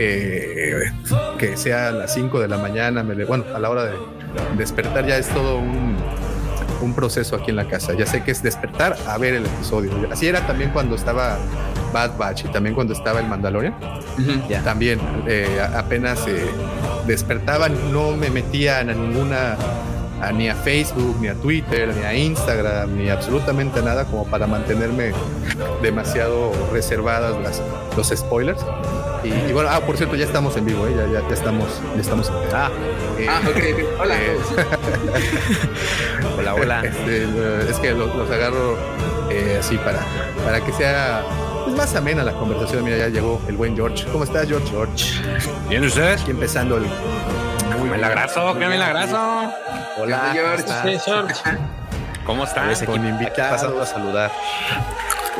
eh, que sea a las 5 de la mañana, me bueno, a la hora de despertar ya es todo un, un proceso aquí en la casa. Ya sé que es despertar a ver el episodio. Así era también cuando estaba Bad Batch y también cuando estaba el Mandalorian. También eh, apenas eh, despertaban, no me metían a ninguna ni a Facebook, ni a Twitter, ni a Instagram, ni absolutamente nada como para mantenerme demasiado reservadas las, los spoilers. Y, bueno, ah, por cierto, ya estamos en vivo, ¿eh? ya, ya, estamos, ya estamos Ah, eh, ah ok, hola. Eh, hola, hola. Este, es que los, los agarro así para, para que sea es más amena la conversación. Mira, ya llegó el buen George. ¿Cómo estás, George? George. ¿Bien usted? Aquí empezando el. Muy milagroso, qué milagroso. Hola, George. George. ¿Cómo estás? Con invitado. pasando a saludar.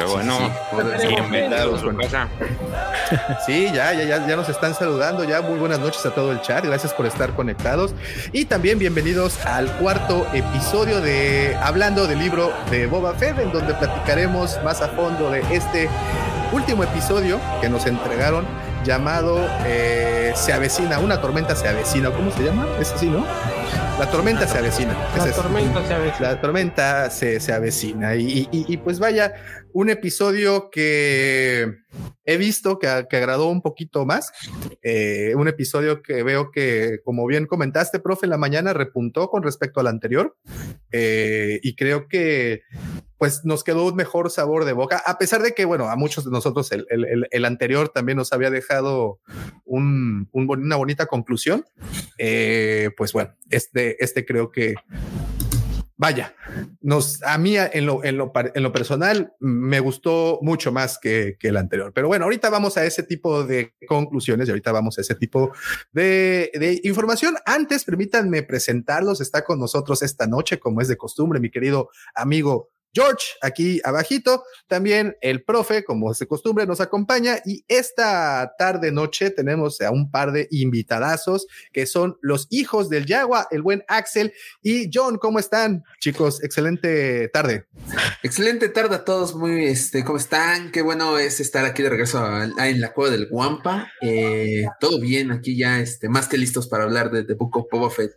Qué bueno. Bienvenidos a casa. Sí, ya, ya, ya, ya nos están saludando. Ya muy buenas noches a todo el chat. Gracias por estar conectados. Y también bienvenidos al cuarto episodio de Hablando del libro de Boba Fett, en donde platicaremos más a fondo de este último episodio que nos entregaron llamado eh, Se avecina, una tormenta se avecina. ¿Cómo se llama? Es así, ¿no? La tormenta se avecina. La tormenta se avecina. La tormenta se, avecina. Y, pues vaya, un episodio que he visto que, agradó un poquito más. Eh, un episodio que veo que, como bien comentaste, profe, la mañana repuntó con respecto al anterior. Eh, y creo que pues nos quedó un mejor sabor de boca, a pesar de que, bueno, a muchos de nosotros el, anterior también nos había dejado una bonita conclusión. Eh, pues bueno, este, este creo que vaya, nos, a mí en lo, en lo, en lo personal me gustó mucho más que, que, el anterior. Pero bueno, ahorita vamos a ese tipo de conclusiones y ahorita vamos a ese tipo de, de información. Antes, permítanme presentarlos. Está con nosotros esta noche, como es de costumbre, mi querido amigo George, aquí abajito, también el profe, como se costumbre, nos acompaña y esta tarde noche tenemos a un par de invitadazos que son los hijos del Yagua, el buen Axel y John, ¿cómo están? Chicos, excelente tarde. Excelente tarde a todos, muy este, ¿cómo están? Qué bueno es estar aquí de regreso en la cueva del Guampa. Eh, todo bien, aquí ya este, más que listos para hablar de, de Book of Boba Fett.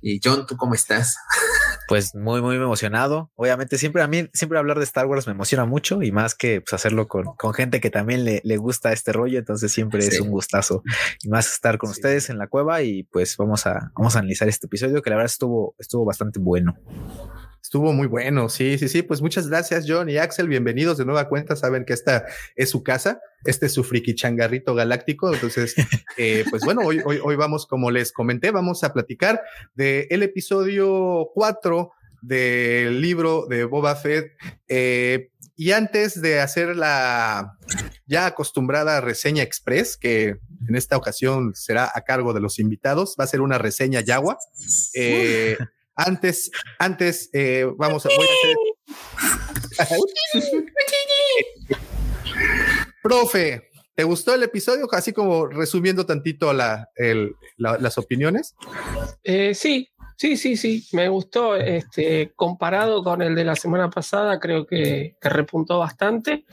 Y John, ¿tú cómo estás? Pues muy, muy emocionado. Obviamente, siempre a mí, siempre hablar de Star Wars me emociona mucho y más que pues, hacerlo con, con gente que también le, le, gusta este rollo. Entonces, siempre es un gustazo y más estar con ustedes en la cueva. Y pues vamos a, vamos a analizar este episodio que la verdad estuvo, estuvo bastante bueno. Estuvo muy bueno, sí, sí, sí. Pues muchas gracias, John y Axel. Bienvenidos de nueva cuenta. Saben que esta es su casa, este es su friki changarrito galáctico. Entonces, eh, pues bueno, hoy, hoy, hoy vamos, como les comenté, vamos a platicar del el episodio 4 del libro de Boba Fett. Eh, y antes de hacer la ya acostumbrada reseña express, que en esta ocasión será a cargo de los invitados, va a ser una reseña Yagua. Eh, antes, antes, eh, vamos a, hacer. Profe, ¿te gustó el episodio? Así como resumiendo tantito la, las opiniones. Eh, sí, sí, sí, sí, me gustó. Este, comparado con el de la semana pasada, creo que, que, repuntó bastante.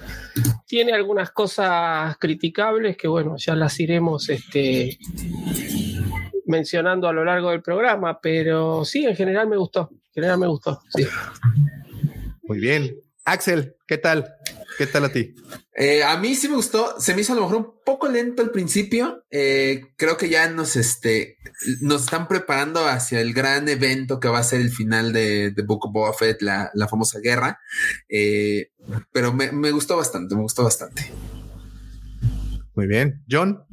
Tiene algunas cosas criticables que, bueno, ya las iremos este, mencionando a lo largo del programa, pero sí, en general me gustó. En general me gustó. Sí. Muy bien. Axel, ¿qué tal? ¿Qué tal a ti? Eh, a mí sí me gustó. Se me hizo a lo mejor un poco lento al principio. Eh, creo que ya nos, este, nos están preparando hacia el gran evento que va a ser el final de, de Book of Boba Fett, la, la famosa guerra. Eh, pero me, me gustó bastante, me gustó bastante. Muy bien. John.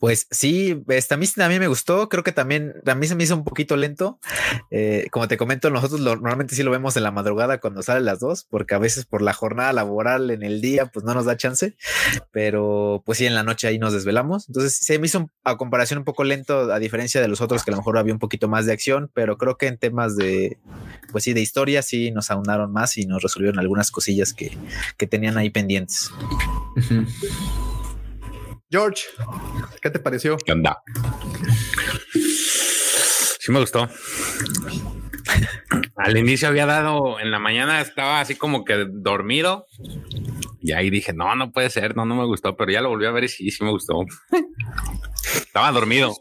Pues sí, este, a mí me gustó. Creo que también a mí se me hizo un poquito lento. Eh, como te comento, nosotros normalmente sí lo vemos en la madrugada cuando salen las dos, porque a veces por la jornada laboral en el día, pues no nos da chance. Pero pues sí, en la noche ahí nos desvelamos. Entonces se me hizo a comparación un poco lento, a diferencia de los otros que a lo mejor había un poquito más de acción, pero creo que en temas de, pues sí, de historia sí nos aunaron más y nos resolvieron algunas cosillas que, que tenían ahí pendientes. George, ¿qué te pareció? ¿Qué onda? Sí me gustó. Al inicio había dado, en la mañana estaba así como que dormido Y ahí dije, no, no puede ser, no, no me gustó, pero ya lo volví a ver y sí, sí me gustó. Estaba dormido.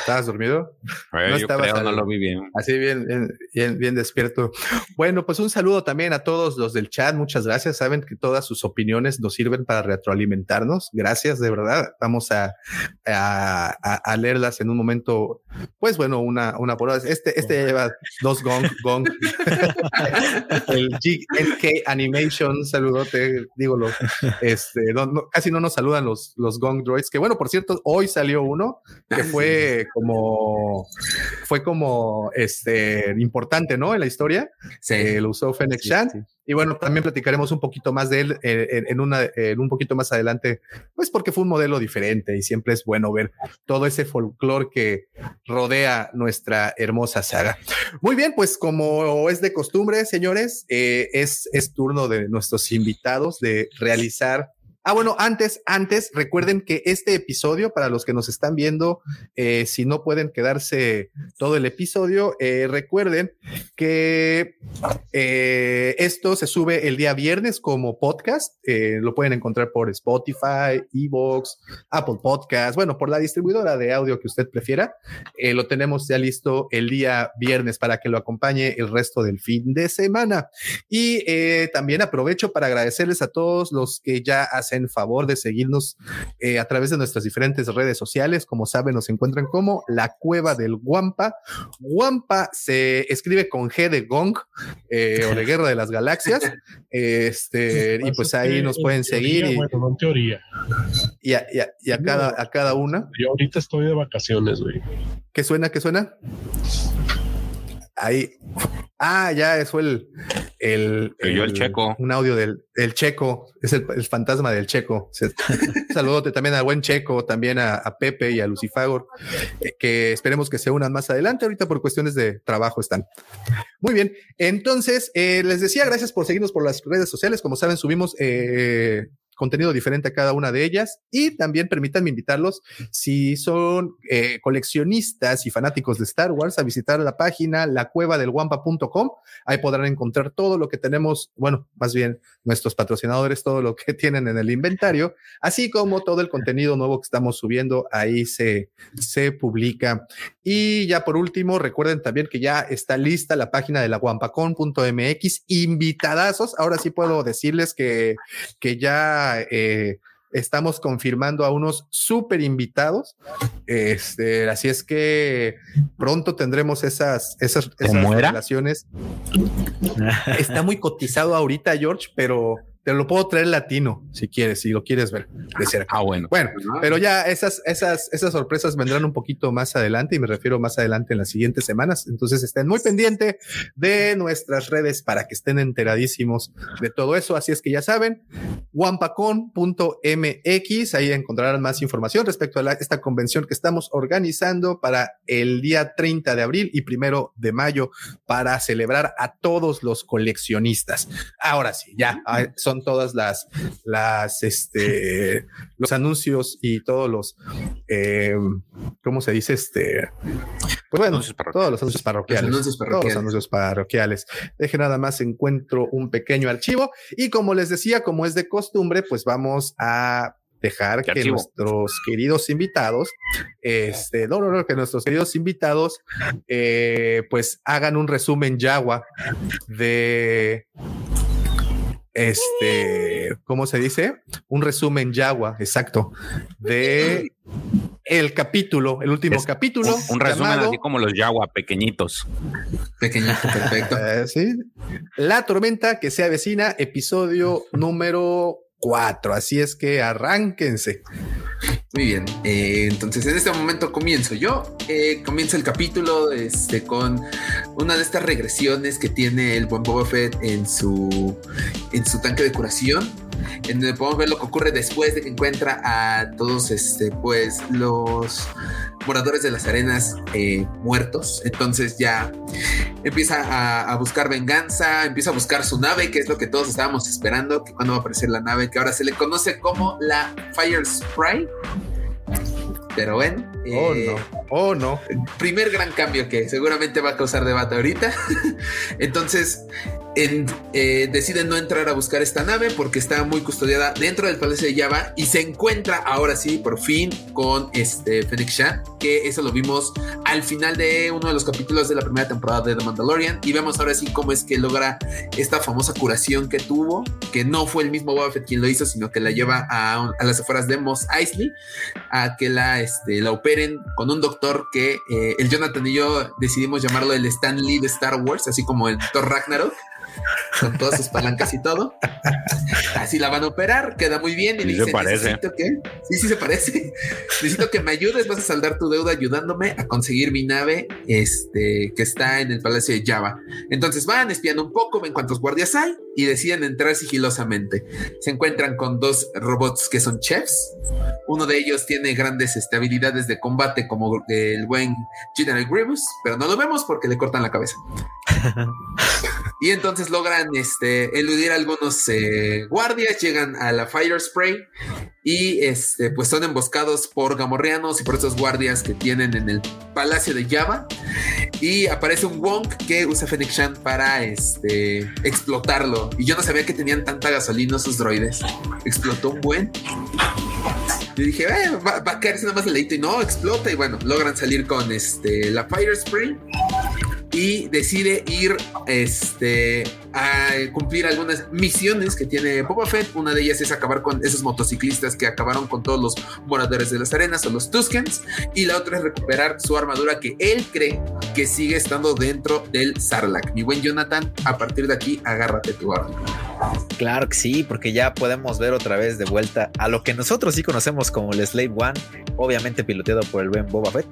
¿Estabas dormido? Eh, No yo estabas creo, no lo vi bien. Así bien, bien, bien, bien despierto. Bueno, pues un saludo también a todos los del chat. Muchas gracias. Saben que todas sus opiniones nos sirven para retroalimentarnos. Gracias, de verdad. Vamos a, a, a- a leerlas en un momento. Pues bueno, una, una por hora. Este, este ya lleva dos gong, gong. El GNK Animation, saludote, digo, los, este, no- no- casi no nos saludan los, los gong droids, que bueno, por cierto, hoy salió uno que fue como, fue como, este, importante, ¿no? En la historia, Sí. eh, lo usó Fennec Sí, sí. Y bueno, también platicaremos un poquito más de él eh, en, en una, en un poquito más adelante, pues porque fue un modelo diferente y siempre es bueno ver todo ese folclore que rodea nuestra hermosa saga. Muy bien, pues como es de costumbre, señores, eh, es, es turno de nuestros invitados de realizar. Ah, bueno, antes, antes, recuerden que este episodio, para los que nos están viendo, eh, si no pueden quedarse todo el episodio, eh, recuerden que eh, esto se sube el día viernes como podcast. lo pueden encontrar por Spotify, Evox, Apple Podcast, bueno, por la distribuidora de audio que usted prefiera. Lo tenemos ya listo el día viernes para que lo acompañe el resto del fin de semana. Y también aprovecho para agradecerles a todos los que ya hacen favor de seguirnos eh, a través de nuestras diferentes redes sociales. Como saben, nos encuentran como la cueva del Guampa. Guampa se escribe con G de Gong eh, o de Guerra de las Galaxias. Este, y pues ahí nos pueden seguir y, Bueno, en teoría. y a, y a- y a cada, a cada una. Yo ahorita estoy de vacaciones, güey. ¿Qué suena? ¿Qué suena? Ahí. Ah, ya, eso el, el, oyó el Checo. Un audio del el Checo. Es el, el fantasma del Checo. Saludote también al buen Checo, también a, a Pepe y a Lucifagor, eh, que esperemos que se unan más adelante. Ahorita por cuestiones de trabajo están. Muy bien. Entonces, eh, les decía, gracias por seguirnos por las redes sociales. Como saben, subimos eh, contenido diferente a cada una de ellas. Y también permítanme invitarlos, si son eh, coleccionistas y fanáticos de Star Wars, a visitar la página lacuevadelguampa.com. Ahí podrán encontrar todo lo que tenemos, bueno, más bien nuestros patrocinadores, todo lo que tienen en el inventario, así como todo el contenido nuevo que estamos subiendo, ahí se, se publica. Y ya por último, recuerden también que ya está lista la página de la guampacon.mx, invitadazos. Ahora sí puedo decirles que, que ya eh, estamos confirmando a unos súper invitados. Este, así es que pronto tendremos esas, esas, esas relaciones. Está muy cotizado ahorita, George, pero te lo puedo traer latino si quieres, si lo quieres ver de cerca. Ah, bueno. Bueno, pero ya esas, esas, esas sorpresas vendrán un poquito más adelante y me refiero más adelante en las siguientes semanas. Entonces estén muy pendiente de nuestras redes para que estén enteradísimos de todo eso. Así es que ya saben, wampacon.mx, ahí encontrarán más información respecto a la- esta convención que estamos organizando para el día 30 de abril y primero de mayo para celebrar a todos los coleccionistas. Ahora sí, ya ah, son todas las, las, este, los anuncios y todos los, eh, ¿cómo se dice? Este, pues bueno, todos los anuncios parroquiales. Los anuncios Todos los anuncios parroquiales. Deje nada más encuentro un pequeño archivo y como les decía, como es de costumbre, pues vamos a dejar ¿Qué que archivo? nuestros queridos invitados, este, no, no, no, que nuestros queridos invitados, eh, pues hagan un resumen Yagua de este, ¿cómo se dice? Un resumen Yagua, exacto, de el capítulo, el último Es capítulo. Un, un resumen llamado- así como los Yagua pequeñitos. Pequeñito, perfecto. Sí. La tormenta que se avecina, episodio número 4. Así es que arránquense. Muy bien, eh, entonces en este momento comienzo yo. Eh, comienzo el capítulo este, con una de estas regresiones que tiene el buen Boba Fett en su, en su tanque de curación. En donde podemos ver lo que ocurre después de que encuentra a todos este, pues, los moradores de las arenas eh, muertos. Entonces ya empieza a, a buscar venganza, empieza a buscar su nave, que es lo que todos estábamos esperando, que cuando va a aparecer la nave, que ahora se le conoce como la Fire Sprite. Pero bueno, Oh, eh, no. Oh, no. Primer gran cambio que seguramente va a causar debate ahorita. Entonces, en, eh, deciden no entrar a buscar esta nave porque está muy custodiada dentro del Palacio de Java y se encuentra ahora sí, por fin, con este Fennec Shah, que eso lo vimos al final de uno de los capítulos de la primera temporada de The Mandalorian y vemos ahora sí cómo es que logra esta famosa curación que tuvo, que no fue el mismo Boba quien lo hizo, sino que la lleva a, a las afueras de Mos Eisley a que la, este, la operen con un doctor que eh, el Jonathan y yo decidimos llamarlo el Stan Lee de Star Wars, así como el Thor Ragnarok con todas sus palancas y todo. Así la van a operar, queda muy bien. Y Sí dice, se parece. necesito que, sí, sí se parece. Necesito que me ayudes, vas a saldar tu deuda ayudándome a conseguir mi nave, este, que está en el Palacio de Java. Entonces van, espian un poco, ven cuántos guardias hay y deciden entrar sigilosamente. Se encuentran con dos robots que son chefs. Uno de ellos tiene grandes este, habilidades de combate como el buen General Grievous, pero no lo vemos porque le cortan la cabeza. Y entonces logran este, eludir a algunos eh, guardias, llegan a la Fire Spray y este, pues son emboscados por gamorreanos y por estos guardias que tienen en el Palacio de Java. Y aparece un Wonk que usa Fennec Shan para este, explotarlo. Y yo no sabía que tenían tanta gasolina esos droides. Explotó un buen. Yo dije, "Eh, va, a caerse nada más el ladito y no, explota. Y bueno, logran salir con este, la Fire Spray y decide ir este, a cumplir algunas misiones que tiene Boba Fett. Una de ellas es acabar con esos motociclistas que acabaron con todos los moradores de las arenas o los Tuskens. Y la otra es recuperar su armadura que él cree que sigue estando dentro del Sarlacc. Mi buen Jonathan, a partir de aquí, agárrate tu arma. Claro que sí, porque ya podemos ver otra vez de vuelta a lo que nosotros sí conocemos como el Slave One, obviamente piloteado por el buen Boba Fett.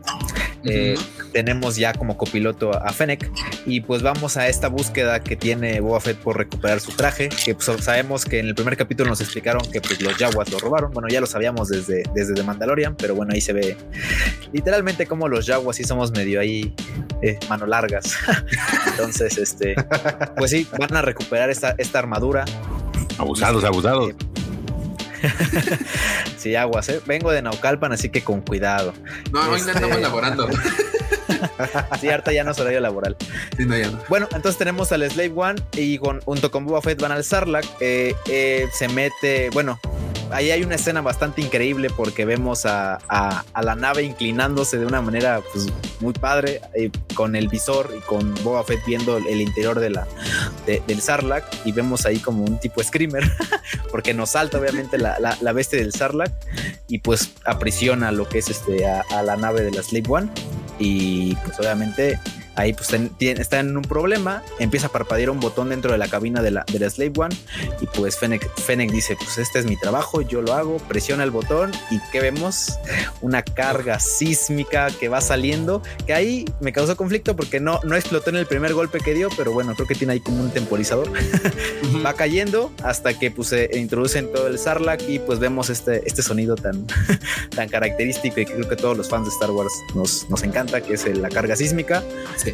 Eh, tenemos ya como copiloto a Fennec y pues vamos a esta búsqueda que tiene Boba Fett por recuperar su traje, que pues, sabemos que en el primer capítulo nos explicaron que pues los Jaguars lo robaron, bueno ya lo sabíamos desde, desde The Mandalorian, pero bueno ahí se ve literalmente como los Jaguars sí somos medio ahí eh, mano largas, entonces este pues sí van a recuperar esta, esta armadura Abusados, abusados. Sí, aguas, ¿eh? Vengo de Naucalpan, así que con cuidado. No, hoy no Este- andamos laborando. Sí, harta ya no es horario laboral. Sí, no, ya no. Bueno, entonces tenemos al Slave One y con, junto con Boba Fett van al Sarlacc. eh, eh, se mete, bueno, ahí hay una escena bastante increíble porque vemos a, a- la nave inclinándose de una manera pues, muy padre, eh, con el visor y con Boba Fett viendo el interior del Sarlacc y vemos ahí como un tipo screamer, porque nos salta obviamente la, la- bestia del Sarlacc y pues aprisiona lo que es este a, a la nave de la Slave One y pues obviamente ahí pues ten- está en un problema, empieza a parpadear un botón dentro de la cabina de la, de la Slave One y pues Fennec, Fennec dice pues este es mi trabajo, yo lo hago, presiona el botón y ¿qué vemos? Una carga sísmica que va saliendo, que ahí me causó conflicto porque no, no explotó en el primer golpe que dio, pero bueno, creo que tiene ahí como un temporizador va cayendo hasta que pues se introduce en todo el Sarlacc y pues vemos este, este sonido tan, tan característico y que creo que todos los fans de Star Wars nos, nos encanta, que es la carga sísmica.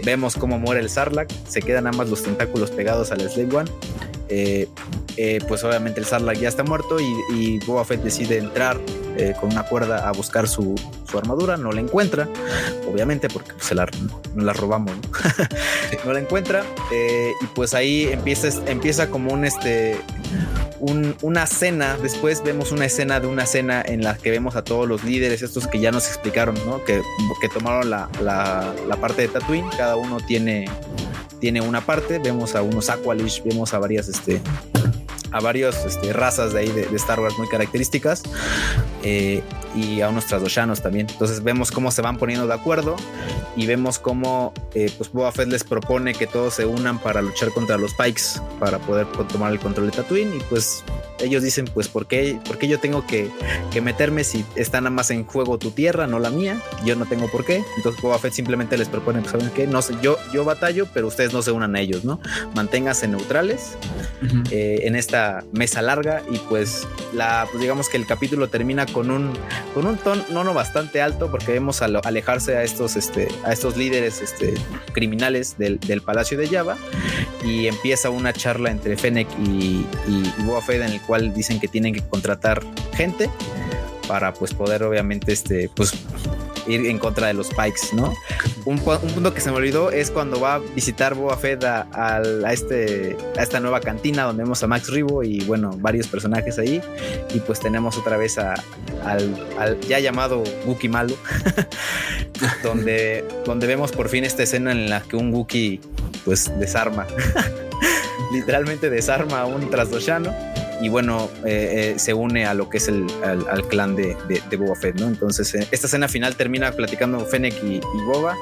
Vemos cómo muere el Sarlacc, se quedan ambas los tentáculos pegados al Slave One. Eh, eh, pues obviamente el Sarlacc ya está muerto y, y Boba Fett decide entrar eh, con una cuerda a buscar su, su armadura, no la encuentra, obviamente porque se la, la robamos, ¿no? no la encuentra y pues ahí empieza, empieza como un este un- una cena, después vemos una escena de una cena en la que vemos a todos los líderes, estos que ya nos explicaron, ¿no? Que, que tomaron la, la- la parte de Tatooine, cada uno tiene, tiene una parte, vemos a unos Aqualish, vemos a varias, este, a varias este, razas de ahí de, de Star Wars muy características eh, y a unos trasdoshanos también. Entonces vemos cómo se van poniendo de acuerdo y vemos cómo eh, pues Boba Fett les propone que todos se unan para luchar contra los Pikes para poder tomar el control de Tatooine y pues ellos dicen pues ¿por qué, por qué yo tengo que, que meterme si está nada más en juego tu tierra, no la mía? Yo no tengo por qué. Entonces Boba Fett simplemente les propone pues saben qué, no sé, yo, yo batallo pero ustedes no se unan a ellos, ¿no? Manténganse neutrales Ujú. eh, en esta mesa larga y pues la pues digamos que el capítulo termina con un con un tono bastante alto porque vemos al alejarse a estos este a estos líderes este criminales del, del palacio de Java y empieza una charla entre Fennec y, y, y Fett en el cual dicen que tienen que contratar gente para pues poder obviamente este pues ir en contra de los Pikes, ¿no? Un, punto que se me olvidó es cuando va a visitar Boba Fett a, este, a esta nueva cantina donde vemos a Max Ribo y bueno, varios personajes ahí. Y pues tenemos otra vez al, al, ya llamado Wookiee malo, donde, donde vemos por fin esta escena en la que un Wookiee pues desarma. Literalmente desarma a un trasdoshano y bueno, eh, eh, se une a lo que es el al, clan de, de, Boba Fett, ¿no? Entonces, eh, esta escena final termina platicando Fennec y, y, Boba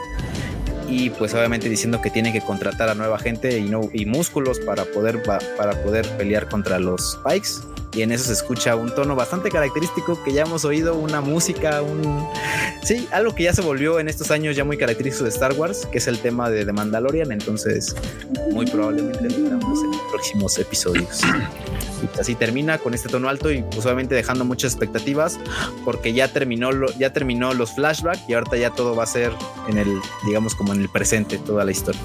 y pues obviamente diciendo que tiene que contratar a nueva gente y, no, y músculos para poder, para poder pelear contra los Pikes y en eso se escucha un tono bastante característico que ya hemos oído, una música, un... Sí, algo que ya se volvió en estos años ya muy característico de Star Wars, que es el tema de The Mandalorian, entonces muy probablemente lo veremos en próximos episodios. Y así termina con este tono alto y pues obviamente dejando muchas expectativas porque ya terminó, lo, ya terminó los flashbacks y ahorita ya todo va a ser en el, digamos como en el presente, toda la historia.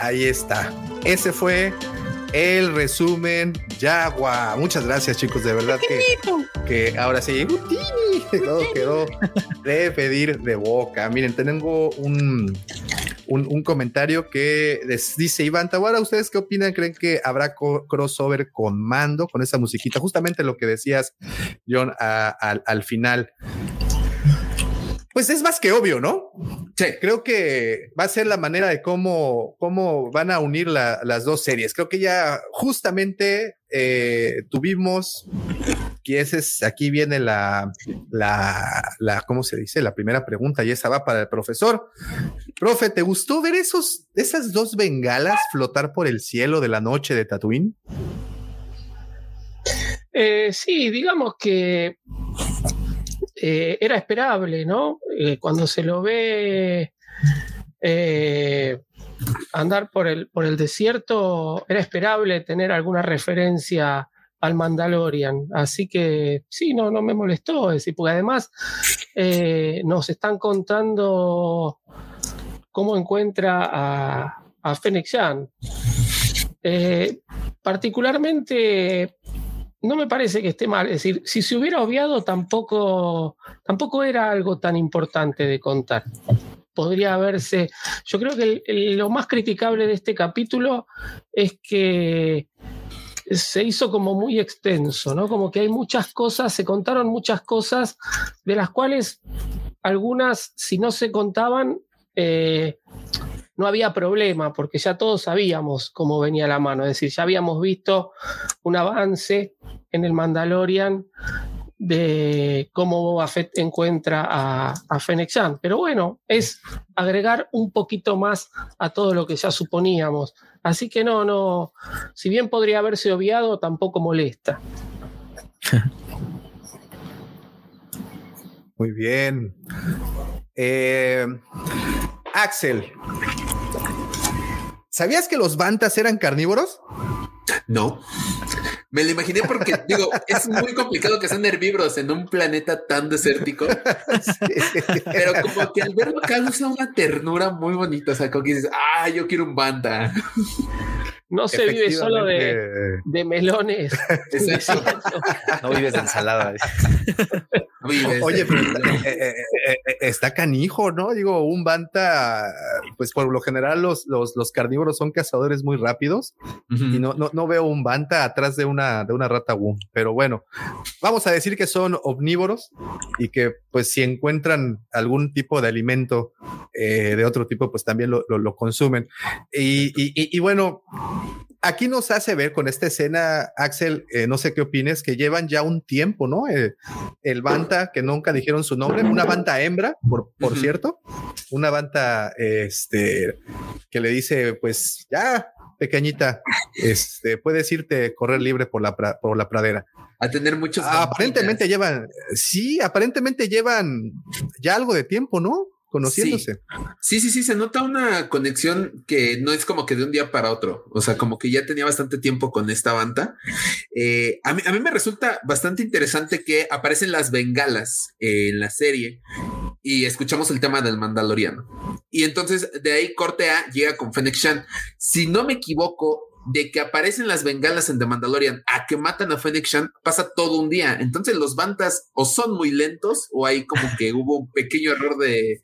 Ahí está. Ese fue el resumen Yagua. Muchas gracias, chicos. De verdad que, que ahora sí, todo quedó de pedir de boca. Miren, tengo un, un, comentario que dice Iván Tawara. ¿Ustedes qué opinan? ¿Creen que habrá crossover con mando, con esa musiquita? Justamente lo que decías, John, al final. Pues es más que obvio, ¿no? Sí. Creo que va a ser la manera de cómo, cómo van a unir las dos series. Creo que ya justamente eh, tuvimos, que ese es, aquí viene la, la, ¿cómo se dice? La primera pregunta y esa va para el profesor. Profe, ¿te gustó ver esos, esas dos bengalas flotar por el cielo de la noche de Tatooine? Eh, sí, digamos que eh, era esperable, ¿no? Eh, cuando se lo ve andar por el, por el desierto, era esperable tener alguna referencia al Mandalorian. Así que sí, no, no me molestó decir, porque además nos están contando cómo encuentra a, a Fennec particularmente no me parece que esté mal. Es decir, si se hubiera obviado, tampoco, tampoco era algo tan importante de contar. Podría haberse. Yo creo que lo más criticable de este capítulo es que se hizo como muy extenso, ¿no? Como que hay muchas cosas, se contaron muchas cosas, de las cuales algunas, si no se contaban, eh, no había problema, porque ya todos sabíamos cómo venía la mano, es decir, ya habíamos visto un avance en el Mandalorian de cómo Boba Fett encuentra a, a Fennec Pero bueno, es agregar un poquito más a todo lo que ya suponíamos. Así que no, no, si bien podría haberse obviado, tampoco molesta. Muy bien. Eh, Axel, ¿sabías que los bantas eran carnívoros? No. Me lo imaginé porque, digo, es muy complicado que sean herbívoros en un planeta tan desértico. Pero como que al verlo causa una ternura muy bonita. O sea, como que dices, ah, yo quiero un banta. No se vive solo de, de melones. no vives de ensalada. Oye, pero eh, eh, eh, está canijo, ¿no? Digo, un banta, pues por lo general los, los, los carnívoros son cazadores muy rápidos y no, no, no, veo un banta atrás de una, de una rata boom. Pero bueno, vamos a decir que son omnívoros y que pues si encuentran algún tipo de alimento de otro tipo, pues también lo, lo, consumen. Y, y, y bueno, aquí nos hace ver con esta escena, Axel, eh, no sé qué opines, que llevan ya un tiempo, ¿no? Eh, el Banta, que nunca dijeron su nombre, una Banta hembra, por, por cierto, una Banta, este, que le dice, pues ya, pequeñita, este, puedes irte correr libre por la, por la pradera. A tener muchos. Aparentemente llevan, sí, aparentemente llevan ya algo de tiempo, ¿no? Conociéndose. Sí. sí, sí, se nota una conexión que no es como que de un día para otro, o sea, como que ya tenía bastante tiempo con esta banda. Eh, a, mí, a mí me resulta bastante interesante que aparecen las bengalas en la serie y escuchamos el tema del Mandaloriano. Y entonces de ahí corte A llega con Fennec Shan. Si no me equivoco, de que aparecen las bengalas en The Mandalorian a que matan a Fennec Shan pasa todo un día. Entonces los bantas o son muy lentos o hay como que hubo un pequeño error de,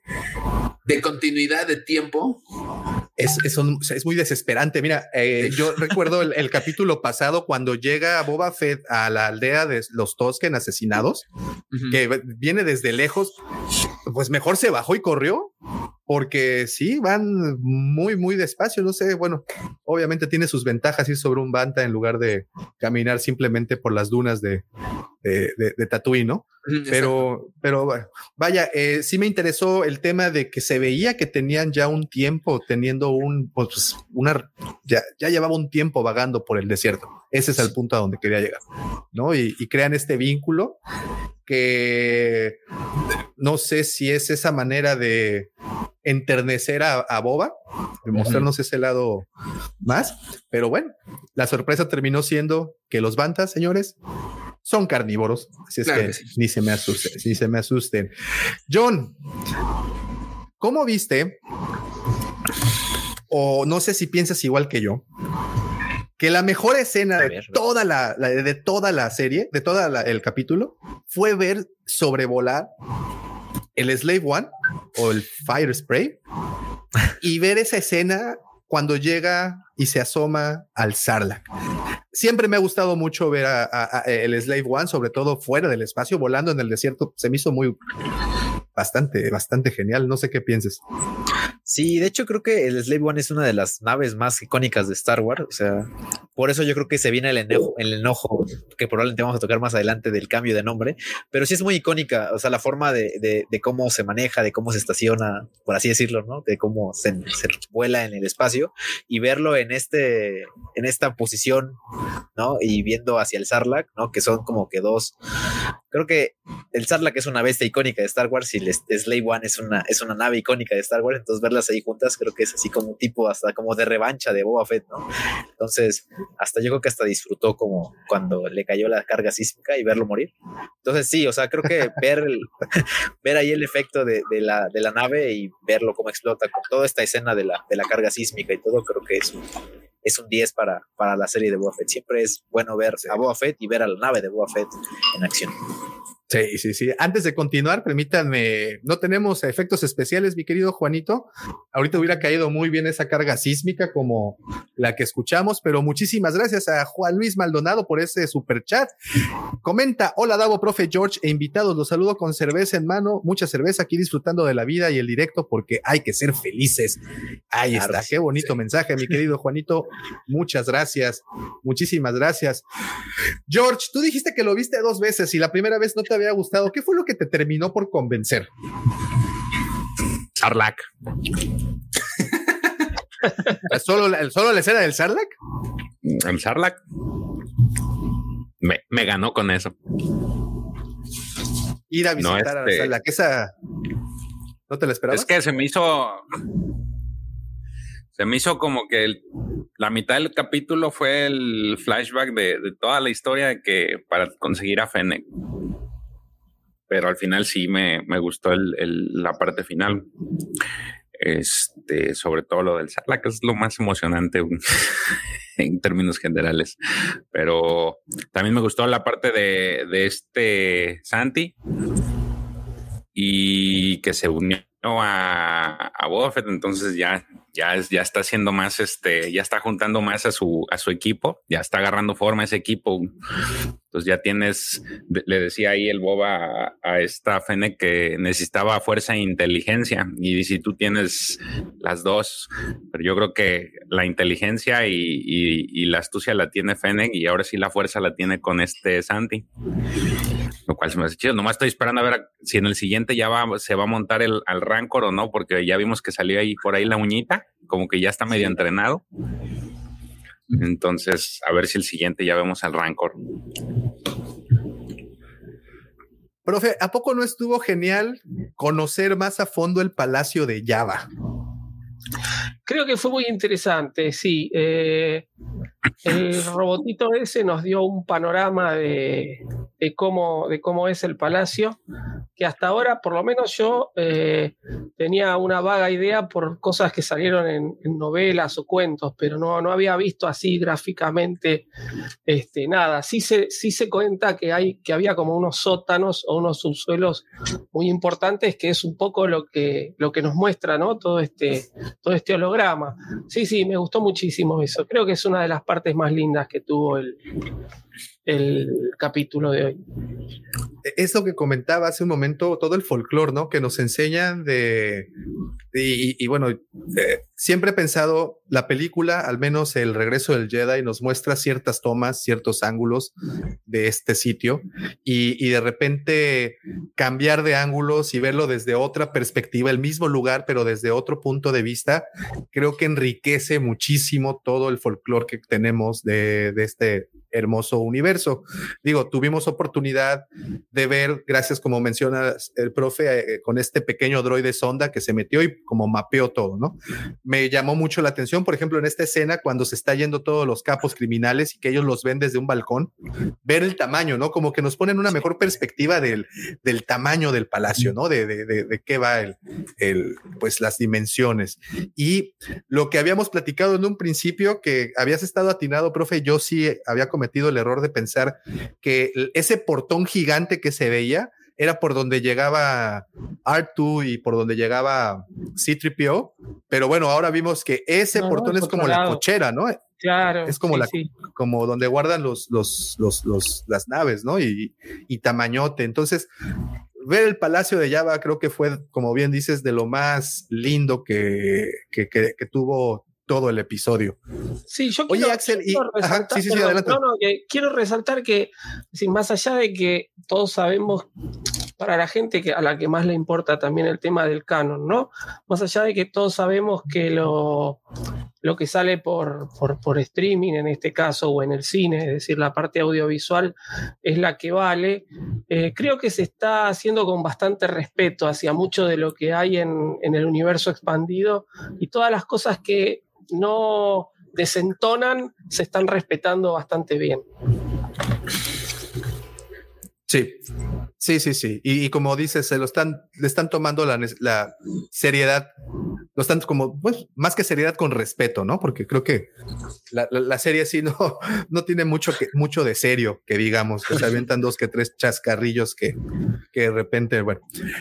de continuidad de tiempo. Es, es, un- es muy desesperante. Mira, eh, yo recuerdo el, el capítulo pasado cuando llega Boba Fett a la aldea de los Tosken asesinados, que viene desde lejos, pues mejor se bajó y corrió, porque sí, van muy, muy despacio. No sé, bueno, obviamente tiene sus ventajas ir sobre un banta en lugar de caminar simplemente por las dunas de, de, de, de Tatooine, ¿no? Exacto. Pero, pero vaya, eh, sí me interesó el tema de que se veía que tenían ya un tiempo teniendo un, pues una, ya, ya llevaba un tiempo vagando por el desierto. Ese es el punto a donde quería llegar, ¿no? Y, y crean este vínculo que no sé si es esa manera de enternecer a, a Boba, de mostrarnos ese lado más, pero bueno, la sorpresa terminó siendo que los Bantas, señores, son carnívoros. Así es Claro que que sí. ni se me asusten, ni se me asusten. John, ¿cómo viste? O no sé si piensas igual que yo, que la mejor escena de toda la, la- de toda la serie, de todo el capítulo, fue ver sobrevolar el Slave One o el Fire Spray y ver esa escena cuando llega y se asoma al Sarlacc. Siempre me ha gustado mucho ver a, a- el Slave One, sobre todo fuera del espacio, volando en el desierto. Se me hizo muy bastante, bastante genial. No sé qué pienses. Sí, de hecho creo que el Slave One es una de las naves más icónicas de Star Wars. O sea, por eso yo creo que se viene el enojo, el enojo que probablemente vamos a tocar más adelante del cambio de nombre, pero sí es muy icónica. O sea, la forma de, de- de cómo se maneja, de cómo se estaciona, por así decirlo, ¿no? De cómo se, se vuela en el espacio y verlo en este, en esta posición, ¿no? Y viendo hacia el Sarlacc, ¿no? Que son como que dos. Creo que el Sarlacc es una bestia icónica de Star Wars y el Slave One es una, es una nave icónica de Star Wars, entonces verlas ahí juntas creo que es así como un tipo hasta como de revancha de Boba Fett, ¿no? Entonces, hasta yo creo que hasta disfrutó como cuando le cayó la carga sísmica y verlo morir. Entonces, sí, o sea, creo que ver, el- ver ahí el efecto de, de la, de la nave y verlo cómo explota con toda esta escena de la, de la carga sísmica y todo, creo que es un, es un 10 para, para la serie de Boba Fett. Siempre es bueno ver a Boba Fett y ver a la nave de Boba Fett en acción. Sí, sí, sí. Antes de continuar, permítanme, no tenemos efectos especiales, mi querido Juanito. Ahorita hubiera caído muy bien esa carga sísmica como la que escuchamos, pero muchísimas gracias a Juan Luis Maldonado por ese super chat. Comenta, hola Davo, profe George e invitados, los saludo con cerveza en mano, mucha cerveza aquí disfrutando de la vida y el directo porque hay que ser felices. Ahí Claro, está, qué bonito mensaje, mi querido Juanito. Muchas gracias, muchísimas gracias. George, tú dijiste que lo viste dos veces y la primera vez no te había gustado. ¿Qué fue lo que te terminó por convencer? Sarlacc. ¿Solo solo la escena del Sarlacc? El Sarlacc me, me ganó con eso. Ir a No, visitar a este- Sarlacc. Esa no te la esperabas. Es que se me hizo. Se me hizo como que el- la mitad del capítulo fue el flashback de, de toda la historia de que para conseguir a Fennec. Pero al final sí me, me gustó el- el- la parte final. Este, sobre todo lo del Sarlacc, que es lo más emocionante en términos generales. Pero también me gustó la parte de, de este Santi y que se unió a, a Boba Fett, entonces ya, ya, es- ya está haciendo más, este, ya está juntando más a su, a su equipo, ya está agarrando forma ese equipo. Entonces ya tienes, le decía ahí el Boba a, a esta Fennec que necesitaba fuerza e inteligencia, y si tú tienes las dos, pero yo creo que la inteligencia y, y- y la astucia la tiene Fennec, y ahora sí la fuerza la tiene con este Santi lo cual se me hace chido. Nomás estoy esperando a ver si en el siguiente ya va, se va a montar el, al Rancor o no, porque ya vimos que salió ahí por ahí la uñita, como que ya está medio entrenado. Entonces, a ver si el siguiente ya vemos al Rancor. Profe, ¿a poco no estuvo genial conocer más a fondo el Palacio de Java? Creo que fue muy interesante, sí. Eh, el robotito ese nos dio un panorama de, cómo, de cómo es el palacio, que hasta ahora, por lo menos yo, eh, te tenía una vaga idea por cosas que salieron en, novelas o cuentos, pero no, había visto así gráficamente este, nada. Sí se, cuenta que, había como unos sótanos o unos subsuelos muy importantes, que es un poco lo que, nos muestra todo, este, todo este holograma. Sí, sí, me gustó muchísimo eso. Creo que es una de las partes más lindas que tuvo el, el capítulo de hoy. Es lo que comentaba hace un momento, todo el folclore, ¿no? Que nos enseñan de, y, bueno, eh, siempre he pensado, la película, al menos el regreso del Jedi, nos muestra ciertas tomas, ciertos ángulos de este sitio y, de repente cambiar de ángulos y verlo desde otra perspectiva, el mismo lugar, pero desde otro punto de vista, creo que enriquece muchísimo todo el folclore que tenemos de, este hermoso universo. Digo, tuvimos oportunidad de ver, gracias como menciona el profe, eh, con este pequeño droide sonda que se metió y como mapeó todo, ¿no? Me llamó mucho la atención, por ejemplo, en esta escena cuando se está yendo todos los capos criminales y que ellos los ven desde un balcón, ver el tamaño, ¿no? Como que nos ponen una mejor perspectiva del, del tamaño del palacio, ¿no? De, de, de, de qué va el, el, pues las dimensiones. Y lo que habíamos platicado en un principio, que habías estado atinado, profe, yo sí había cometido el error de pensar que ese portón gigante que se veía era por donde llegaba R2 y por donde llegaba C3PO, pero bueno, ahora vimos que ese portón es como la cochera, ¿no? Claro. Es como la, como donde guardan los, los, los, los, las naves, ¿no? Y, y tamañote. Entonces, ver el Palacio de Java creo que fue, como bien dices, de lo más lindo que, que, que, que tuvo todo el episodio. Sí, yo quiero, Axel, resaltar, sí, sí, adelante. No, no, que quiero resaltar que, sin más allá de que todos sabemos, para la gente que, a la que más le importa también el tema del canon, ¿no? Más allá de que todos sabemos que lo, lo que sale por, por, por streaming, en este caso, o en el cine, es decir, la parte audiovisual, es la que vale, eh, creo que se está haciendo con bastante respeto hacia mucho de lo que hay en, en el universo expandido y todas las cosas que no desentonan, se están respetando bastante bien. Sí, sí, sí, sí. Y, como dices, se lo están, le están tomando la, la, seriedad, lo están como, pues, más que seriedad con respeto, ¿no? Porque creo que la, la, serie sí no, no tiene mucho, que, mucho de serio, que digamos, que se avientan dos que tres chascarrillos que, que de repente, bueno,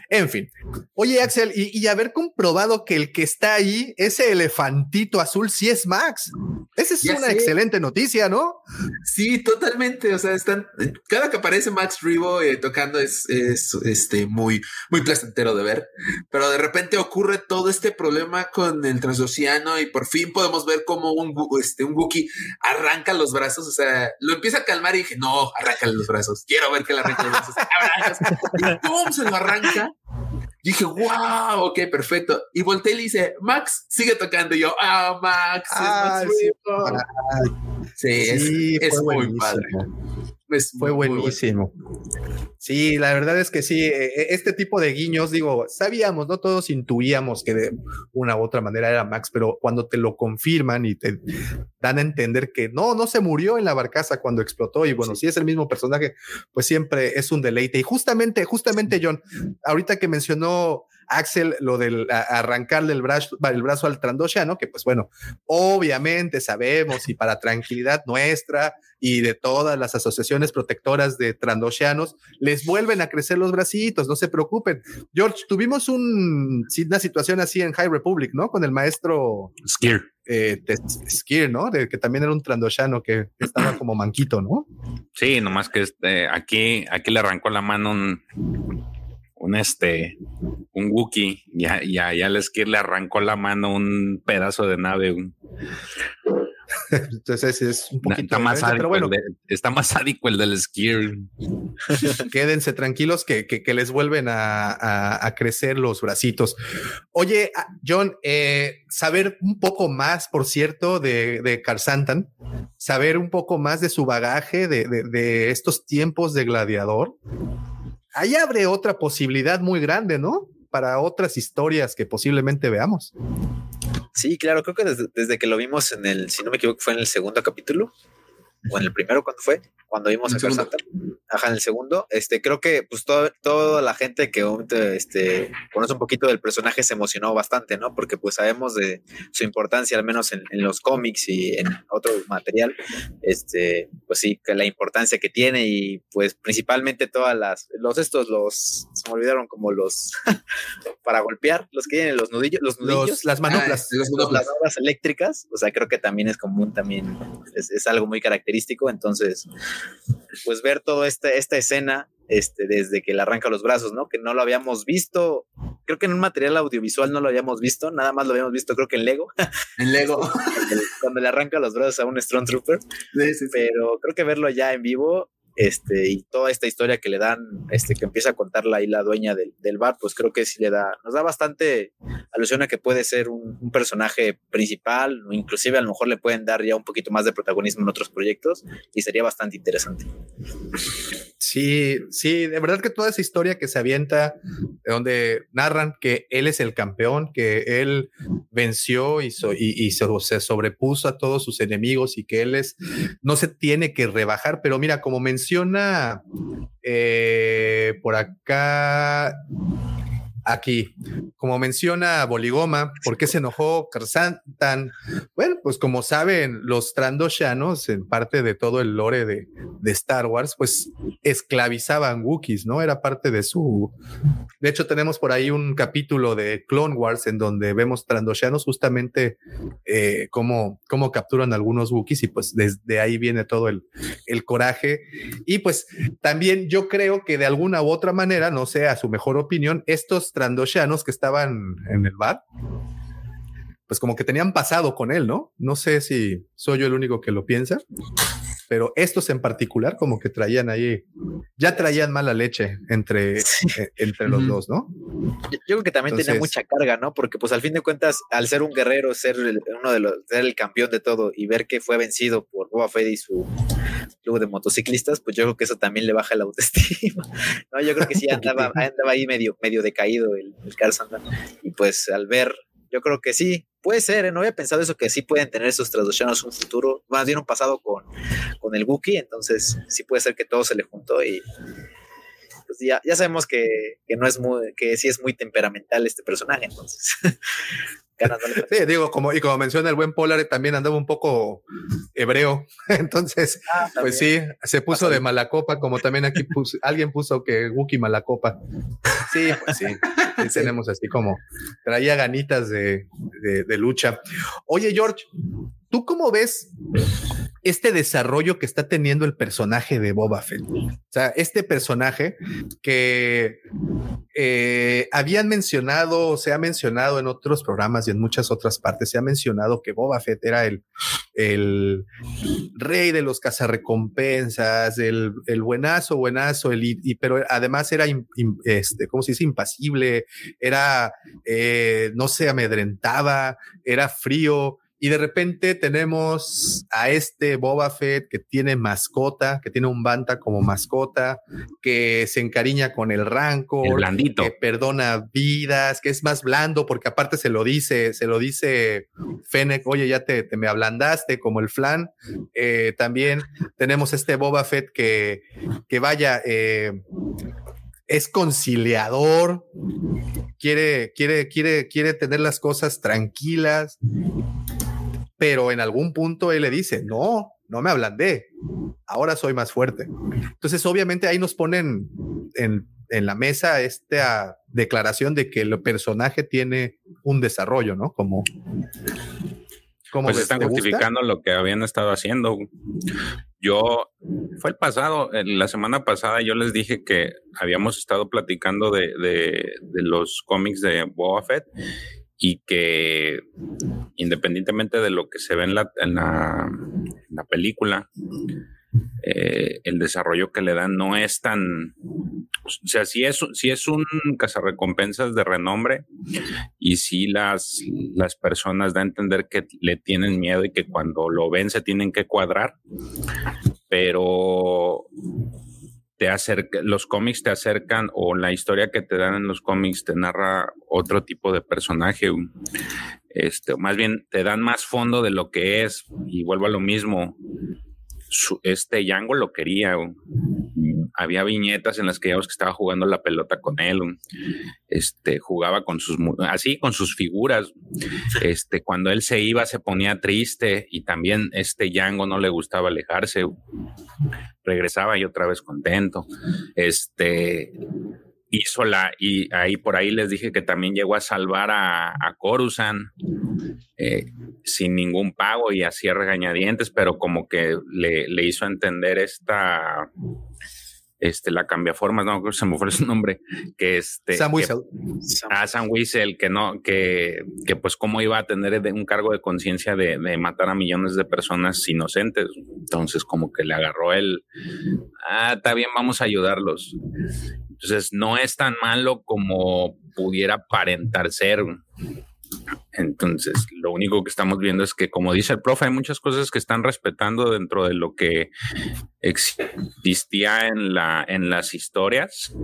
en fin. Oye, Axel, y, y haber comprobado que el que está ahí, ese elefantito azul, sí es Max. Esa es una excelente noticia, ¿no? Sí, totalmente. O sea, están, cada que aparece Max eh, tocando es, este, muy, muy placentero de ver. Pero de repente ocurre todo este problema con el transoceano y por fin podemos ver cómo un, este, un Wookiee arranca los brazos. O sea, lo empieza a calmar y dije, no, arranca los brazos. Quiero ver que le arranca los brazos. y pum, se lo arranca. Y dije, wow, ok, perfecto. Y volteé y le dice, Max, sigue tocando. Y yo, ah, Max, es Max sí, es, muy padre. Pues fue buenísimo. Sí, la verdad es que sí, e, e, este tipo de guiños, digo, sabíamos, no todos intuíamos que de una u otra manera era Max, pero cuando te lo confirman y te dan a entender que no, no se murió en la barcaza cuando explotó y bueno, si es el mismo personaje, pues siempre es un deleite. Y justamente, justamente John, ahorita que mencionó Axel, lo del arrancarle el brazo, el brazo al Trandoshan, que pues bueno, obviamente sabemos y para tranquilidad nuestra y de todas las asociaciones protectoras de Trandoshanos, les vuelven a crecer los bracitos, no se preocupen. George, tuvimos un, una situación así en High Republic, ¿no? Con el maestro Skir. Eh, Skir, ¿no? De que también era un Trandoshano que estaba como manquito, ¿no? Sí, nomás que este, aquí, aquí le arrancó la mano un, un este, un Wookiee, ya, ya, ya les que le arrancó la mano un pedazo de nave. Entonces es un poquito está más, sádico bueno, está más sádico el del Skier. Quédense tranquilos que, que, que les vuelven a, a, a, crecer los bracitos. Oye, ah, John, eh, saber un poco más, por cierto, de, de Santan, saber un poco más de su bagaje, de, de, de estos tiempos de gladiador ahí abre otra posibilidad muy grande, ¿no? Para otras historias que posiblemente veamos. Sí, claro, creo que desde, que lo vimos en el, si no me equivoco, fue en el segundo capítulo. O en el primero, cuando fue, cuando vimos a. Cassandra. Ajá, en el segundo. Este, creo que pues todo- toda la gente que este, conoce un poquito del personaje se emocionó bastante, ¿no? Porque pues sabemos de su importancia, al menos en, en los cómics y en otro material. Este, pues sí, que la importancia que tiene y pues principalmente todas las, los estos, los, se me olvidaron como los, para golpear, los que tienen los nudillos, los nudillos. Los, las manoplas. Ah, las obras eléctricas, o sea, creo que también es común, también es, es algo muy característico. Entonces, pues ver toda esta, esta escena este, desde que le arranca los brazos, ¿no? Que no lo habíamos visto, creo que en un material audiovisual no lo habíamos visto, nada más lo habíamos visto, creo que en Lego, En Lego. cuando le- cuando le arranca los brazos a un Stormtrooper, Sí, sí, sí. pero creo que verlo ya en vivo. Este, y toda esta historia que le dan, este, que empieza a contarla ahí la dueña del, del bar, pues creo que sí le da, nos da bastante alusión a que puede ser un, un personaje principal, inclusive a lo mejor le pueden dar ya un poquito más de protagonismo en otros proyectos, y sería bastante interesante. Sí, sí, de verdad que toda esa historia que se avienta, de donde narran que él es el campeón, que él venció y, so- y, y se, se sobrepuso a todos sus enemigos y que él es, no se tiene que rebajar, pero mira, como menciona eh, por acá, aquí, como menciona Boligoma, ¿por qué se enojó Krsantan? Bueno, pues como saben, los Trandoshanos, en parte de todo el lore de, de Star Wars, pues esclavizaban Wookiees, ¿no? Era parte de su... De hecho, tenemos por ahí un capítulo de Clone Wars en donde vemos Trandoshanos justamente eh, cómo, cómo capturan algunos Wookiees y pues desde ahí viene todo el, el coraje. Y pues también yo creo que de alguna u otra manera, no sé, a su mejor opinión, estos Trandoshanos que estaban en el bar, pues como que tenían pasado con él, ¿no? No sé si soy yo el único que lo piensa, pero estos en particular como que traían ahí, ya traían mala leche entre, Sí. eh, entre los dos, ¿no? Yo, creo que también tenía Entonces- mucha carga, ¿no? Porque pues al fin de cuentas, al ser un guerrero, ser el- uno de los, ser el campeón de todo y ver que fue vencido por Boba Fett y su club de motociclistas, pues yo creo que eso también le baja la autoestima. No, yo creo que sí andaba, andaba ahí medio, medio decaído el, el Carl Sandman. Y pues al ver, yo creo que sí, puede ser, ¿eh? no había pensado eso, que sí pueden tener esos traducciones un futuro, más bien un pasado con, con el Wookiee, entonces sí puede ser que todo se le juntó y pues ya, ya sabemos que, que no es muy, que sí es muy temperamental este personaje, entonces Sí, digo, como, y como menciona el buen Polar, también andaba un poco hebreo. Entonces, pues sí, se puso de mala copa, como también aquí puso, alguien puso que Wookie mala copa. Sí, pues sí. sí tenemos así como traía ganitas de, de, de lucha. Oye, George, ¿tú cómo ves este desarrollo que está teniendo el personaje de Boba Fett? O sea, este personaje que eh, habían mencionado, se ha mencionado en otros programas y en muchas otras partes, se ha mencionado que Boba Fett era el, el rey de los cazarrecompensas, el, el buenazo, buenazo, el, y, pero además era, este, ¿cómo se dice? Impasible, era, eh, no se amedrentaba, era frío. Y de repente tenemos a este Boba Fett que tiene mascota, que tiene un Banta como mascota, que se encariña con el Rancor, El blandito. que perdona vidas, que es más blando, porque aparte se lo dice, se lo dice Fennec, oye, ya te, te me ablandaste como el flan. Eh, también tenemos este Boba Fett que, que vaya, eh, es conciliador, quiere, quiere, quiere, quiere tener las cosas tranquilas, pero en algún punto él le dice, no, no me ablandé, ahora soy más fuerte. Entonces, obviamente ahí nos ponen en, en la mesa esta declaración de que el personaje tiene un desarrollo, ¿no? Como... como pues están justificando lo que habían estado haciendo. Yo, fue el pasado, la semana pasada yo les dije que habíamos estado platicando de, de, de los cómics de Boba Fett y que independientemente de lo que se ve en la, en la, película, eh, el desarrollo que le dan no es tan, o sea, si es, si es un cazarrecompensas de renombre y si las, las personas dan a entender que le tienen miedo y que cuando lo ven se tienen que cuadrar, pero te acerca, los cómics te acercan o la historia que te dan en los cómics te narra otro tipo de personaje. Este, más bien te dan más fondo de lo que es y vuelvo a lo mismo. este Django lo quería. Había viñetas en las que que estaba jugando la pelota con él. Este jugaba con sus así con sus figuras. Este cuando él se iba se ponía triste y también este Django no le gustaba alejarse. Regresaba y otra vez contento. Este hizo la, y ahí por ahí les dije que también llegó a salvar a, a Corusan eh, sin ningún pago y hacía regañadientes, pero como que le, le hizo entender esta este, la cambiaformas, no, se me fue su nombre, que este... Sam Wiesel. ah, Sam Wiesel, que no, que, que pues cómo iba a tener un cargo de conciencia de, de, matar a millones de personas inocentes. Entonces como que le agarró el, ah, está bien, vamos a ayudarlos. Entonces no es tan malo como pudiera aparentar ser. Entonces, lo único que estamos viendo es que, como dice el profe, hay muchas cosas que están respetando dentro de lo que existía en, la, en las historias,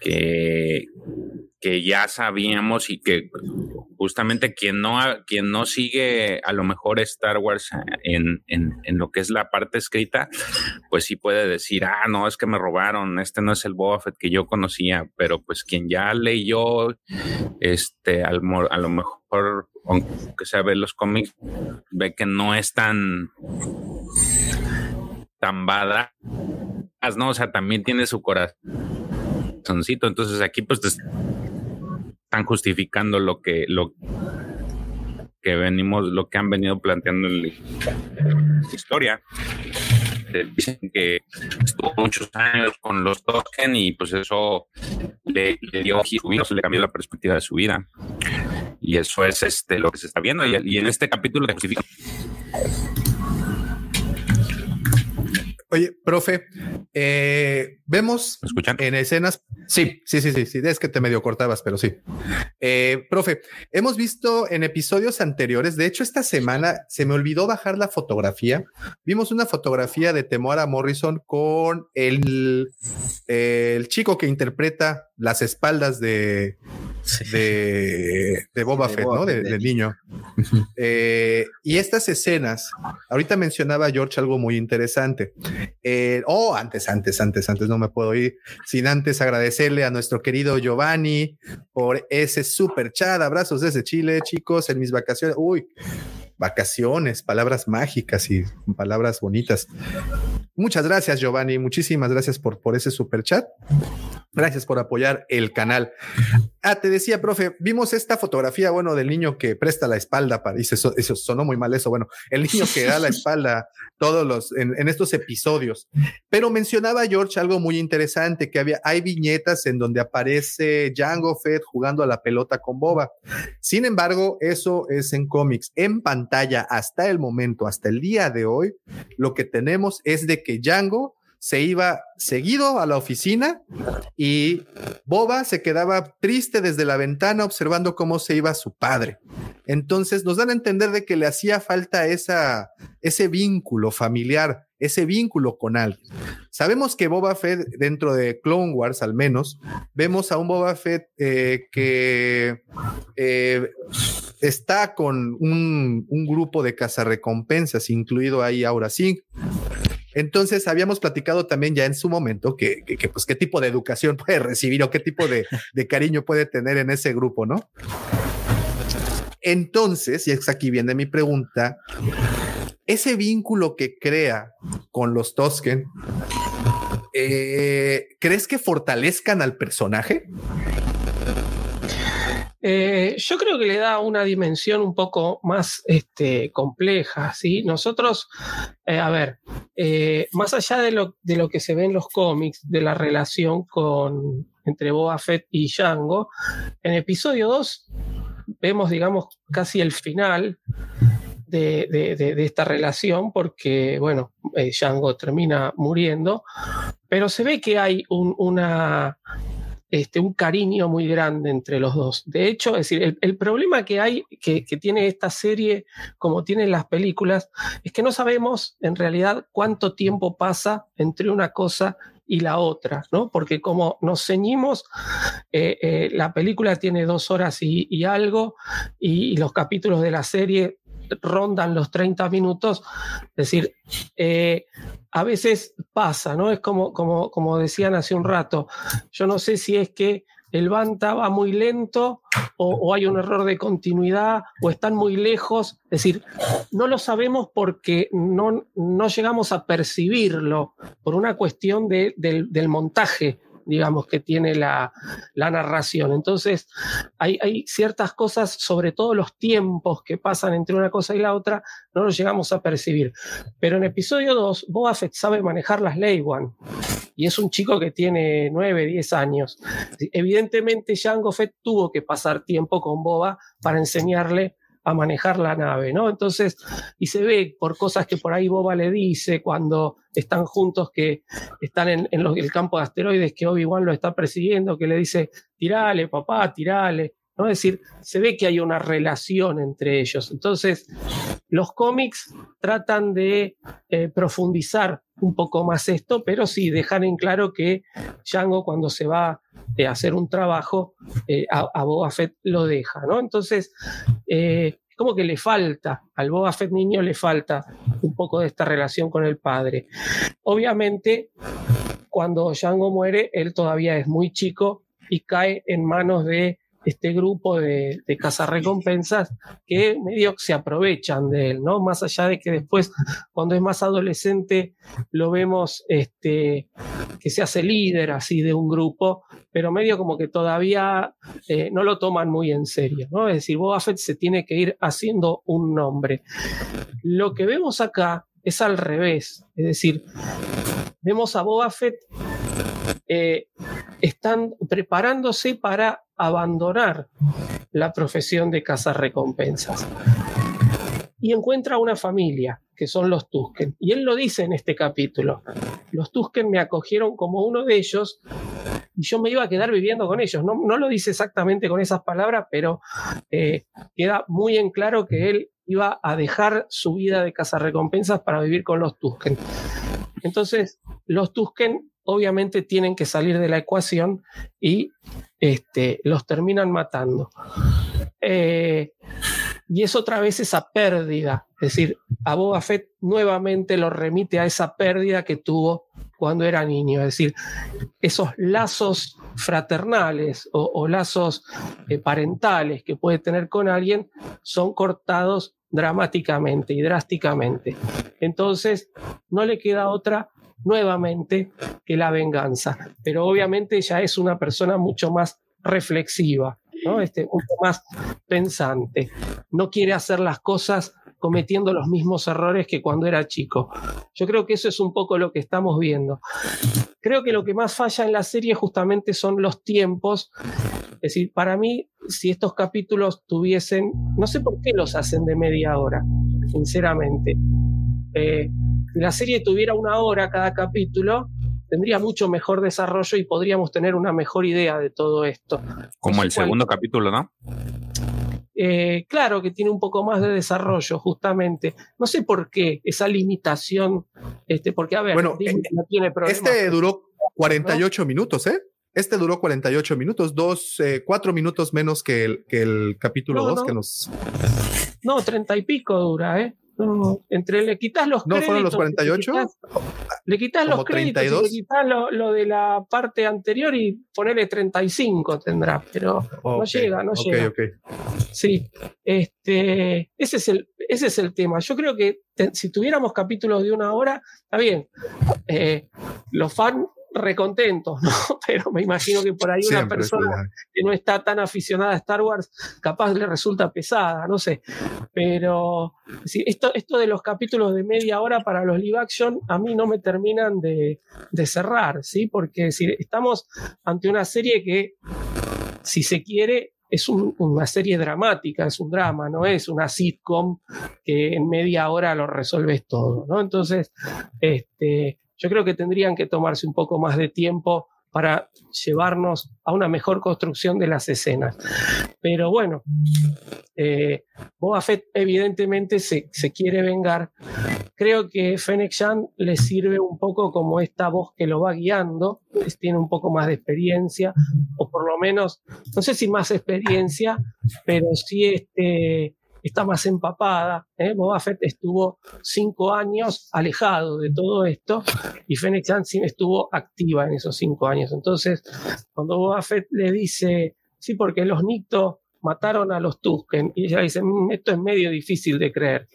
que, que ya sabíamos y que justamente quien no, quien no sigue a lo mejor Star Wars en, en, lo que es la parte escrita, pues sí puede decir, ah, no, es que me robaron, este no es el Boba Fett que yo conocía, pero pues quien ya leyó, este, a lo mejor, aunque sea ver los cómics, ve que no es tan tan badass, ¿no? O sea, también tiene su corazoncito. Entonces aquí pues están justificando lo que, lo que venimos, lo que han venido planteando en la historia. Dicen que estuvo muchos años con los token y pues eso le, le dio le cambió la perspectiva de su vida. Y eso es este lo que se está viendo. Y, en este capítulo justifican Oye, profe, eh, vemos en escenas. Sí, sí, sí, sí, sí, es que te medio cortabas, pero sí. Eh, profe, hemos visto en episodios anteriores, de hecho, esta semana se me olvidó bajar la fotografía. Vimos una fotografía de Temuera Morrison con el, el chico que interpreta las espaldas de, de, de, Boba Fett, ¿no? Del niño. Eh, y estas escenas, ahorita mencionaba George algo muy interesante. Eh, oh, antes, antes, antes, antes, no me puedo ir sin antes agradecerle a nuestro querido Giovanni por ese super chat. Abrazos desde Chile, chicos, en mis vacaciones. Uy, vacaciones, palabras mágicas y palabras bonitas. Muchas gracias, Giovanni. Muchísimas gracias por, por ese super chat. Gracias por apoyar el canal. Ah, te decía, profe, vimos esta fotografía, bueno, del niño que presta la espalda para, y eso, eso sonó muy mal eso, bueno, el niño que da la espalda todos los, en, en, estos episodios. Pero mencionaba George algo muy interesante, que había, hay viñetas en donde aparece Django Fett jugando a la pelota con Boba. Sin embargo, eso es en cómics. En pantalla, hasta el momento, hasta el día de hoy, lo que tenemos es de que Django se iba seguido a la oficina y Boba se quedaba triste desde la ventana observando cómo se iba su padre. Entonces nos dan a entender de que le hacía falta esa, ese vínculo familiar, ese vínculo con alguien. Sabemos que Boba Fett, dentro de Clone Wars al menos, vemos a un Boba Fett eh, que eh, está con un, grupo de cazarrecompensas, incluido ahí Aura Singh. Entonces habíamos platicado también ya en su momento que, pues qué tipo de educación puede recibir o qué tipo de, de cariño puede tener en ese grupo, ¿no? Entonces, y es aquí viene mi pregunta, ese vínculo que crea con los Tosken, eh, ¿crees que fortalezcan al personaje? Eh, yo creo que le da una dimensión un poco más este, compleja, ¿sí? Nosotros, eh, a ver, eh, más allá de lo, de lo que se ve en los cómics, de la relación con, entre Boba Fett y Django, en episodio 2 vemos, digamos, casi el final de, de, esta relación porque, bueno, eh, Django termina muriendo, pero se ve que hay un, una, este, un cariño muy grande entre los dos. De hecho, es decir, el, problema que hay, que, tiene esta serie, como tienen las películas, es que no sabemos en realidad cuánto tiempo pasa entre una cosa y la otra, ¿no? Porque como nos ceñimos, eh, eh, la película tiene dos horas y, algo, y, los capítulos de la serie rondan los 30 minutos. Es decir, eh, a veces pasa, ¿no? Es como, como, como decían hace un rato. Yo no sé si es que el Banta va muy lento o, hay un error de continuidad o están muy lejos. Es decir, no lo sabemos porque no, no llegamos a percibirlo por una cuestión del, del montaje digamos, que tiene la, narración. Entonces, hay, ciertas cosas, sobre todo los tiempos que pasan entre una cosa y la otra, no los llegamos a percibir. Pero en episodio 2, Boba Fett sabe manejar las One. Y es un chico que tiene 9, 10 años. Evidentemente, Jango Fett tuvo que pasar tiempo con Boba para enseñarle a manejar la nave, ¿no? Entonces, y se ve por cosas que por ahí Boba le dice cuando están juntos, que están en, el campo de asteroides, que Obi-Wan lo está persiguiendo, que le dice, tirale, papá, tirale. ¿no? Es decir, se ve que hay una relación entre ellos. Entonces, los cómics tratan de eh, profundizar un poco más esto, pero sí dejar en claro que Django cuando se va eh, a hacer un trabajo, eh, a, a, Boba Fett lo deja, ¿no? Entonces, como que le falta, al Boba Fett niño le falta un poco de esta relación con el padre. Obviamente, cuando Django muere, él todavía es muy chico y cae en manos de este grupo de, de cazarrecompensas que medio se aprovechan de él, ¿no? Más allá de que después, cuando es más adolescente, lo vemos este, que se hace líder así de un grupo, pero medio como que todavía eh, no lo toman muy en serio, ¿no? Es decir, Boba Fett se tiene que ir haciendo un nombre. Lo que vemos acá es al revés, es decir, vemos a Boba Fett eh, están preparándose para abandonar la profesión de cazar recompensas. Y encuentra una familia, que son los Tusken. Y él lo dice en este capítulo. Los Tusken me acogieron como uno de ellos y yo me iba a quedar viviendo con ellos. No, no lo dice exactamente con esas palabras, pero eh, queda muy en claro que él iba a dejar su vida de recompensas para vivir con los Tusken. Entonces, los Tusken obviamente tienen que salir de la ecuación y este, los terminan matando. Eh, y es otra vez esa pérdida, es decir, a Boba Fett nuevamente lo remite a esa pérdida que tuvo cuando era niño, es decir, esos lazos fraternales o, lazos eh, parentales que puede tener con alguien son cortados dramáticamente y drásticamente. Entonces, no le queda otra nuevamente que la venganza. Pero obviamente ella es una persona mucho más reflexiva, ¿no? Este, mucho más pensante. No quiere hacer las cosas cometiendo los mismos errores que cuando era chico. Yo creo que eso es un poco lo que estamos viendo. Creo que lo que más falla en la serie justamente son los tiempos. Es decir, para mí, si estos capítulos tuviesen, no sé por qué los hacen de media hora, sinceramente. Eh, si la serie tuviera una hora cada capítulo, tendría mucho mejor desarrollo y podríamos tener una mejor idea de todo esto. Como el segundo capítulo, ¿no? Eh, claro que tiene un poco más de desarrollo, justamente. No sé por qué esa limitación, este, porque a ver, bueno, eh, no tiene problema. Este duró 48 minutos, ¿eh? Este duró 48 minutos, dos, eh, cuatro minutos menos que el, que el capítulo 2 que nos. No, treinta y pico dura, ¿eh? Entre le quitas los ¿No fueron los 48? Le quitas, los créditos y le quitas lo, de la parte anterior y ponerle 35 tendrá, pero no llega, no llega. Sí, este, ese, es el, ese es el tema. Yo creo que si tuviéramos capítulos de una hora, está bien. Eh, los fans recontentos, ¿no? Pero me imagino que por ahí una persona que no está tan aficionada a Star Wars, capaz le resulta pesada, no sé. Pero esto, esto de los capítulos de media hora para los live action, a mí no me terminan de, cerrar, ¿sí? Porque si estamos ante una serie que, si se quiere, es una serie dramática, es un drama, no es una sitcom que en media hora lo resuelves todo, ¿no? Entonces, este, yo creo que tendrían que tomarse un poco más de tiempo para llevarnos a una mejor construcción de las escenas. Pero bueno, eh, Boba Fett evidentemente se, quiere vengar. Creo que Fennec Shan le sirve un poco como esta voz que lo va guiando, tiene un poco más de experiencia, o por lo menos, no sé si más experiencia, pero sí este, está más empapada. ¿eh? Boba Fett estuvo cinco años alejado de todo esto y Fennec Shand estuvo activa en esos cinco años. Entonces, cuando Boba Fett le dice, sí, porque los Nicto mataron a los Tusken. Y ella dice, mm, esto es medio difícil de creer.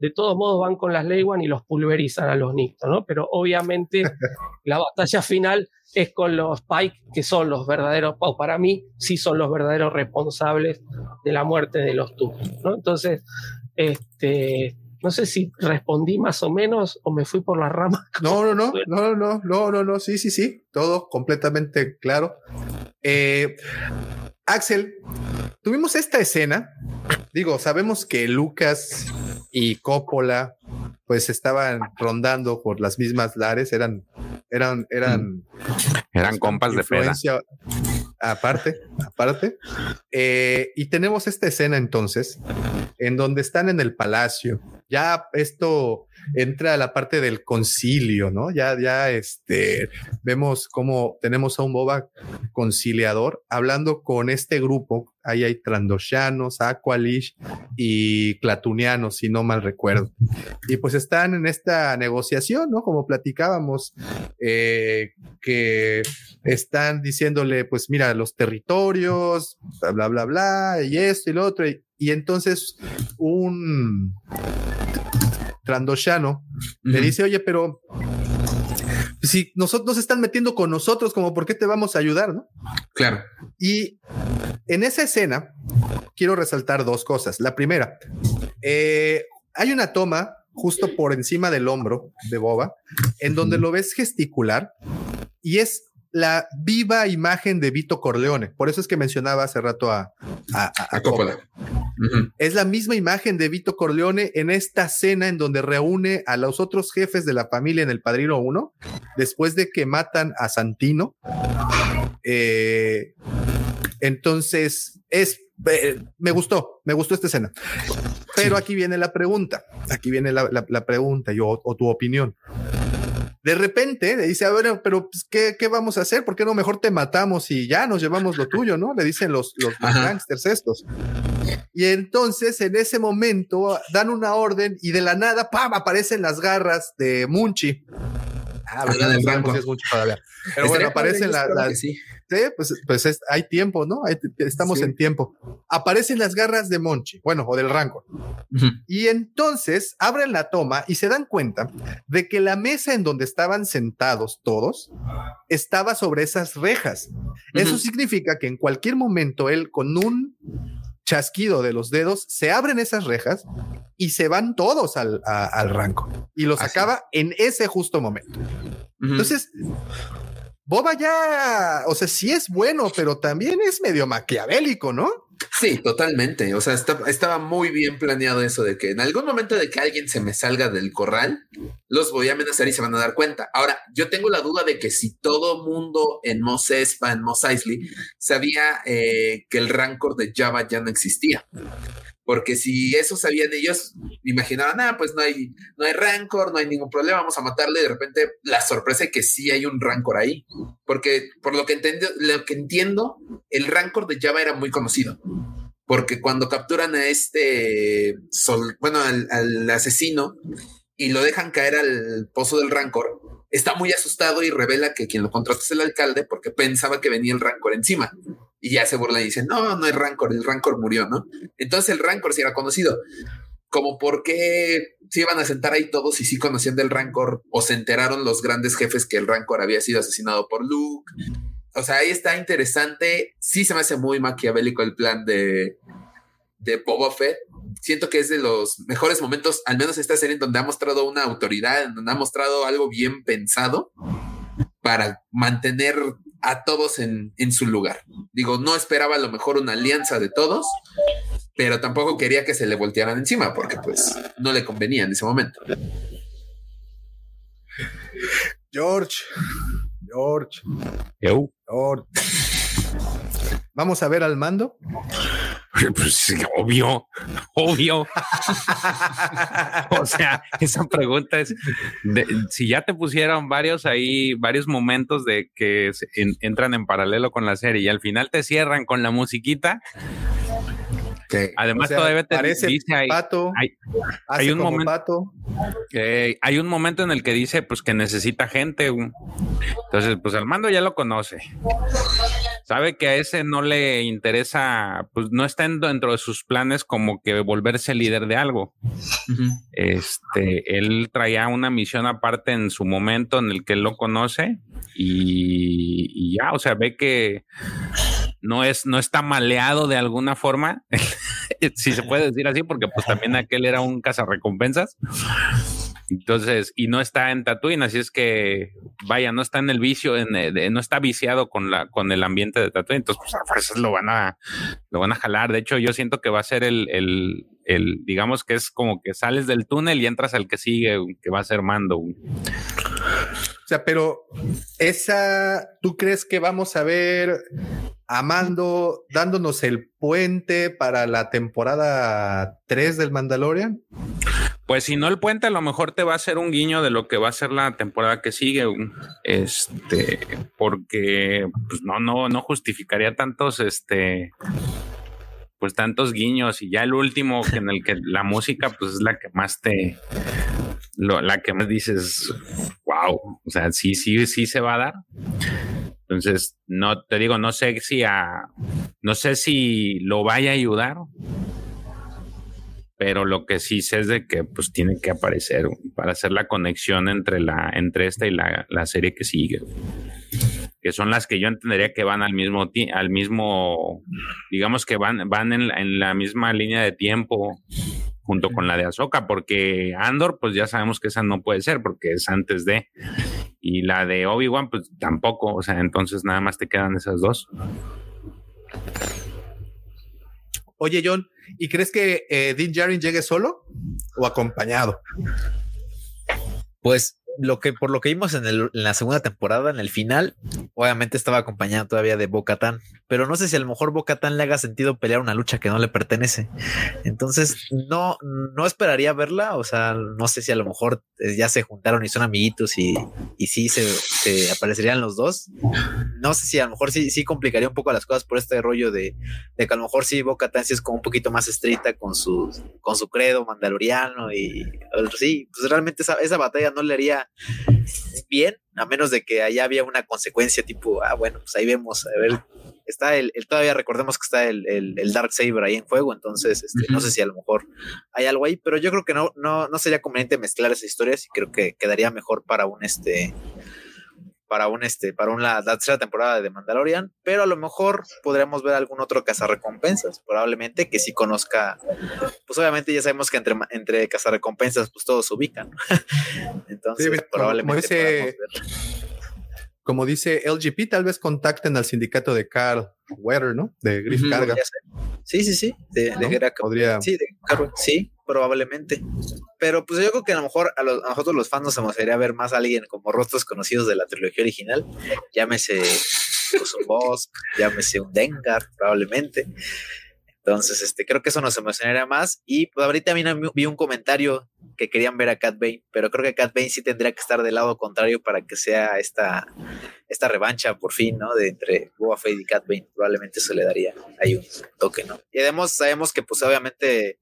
De todos modos van con las Leiwan y los pulverizan a los Nicto, ¿no? Pero obviamente la batalla final es con los Pike, que son los verdaderos, o para mí, sí son los verdaderos responsables de la muerte de los Tusken, ¿no? Entonces, este, no sé si respondí más o menos o me fui por la rama. No, no, no, no, no, no, no, no, sí, sí, sí, todo completamente claro. Eh, Axel, tuvimos esta escena. Digo, sabemos que Lucas y Coppola pues estaban rondando por las mismas lares, eran, eran, eran, eran compas de peda. Aparte, aparte. Eh, y tenemos esta escena entonces, en donde están en el palacio. Ya esto entra la parte del concilio, ¿no? Ya, ya, este, vemos cómo tenemos a un Boba conciliador hablando con este grupo. Ahí hay Trandoshanos, Aqualish y Clatunianos, si no mal recuerdo. Y pues están en esta negociación, ¿no? Como platicábamos, eh, que están diciéndole, pues mira, los territorios, bla, bla, bla, bla, y esto y lo otro. Y, y entonces un Trandoshano le dice, oye, pero si nosotros nos están metiendo con nosotros, como por qué te vamos a ayudar, ¿no? Claro. Y en esa escena quiero resaltar dos cosas. La primera, eh, hay una toma justo por encima del hombro de Boba, en donde lo ves gesticular y es la viva imagen de Vito Corleone. Por eso es que mencionaba hace rato a, a, Coppola. Es la misma imagen de Vito Corleone en esta cena en donde reúne a los otros jefes de la familia en el Padrino 1, después de que matan a Santino. Eh, entonces, es, eh, me gustó, me gustó esta escena. Pero aquí viene la pregunta, aquí viene la, pregunta yo, o tu opinión. De repente le dice, a ver, pero pues, ¿qué, ¿qué, vamos a hacer? ¿Por qué no mejor te matamos y ya nos llevamos lo tuyo, no? Le dicen los, los, gangsters estos. Y entonces en ese momento dan una orden y de la nada, ¡pam! aparecen las garras de Munchi. Ah, verdad, es mucho todavía. Pero bueno, aparecen las. La, sí. Pues, pues hay tiempo, ¿no? estamos en tiempo. Aparecen las garras de Monchi, bueno, o del Rancor. Y entonces abren la toma y se dan cuenta de que la mesa en donde estaban sentados todos estaba sobre esas rejas. Eso significa que en cualquier momento él con un chasquido de los dedos, se abren esas rejas y se van todos al, al ranco y los acaba en ese justo momento. Entonces, Boba ya, o sea, sí es bueno, pero también es medio maquiavélico, ¿no? Sí, totalmente. O sea, estaba muy bien planeado eso de que en algún momento de que alguien se me salga del corral, los voy a amenazar y se van a dar cuenta. Ahora, yo tengo la duda de que si todo mundo en Mos Espa, en Mos Eisley, sabía eh, que el rancor de Java ya no existía. Porque si eso sabían ellos, imaginaban, ah, pues no hay, no hay rancor, no hay ningún problema, vamos a matarle. De repente la sorpresa es que sí hay un rancor ahí. Porque por lo que, entiendo, lo que entiendo, el rancor de Java era muy conocido. Porque cuando capturan a este, sol, bueno, al, al asesino y lo dejan caer al pozo del rancor, está muy asustado y revela que quien lo contrató es el alcalde porque pensaba que venía el rancor encima y ya se burla y dice, no, no hay Rancor, el Rancor murió, ¿no? Entonces el Rancor sí era conocido. Como por qué se iban a sentar ahí todos y sí conocían del Rancor o se enteraron los grandes jefes que el Rancor había sido asesinado por Luke. O sea, ahí está interesante. Sí se me hace muy maquiavélico el plan de, de Boba Fett. Siento que es de los mejores momentos, al menos esta serie donde ha mostrado una autoridad, donde ha mostrado algo bien pensado para mantener a todos en, su lugar. Digo, no esperaba a lo mejor una alianza de todos, pero tampoco quería que se le voltearan encima porque pues no le convenía en ese momento. George, George, George. Vamos a ver al mando. Pues obvio, obvio. o sea, esa pregunta es, si ya te pusieron varios ahí, varios momentos de que entran en paralelo con la serie y al final te cierran con la musiquita, Además, O sea, todavía te parece dice ahí, pato, hay- hay un momento- pato. eh, hay un momento en el que dice pues que necesita gente. Entonces, pues Armando ya lo conoce. Sabe que a ese no le interesa, pues no está en- dentro de sus planes como que volverse líder de algo. Este, él traía una misión aparte en su momento en el que él lo conoce y, y ya, o sea, ve que no es, no está maleado de alguna forma, si se puede decir así, porque pues también aquel era un cazarrecompensas. Entonces, y no está en Tatooine, así es que, vaya, no está en el vicio, en, eh, no está viciado con la, con el ambiente de Tatooine, entonces, a fuerzas lo van a, lo van a jalar. De hecho, yo siento que va a ser el, el, digamos que es como que sales del túnel y entras al que sigue, que va a ser Mando. O sea, pero esa, ¿tú crees que vamos a ver a Mando dándonos el puente para la temporada 3 del Mandalorian? Pues si no el puente, a lo mejor te va a hacer un guiño de lo que va a ser la temporada que sigue. Este, porque pues no, no, no justificaría tantos, este, pues tantos guiños. Y ya el último en el que la música, pues es la que más te, la que más dices, wow. O sea, sí, sí, sí se va a dar. Entonces, no te digo, no sé si a, no sé si lo vaya a ayudar, pero lo que sí sé es de que pues tiene que aparecer para hacer la conexión entre la entre esta y la, la serie que sigue. Que son las que yo entendería que van al mismo al mismo digamos que van van en en la misma línea de tiempo junto con la de Ahsoka porque Andor pues ya sabemos que esa no puede ser porque es antes de y la de Obi-Wan pues tampoco o sea entonces nada más te quedan esas dos Oye, John, ¿y crees que eh, Din Djarin llegue solo o acompañado? Pues lo que por lo que vimos en, el- en la segunda temporada, en el final, obviamente estaba acompañado todavía de Bo-Katan, pero no sé si a lo mejor Bo-Katan le haga sentido pelear una lucha que no le pertenece. Entonces, no, no esperaría verla. O sea, no sé si a lo mejor eh, ya se juntaron y son amiguitos y, y sí se, aparecerían los dos. No sé si a lo mejor sí, sí complicaría un poco las cosas por este rollo de, de que a lo mejor sí Bo-Katan sí es como un poquito más estricta con su, con su credo mandaloriano y sí, pues realmente esa, esa batalla no le haría bien, a menos de que allá había una consecuencia tipo, ah, bueno, pues ahí vemos, a ver, está el, el- todavía recordemos que está el, el, el Dark Saber ahí en juego, entonces este, no sé si a lo mejor hay algo ahí, pero yo creo que no, no, no sería conveniente mezclar esas historias y creo que quedaría mejor para un este para un este, para una la tercera temporada de Mandalorian, pero a lo mejor podríamos ver algún otro cazarrecompensas, probablemente que sí conozca, pues obviamente ya sabemos que entre, entre cazarrecompensas pues todos se ubican. Entonces, Sí, probablemente ver. Como dice LGP, tal vez contacten al sindicato de Carl Wetter, ¿no? De Griff Ujú, Carga. Sí, sí, sí, de, de ¿no? Podría. Sí, de Carol, sí, probablemente. Pero pues yo creo que a lo mejor a, los- nosotros los fans nos emocionaría ver más a alguien como rostros conocidos de la trilogía original. Llámese pues, un Bosk, llámese un Dengar, probablemente. Entonces, este, creo que eso nos emocionaría más. Y pues ahorita también vi un comentario que querían ver a Cat Bane, pero creo que Cat Bane sí tendría que estar del lado contrario para que sea esta, esta revancha por fin, ¿no? De entre Boba Fett y Cat Bane. Probablemente eso le daría ahí un toque, ¿no? Y además sabemos que, pues, obviamente,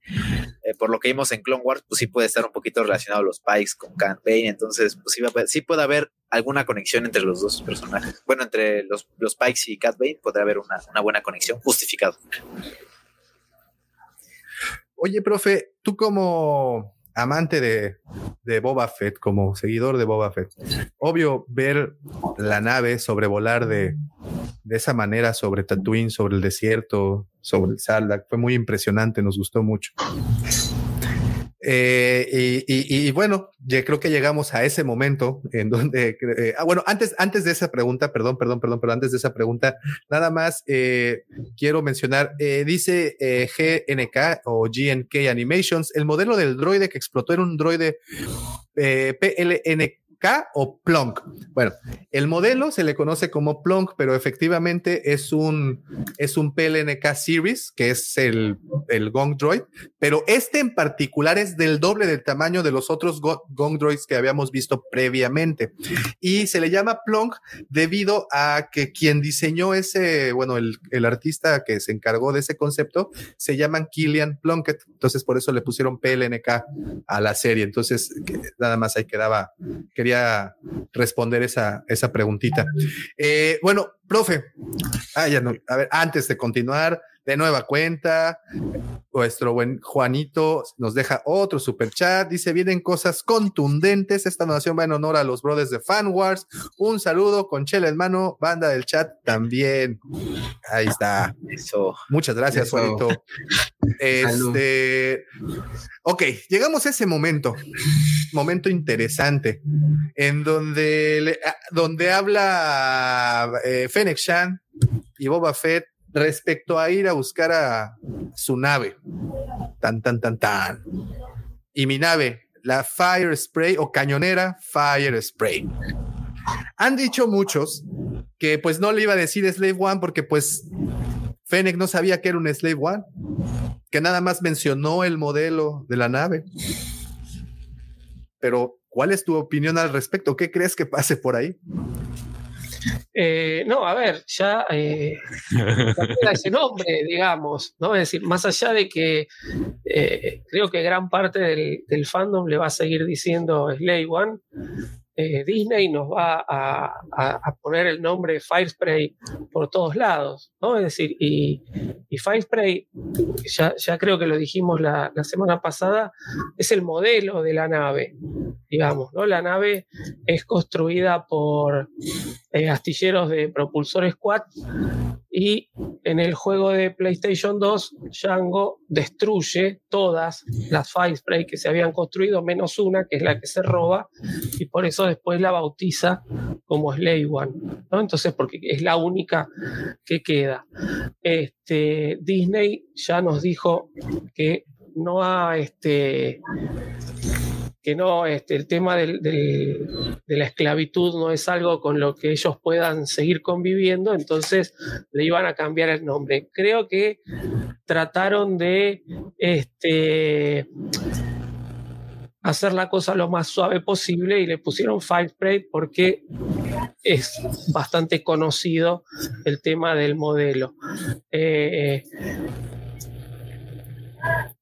eh, por lo que vimos en Clone Wars, pues sí puede estar un poquito relacionado los Pikes con Cat Bane. Entonces, pues sí, a sí puede haber alguna conexión entre los dos personajes. Bueno, entre los, los Pikes y Cat Bane podría haber una, una buena conexión justificado. Oye, profe, tú como amante de, de Boba Fett, como seguidor de Boba Fett, obvio ver la nave sobrevolar de, de esa manera sobre Tatooine, sobre el desierto, sobre el Sarlacc, fue muy impresionante, nos gustó mucho. Eh, y, bueno, ya creo que llegamos a ese momento en donde, eh, ah, bueno, antes, antes de esa pregunta, perdón, perdón, perdón, pero antes de esa pregunta, nada más eh, quiero mencionar, dice GNK o GNK Animations, el modelo del droide que explotó era un droide PLN, K o Plonk. Bueno, el modelo se le conoce como Plonk, pero efectivamente es un, es un PLNK Series, que es el, el Gong Droid, pero este en particular es del doble del tamaño de los otros Gong Droids que habíamos visto previamente. Y se le llama Plonk debido a que quien diseñó ese, bueno, el, el artista que se encargó de ese concepto, se llaman Killian Plunkett. Entonces, por eso le pusieron PLNK a la serie. Entonces, nada más ahí quedaba, quería responder esa, esa preguntita. Eh, bueno, profe, ah, a ver, antes de continuar, de nueva cuenta. Nuestro buen Juanito nos deja otro super chat. Dice: Vienen cosas contundentes. Esta donación va en honor a los brothers de Fan Wars. Un saludo con chela en mano, banda del chat también. Ahí está. Eso. Muchas gracias, Eso. Juanito. Este. Ok, llegamos a ese momento. Momento interesante. En donde, le- donde habla eh, Fennec Shan y Boba Fett respecto a ir a buscar a su nave. Tan, tan, tan, tan. Y mi nave, la Fire Spray o cañonera Fire Spray. Han dicho muchos que pues no le iba a decir Slave One porque pues Fennec no sabía que era un Slave One, que nada más mencionó el modelo de la nave. Pero, ¿cuál es tu opinión al respecto? ¿Qué crees que pase por ahí? Eh, no, a ver, ya eh, ese nombre, digamos, ¿no? Es decir, más allá de que eh, creo que gran parte del, del fandom le va a seguir diciendo Slay One, eh, Disney nos va a, poner el nombre Firespray por todos lados, ¿no? Es decir, y, Firespray, ya, creo que lo dijimos la, semana pasada, es el modelo de la nave, digamos, ¿no? La nave es construida por eh, astilleros de propulsores Quad y en el juego de PlayStation 2 Django destruye todas las Fire Spray que se habían construido menos una que es la que se roba y por eso después la bautiza como Slay One ¿no? entonces porque es la única que queda este, Disney ya nos dijo que no ha este que no, este, el tema de la esclavitud no es algo con lo que ellos puedan seguir conviviendo, entonces le iban a cambiar el nombre. Creo que trataron de este, hacer la cosa lo más suave posible y le pusieron Fire Spray porque es bastante conocido el tema del modelo. Eh,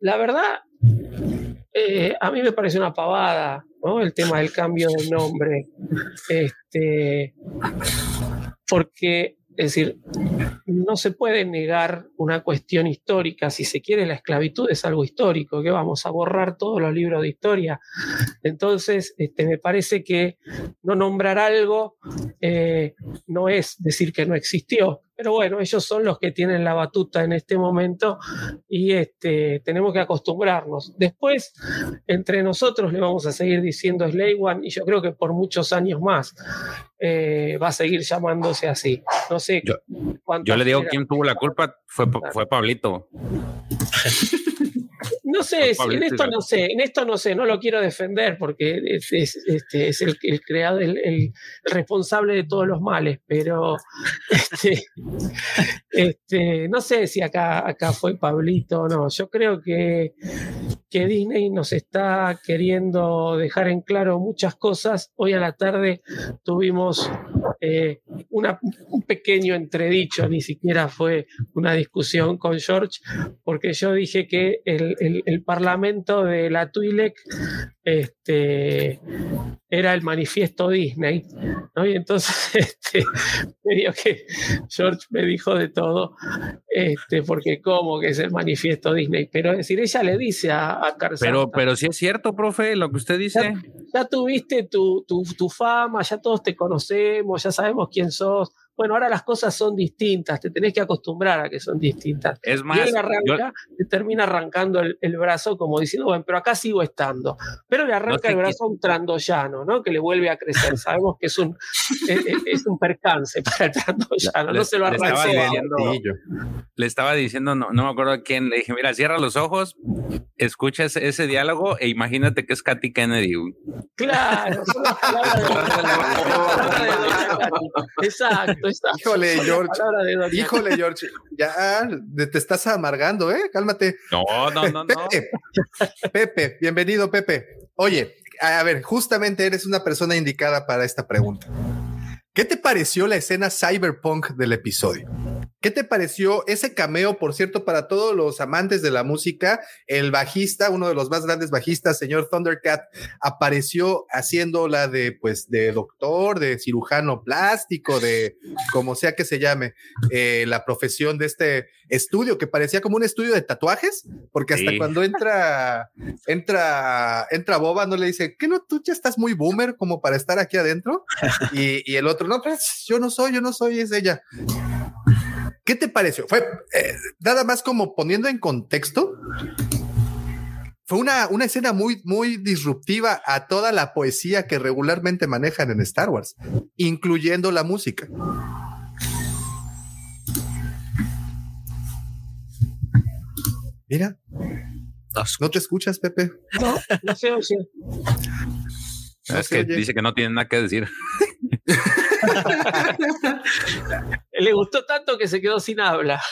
la verdad, eh, a mí me parece una pavada. El tema del cambio de nombre. Este, porque, es decir, no se puede negar una cuestión histórica. Si se quiere, la esclavitud es algo histórico, que vamos a borrar todos los libros de historia. Entonces, este, me parece que no nombrar algo eh, no es decir que no existió. Pero bueno, ellos son los que tienen la batuta en este momento y este, tenemos que acostumbrarnos. Después, entre nosotros le vamos a seguir diciendo Slay One y yo creo que por muchos años más eh, va a seguir llamándose así. No sé Yo- Yo le digo quién tuvo la culpa, fue, fue Pablito. No sé, si- en esto no sé, en esto no sé, no lo quiero defender porque es, es- este, es el, el creador, el, el responsable de todos los males, pero este, este, no sé si acá, acá fue Pablito o no. Yo creo que, que Disney nos está queriendo dejar en claro muchas cosas. Hoy a la tarde tuvimos eh, una- un pequeño entredicho, ni siquiera fue una discusión con George, porque yo dije que el, el- el parlamento de la Twi'lek este, era el manifiesto Disney, ¿no? Y entonces este, medio que George me dijo de todo, este, porque como que es el manifiesto Disney, pero es decir, ella le dice a, a Pero, pero sí es cierto, profe, lo que usted dice. ya tuviste tu, tu- tu fama, ya todos te conocemos, ya sabemos quién sos, bueno, ahora las cosas son distintas, te tenés que acostumbrar a que son distintas. Es y más, él yo- arranca, le termina arrancando el, el brazo como diciendo, bueno, pero acá sigo estando. Pero le arranca el brazo a un trandoyano, ¿no? Que le vuelve a crecer. Sabemos que es un, es, es- es un percance para el trandoyano, no Le- se lo le estaba arrancó. diciendo- Martillo. le estaba diciendo, no, no me acuerdo a quién, le dije, mira, cierra los ojos, escucha ese, ese diálogo e imagínate que es Katy Kennedy. Claro, son las palabras de-. Exacto, Híjole, George. Híjole, George, ya te estás amargando, ¿eh? Cálmate. No, no, no, no. Pepe, bienvenido, Pepe. Oye, a ver, justamente eres una persona indicada para esta pregunta. ¿Qué te pareció la escena cyberpunk del episodio? ¿Qué te pareció ese cameo, por cierto, para todos los amantes de la música? El bajista, uno de los más grandes bajistas, señor Thundercat, apareció haciendo la de, pues, de doctor, de cirujano plástico, de como sea que se llame, eh, la profesión de este estudio que parecía como un estudio de tatuajes, porque hasta Sí. cuando entra, entra, entra Boba, no le dice, ¿qué no? Tú ya estás muy boomer como para estar aquí adentro. Y, y el otro, no, pues yo no soy, yo no soy, es ella. ¿Qué te pareció? Fue eh, nada más como poniendo en contexto. Fue una, una escena muy, muy disruptiva a toda la poesía que regularmente manejan en Star Wars, incluyendo la música. Mira, ¿no te escuchas, Pepe? No, no oye. No es se que oye. dice que no tiene nada que decir. Le gustó tanto que se quedó sin habla.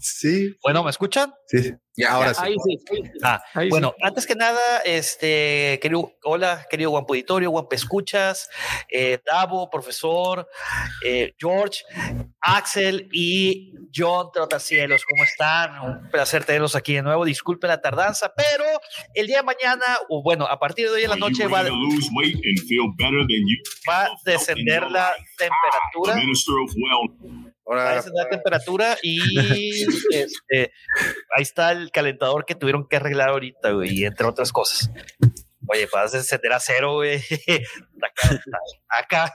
Sí, Bueno, ¿me escuchan? sí. Ya, Ahora ya. sí. Ahí sí. ahí sí. Ah, Ahí bueno, antes que nada, este, querido, hola, querido Guampo Auditorio, Guampo Escuchas, eh, Davo, profesor, eh, George, Axel y John Trotacielos, ¿cómo están? Un placer tenerlos aquí de nuevo. Disculpen la tardanza, pero el día de mañana, o bueno, a partir de hoy en la noche va, va a descender la temperatura. Minister of Well. Va a temperatura y este, ahí está el calentador que tuvieron que arreglar ahorita, güey, y entre otras cosas. Oye, vas a encender a cero, güey. Acá, acá.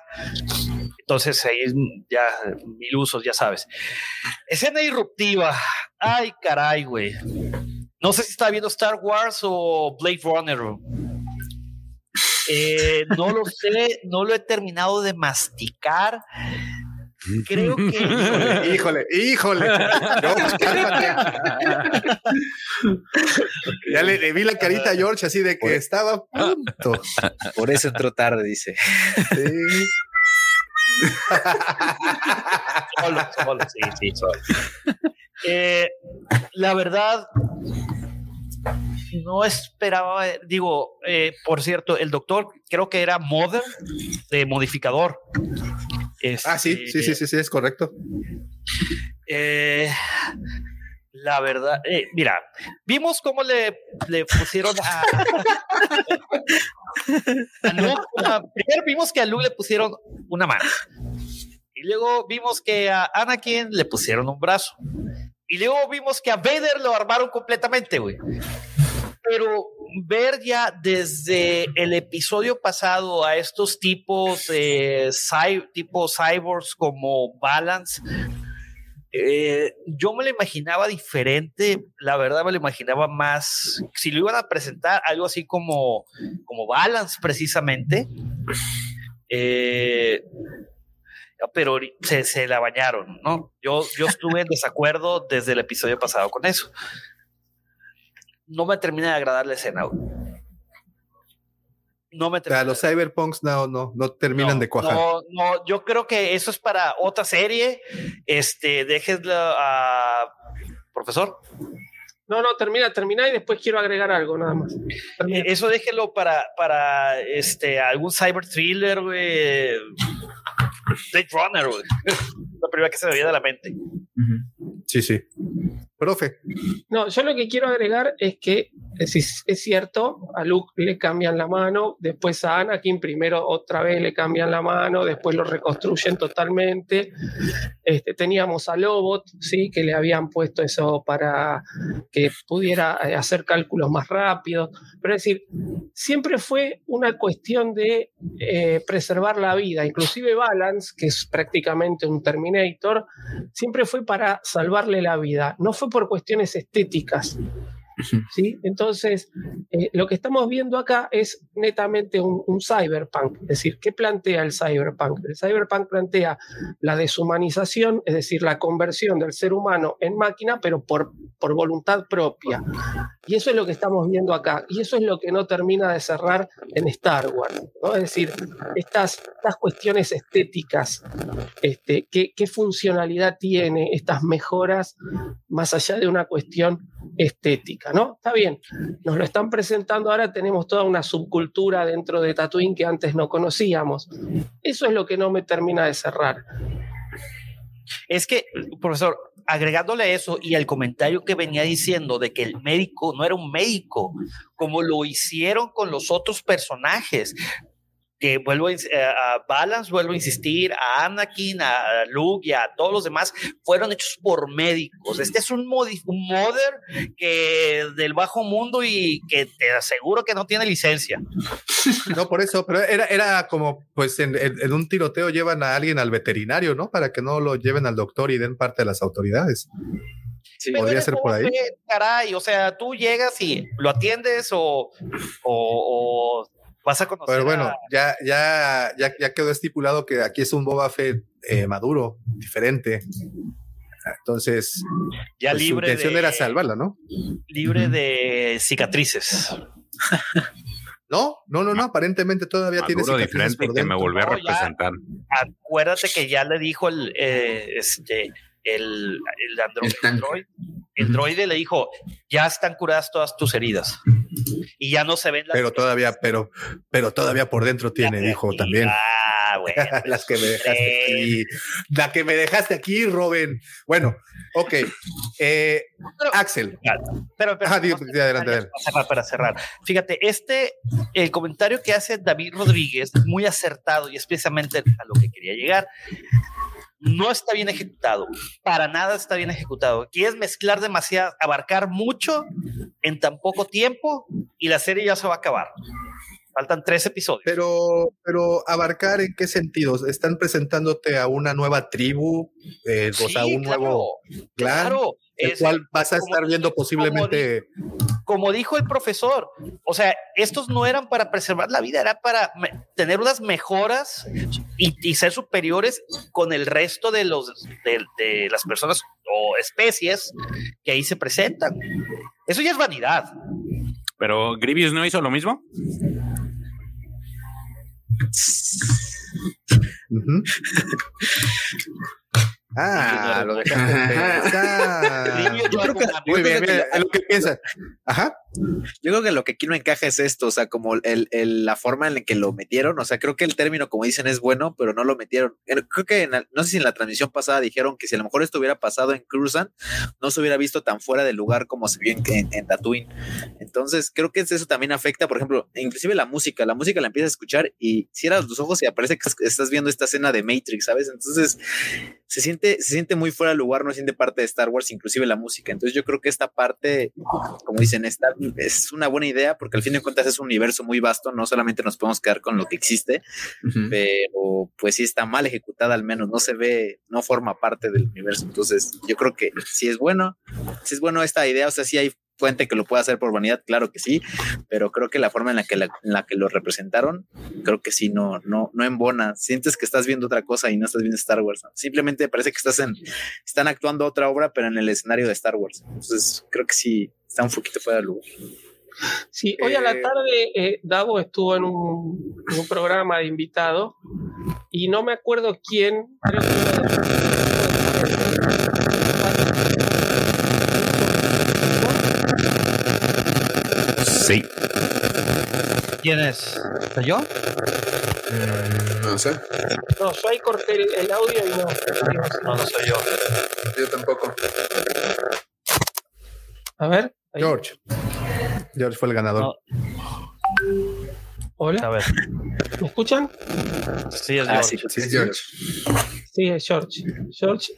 Entonces ahí ya mil usos, ya sabes. Escena disruptiva. Ay, caray, güey. No sé si está viendo Star Wars o Blade Runner. Eh, no lo sé, no lo he terminado de masticar. Creo que híjole, híjole. No, cálmate. ya le, le vi la carita a George así de que estaba a punto. Por eso entró tarde, dice. Sí. solo, solo, sí, sí, solo. Eh, la verdad, no esperaba, digo, eh, por cierto, el doctor creo que era Mother de modificador. Ah, sí, sí, sí, sí, sí, es correcto. Eh, la verdad, eh, mira, vimos cómo le, le pusieron a. a Luke una- primero vimos que a Luke le pusieron una mano. Y luego vimos que a Anakin le pusieron un brazo. Y luego vimos que a Vader lo armaron completamente, güey. Pero ver ya desde el episodio pasado a estos tipos, eh, cy- tipo cyborgs como Balance, eh, yo me lo imaginaba diferente, la verdad me lo imaginaba más, si lo iban a presentar algo así como, como Balance precisamente, eh, pero se, se la bañaron, ¿no? Yo, yo estuve en desacuerdo desde el episodio pasado con eso. No me termina de agradar la escena. güey. No me O sea, termina. los cyberpunks no, no, no terminan No, de cuajar. No, no, yo creo que eso es para otra serie. Este, déjenla a profesor. No, no, termina, termina y después quiero agregar algo, nada más. Eh, Eso déjenlo para, para este, algún cyber thriller, güey. Blade Runner, güey. La primera que se me viene a la mente. Sí, sí. Profe, No, yo lo que quiero agregar es que Es, decir, es cierto, a Luke le cambian la mano, después a Anakin primero otra vez le cambian la mano, después lo reconstruyen totalmente. Este, teníamos a Lobot, ¿sí? que le habían puesto eso para que pudiera eh, hacer cálculos más rápidos. Pero es decir, siempre fue una cuestión de eh, preservar la vida. Inclusive Balance, que es prácticamente un Terminator, siempre fue para salvarle la vida. No fue por cuestiones estéticas. Entonces, eh, lo que estamos viendo acá es netamente un, un cyberpunk. Es decir, ¿qué plantea el cyberpunk? El cyberpunk plantea la deshumanización, es decir, la conversión del ser humano en máquina, pero por, por voluntad propia. Y eso es lo que estamos viendo acá. Y eso es lo que no termina de cerrar en Star Wars. Es decir, estas, estas cuestiones estéticas, este, ¿qué, ¿qué funcionalidad tiene estas mejoras más allá de una cuestión estética? ¿no? Está bien, nos lo están presentando ahora, tenemos toda una subcultura dentro de Tatooine que antes no conocíamos. Eso es lo que no me termina de cerrar. Es que, profesor, agregándole eso y el comentario que venía diciendo de que el médico no era un médico, como lo hicieron con los otros personajes, que vuelvo a, eh, a Balance, vuelvo a insistir, a Anakin, a Luke y a todos los demás, fueron hechos por médicos. Este es un, un modder que del bajo mundo y que te aseguro que no tiene licencia. No, por eso, pero era, era como, pues en, en- en un tiroteo llevan a alguien al veterinario, ¿no? Para que no lo lleven al doctor y den parte de las autoridades. Pero podría ser por ahí. Caray, o sea, tú llegas y lo atiendes o, o, o vas a conocer Pero bueno, a- ya, ya, ya, ya quedó estipulado que aquí es un Boba Fett eh, maduro, diferente. Entonces, ya pues, su libre intención de, era salvarla, ¿no? libre de cicatrices. No, no, no, no, aparentemente todavía tiene Maduro cicatrices diferente y por que me dentro. volvió a No, ya. representar. Acuérdate que ya le dijo el, eh, este, el, el, andro- El el droide le dijo, ya están curadas todas tus heridas. Y ya no se ven las Pero todavía, pero, pero todavía por dentro tiene, dijo también. Ah, bueno. Las que me dejaste aquí. La que me dejaste aquí, Robin. Bueno, ok. Eh, Pero- Axel. Pero, pero di adelante, para adelante. cerrar, para cerrar. Fíjate, este, el comentario que hace David Rodríguez muy acertado y es precisamente a lo que quería llegar. No está bien ejecutado, para nada está bien ejecutado. Quieres mezclar demasiado, abarcar mucho en tan poco tiempo y la serie ya se va a acabar. Faltan tres episodios. Pero, pero abarcar en qué sentidos? ¿Están presentándote a una nueva tribu? Eh, o sea, un claro, nuevo clan, claro. el Es- cual vas a estar viendo posiblemente. como dijo el profesor, o sea, estos no eran para preservar la vida, era para tener unas mejoras y, y ser superiores con el resto de los de, de las personas o especies que ahí se presentan. Eso ya es vanidad. Pero Grievous no hizo lo mismo. Ah, lo dejaste pensar. Yo creo que- Muy bien, es lo que piensas. Ajá. Yo creo que lo que aquí no encaja es esto, o sea, como la forma en la que lo metieron, o sea, creo que el término, como dicen, es bueno, pero no lo metieron. Creo que, en no sé si en la transmisión pasada dijeron que si a lo mejor esto hubiera pasado en Cruzan, no se hubiera visto tan fuera de lugar como se vio en, en, en Tatooine. Entonces, creo que eso también afecta, por ejemplo, inclusive la música, la música la empiezas a escuchar y cierras los ojos y aparece que estás viendo esta escena de Matrix, ¿sabes? Entonces, se siente, se siente muy fuera de lugar, no se siente parte de Star Wars, inclusive la música. Entonces, yo creo que esta parte, como dicen, está, es una buena idea porque al fin de cuentas es un universo muy vasto, no solamente nos podemos quedar con lo que existe, pero pues sí está mal ejecutada al menos, no se ve, no forma parte del universo. Entonces, yo creo que sí es bueno, sí es bueno esta idea, o sea, sí hay fuente que lo pueda hacer por vanidad, claro que sí, pero creo que la forma en la que, la, en la que lo representaron, creo que sí no, no, no embona. Sientes que estás viendo otra cosa y no estás viendo Star Wars. ¿no? Simplemente parece que estás en, están actuando otra obra, pero en el escenario de Star Wars. Entonces, creo que sí está un poquito fuera de lugar. Sí, hoy a la Eh, tarde eh, Davo estuvo en un, en un programa de invitado y no me acuerdo quién. creo que Sí. ¿Quién es? ¿Soy yo? No sé, No, yo ahí corté el, el audio y no. No, no soy yo. yo tampoco. A ver. ahí. George. George fue el ganador. No. A Hola, ver. ¿me escuchan? Sí, es Ah, George. sí, Sí, es George. Sí, es George. George,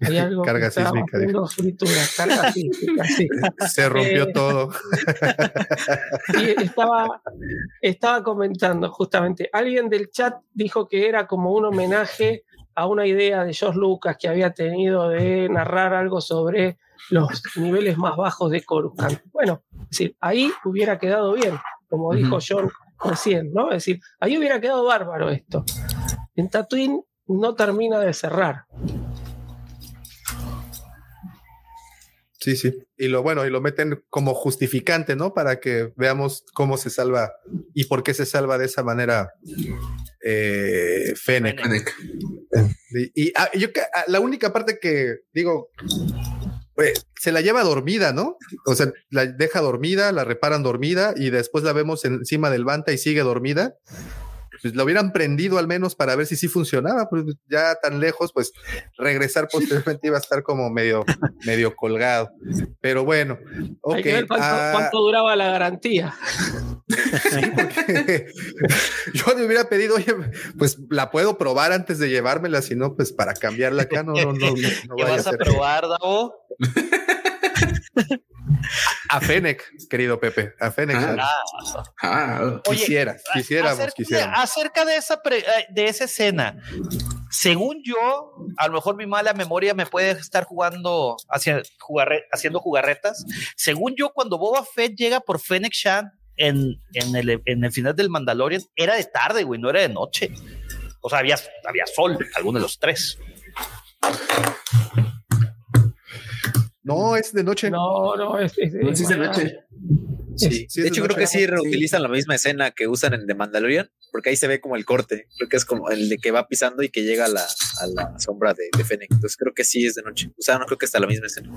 hay algo Carga sísmica, fritura, carga sísmica, sí. Se rompió Eh, todo. Y estaba, estaba comentando justamente, alguien del chat dijo que era como un homenaje a una idea de George Lucas que había tenido de narrar algo sobre los niveles más bajos de Coruscant. Bueno, es decir, ahí hubiera quedado bien, como dijo John recién, ¿no? Es decir, ahí hubiera quedado bárbaro esto. En Tatooine no termina de cerrar. Sí, sí. Y lo bueno, y lo meten como justificante, ¿no? Para que veamos cómo se salva y por qué se salva de esa manera eh, Fennec. Fennec. Y, y, ah, yo que- ah, la única parte que digo, se la lleva dormida, ¿no? O sea, la deja dormida, la reparan dormida y después la vemos encima del Banta y sigue dormida. Pues la hubieran prendido al menos para ver si sí funcionaba, pues ya tan lejos, pues regresar posteriormente iba a estar como medio, medio colgado. Pero bueno, ok. Hay que ver cuánto, ah, cuánto duraba la garantía. yo le hubiera pedido, oye, pues la puedo probar antes de llevármela, si no, pues para cambiarla acá, no, no, no, no, no ¿Qué vaya vas a probar, Davo? A Fennec, querido Pepe, a Fennec. Ah. Ah, Ah, Oye, Quisiera, quisiéramos, acerca, quisiéramos. acerca de esa pre- eh, de esa escena, según yo, a lo mejor mi mala memoria me puede estar jugando hacia, jugarre- haciendo jugarretas. Según yo, cuando Boba Fett llega por Fennec Shan en, en, el, en el final del Mandalorian, era de tarde, güey, no era de noche. O sea, había, había sol, alguno de los tres. No, es de noche. No, no, es, es- no, es de noche. Sí. Sí, de hecho, de creo que sí Sí. reutilizan la misma escena que usan en The Mandalorian, porque ahí se ve como el corte. Creo que es como el de que va pisando y que llega a la, a la sombra de, de Fennec. Entonces creo que sí es de noche. O sea, no creo que está la misma escena.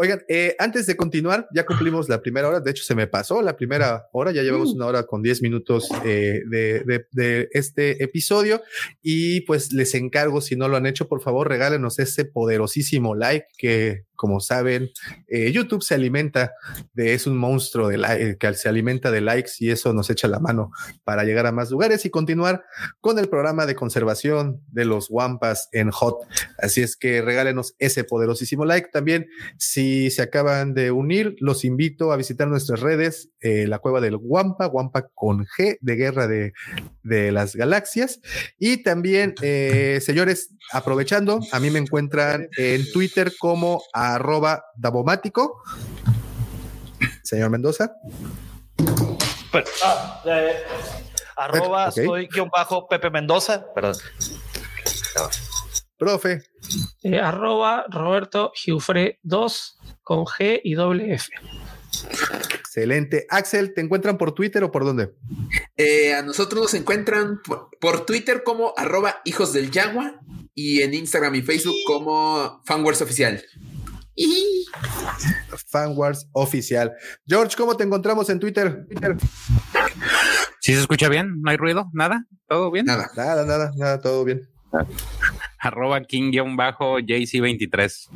Oigan, eh, antes de continuar, ya cumplimos la primera hora. De hecho, se me pasó la primera hora. Ya llevamos una hora con 10 minutos eh, de, de- de este episodio. Y pues les encargo, si no lo han hecho, por favor, regálenos ese poderosísimo like que, como saben, eh, YouTube se alimenta de, es un monstruo like, que se alimenta de likes y eso nos echa la mano para llegar a más lugares y continuar con el programa de conservación de los Wampas en Hot. Así es que regálenos ese poderosísimo like. También, si se acaban de unir, los invito a visitar nuestras redes, eh, la cueva del Wampa, Wampa con G de Guerra de, de las Galaxias. Y también, eh, señores, aprovechando, a mí me encuentran en Twitter como arroba Davomático. Señor Mendoza. Pero, ah, eh, arroba soy guion bajo Pepe Mendoza. Perdón. Profe, eh, arroba Roberto Giufre 2 con G y doble F. excelente. Axel, ¿te encuentran por Twitter o por dónde? Eh, a nosotros nos encuentran por, por Twitter como arroba hijos del Yagua y en Instagram y Facebook como Fanwars Oficial. Fanwars Oficial. George, ¿cómo te encontramos en Twitter? ¿Sí se escucha bien? ¿No hay ruido? ¿Nada? ¿Todo bien? Nada. Nada, nada, nada, todo bien. Arroba King-JC23.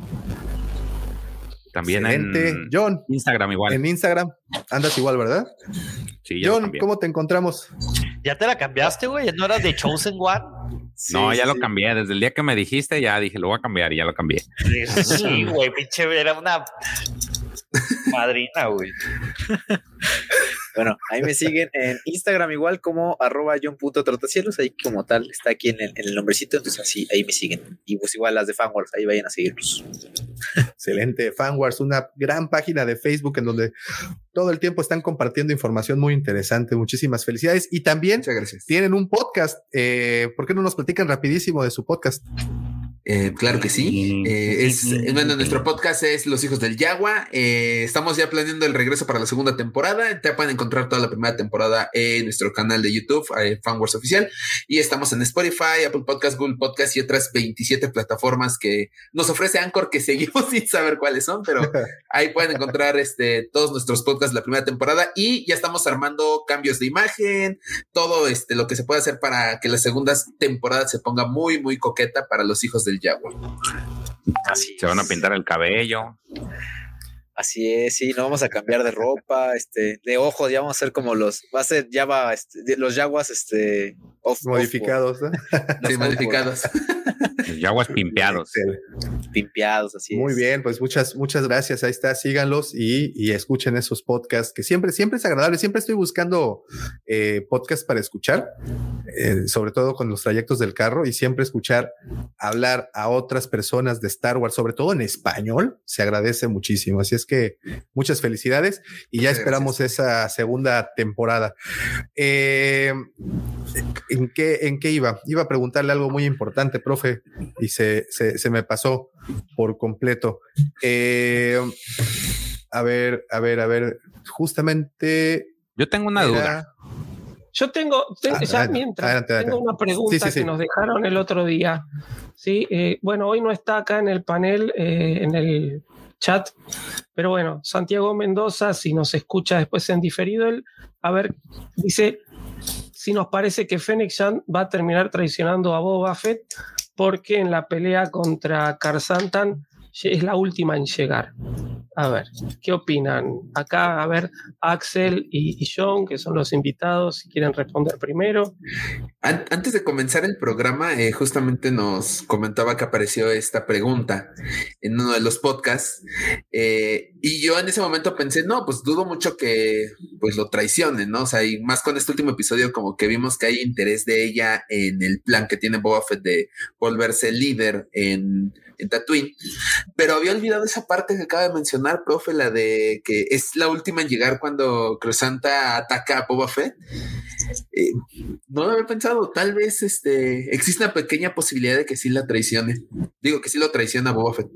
También Excelente. en John, Instagram igual. en Instagram andas igual, ¿verdad? Sí, John. ¿cómo te encontramos? ¿Ya te la cambiaste, güey? ¿No eras de Chosen One? no, Sí, ya lo cambié. Desde el día que me dijiste, ya dije, lo voy a cambiar y ya lo cambié. Sí, güey, pinche, era una madrina, güey. Bueno, ahí me siguen en Instagram igual como arroba john.trotacielos, ahí como tal, está aquí en el, en el nombrecito, entonces así, ahí me siguen. Y pues igual las de Fanwars, ahí vayan a seguirlos. Excelente. Fanwars, una gran página de Facebook en donde todo el tiempo están compartiendo información muy interesante. Muchísimas felicidades. Y también tienen un podcast. Eh, ¿Por qué no nos platican rapidísimo de su podcast? Eh, claro que sí. Eh, es, eh, bueno, nuestro podcast es Los Hijos del Yagua. Eh, estamos ya planeando el regreso para la segunda temporada. Te pueden encontrar toda la primera temporada en nuestro canal de YouTube, Fanwars Oficial. Y estamos en Spotify, Apple Podcast, Google Podcast y otras 27 plataformas que nos ofrece Anchor, que seguimos sin saber cuáles son, pero ahí pueden encontrar este, todos nuestros podcasts de la primera temporada. Y ya estamos armando cambios de imagen, todo este, lo que se puede hacer para que la segunda temporada se ponga muy, muy coqueta para los hijos del Yagua. Así. Se van a pintar el cabello. Así es, sí, no vamos a cambiar de ropa, este, de ojos, ya vamos a ser como los, va a ser, ya va, este, de- los yaguas, este, off- Modificados, ¿no? off- Sí, off- modificados. Los yaguas pimpeados. pimpeados, así Muy es. bien, pues muchas, muchas gracias. Ahí está, síganlos y, y escuchen esos podcasts que siempre, siempre es agradable. Siempre estoy buscando eh, podcasts para escuchar, eh, sobre todo con los trayectos del carro y siempre escuchar hablar a otras personas de Star Wars, sobre todo en español, se agradece muchísimo. Así es que muchas felicidades y ya Muchas esperamos esa segunda temporada. Eh, ¿en, qué, ¿En qué iba? Iba a preguntarle algo muy importante, profe, y se, se, se me pasó por completo. Eh, a ver, a ver, a ver, justamente. Yo tengo una era- duda. Yo tengo, Ah, ya adelante, mientras, adelante, tengo una pregunta Sí, sí, sí. que nos dejaron el otro día. Sí, eh, bueno, hoy no está acá en el panel, eh, en el chat, pero bueno, Santiago Mendoza, si nos escucha después en diferido, él, a ver, dice si nos parece que Fennec Shand va a terminar traicionando a Boba Fett porque en la pelea contra Karsantan es la última en llegar. A ver, ¿qué opinan? Acá, a ver, Axel y, y John, que son los invitados, si quieren responder primero. An- Antes de comenzar el programa, eh, justamente nos comentaba que apareció esta pregunta en uno de los podcasts eh, y yo en ese momento pensé, no, pues dudo mucho que pues lo traicionen, ¿no? O sea, y más con este último episodio como que vimos que hay interés de ella en el plan que tiene Boba Fett de volverse líder en, en Tatooine, pero había olvidado esa parte que acaba de mencionar, profe, la de que es la última en llegar cuando Cruzanta ataca a Boba Fett. Eh, no lo había pensado. Tal vez este existe una pequeña posibilidad de que sí la traicione. Digo que sí lo traiciona Boba Fett.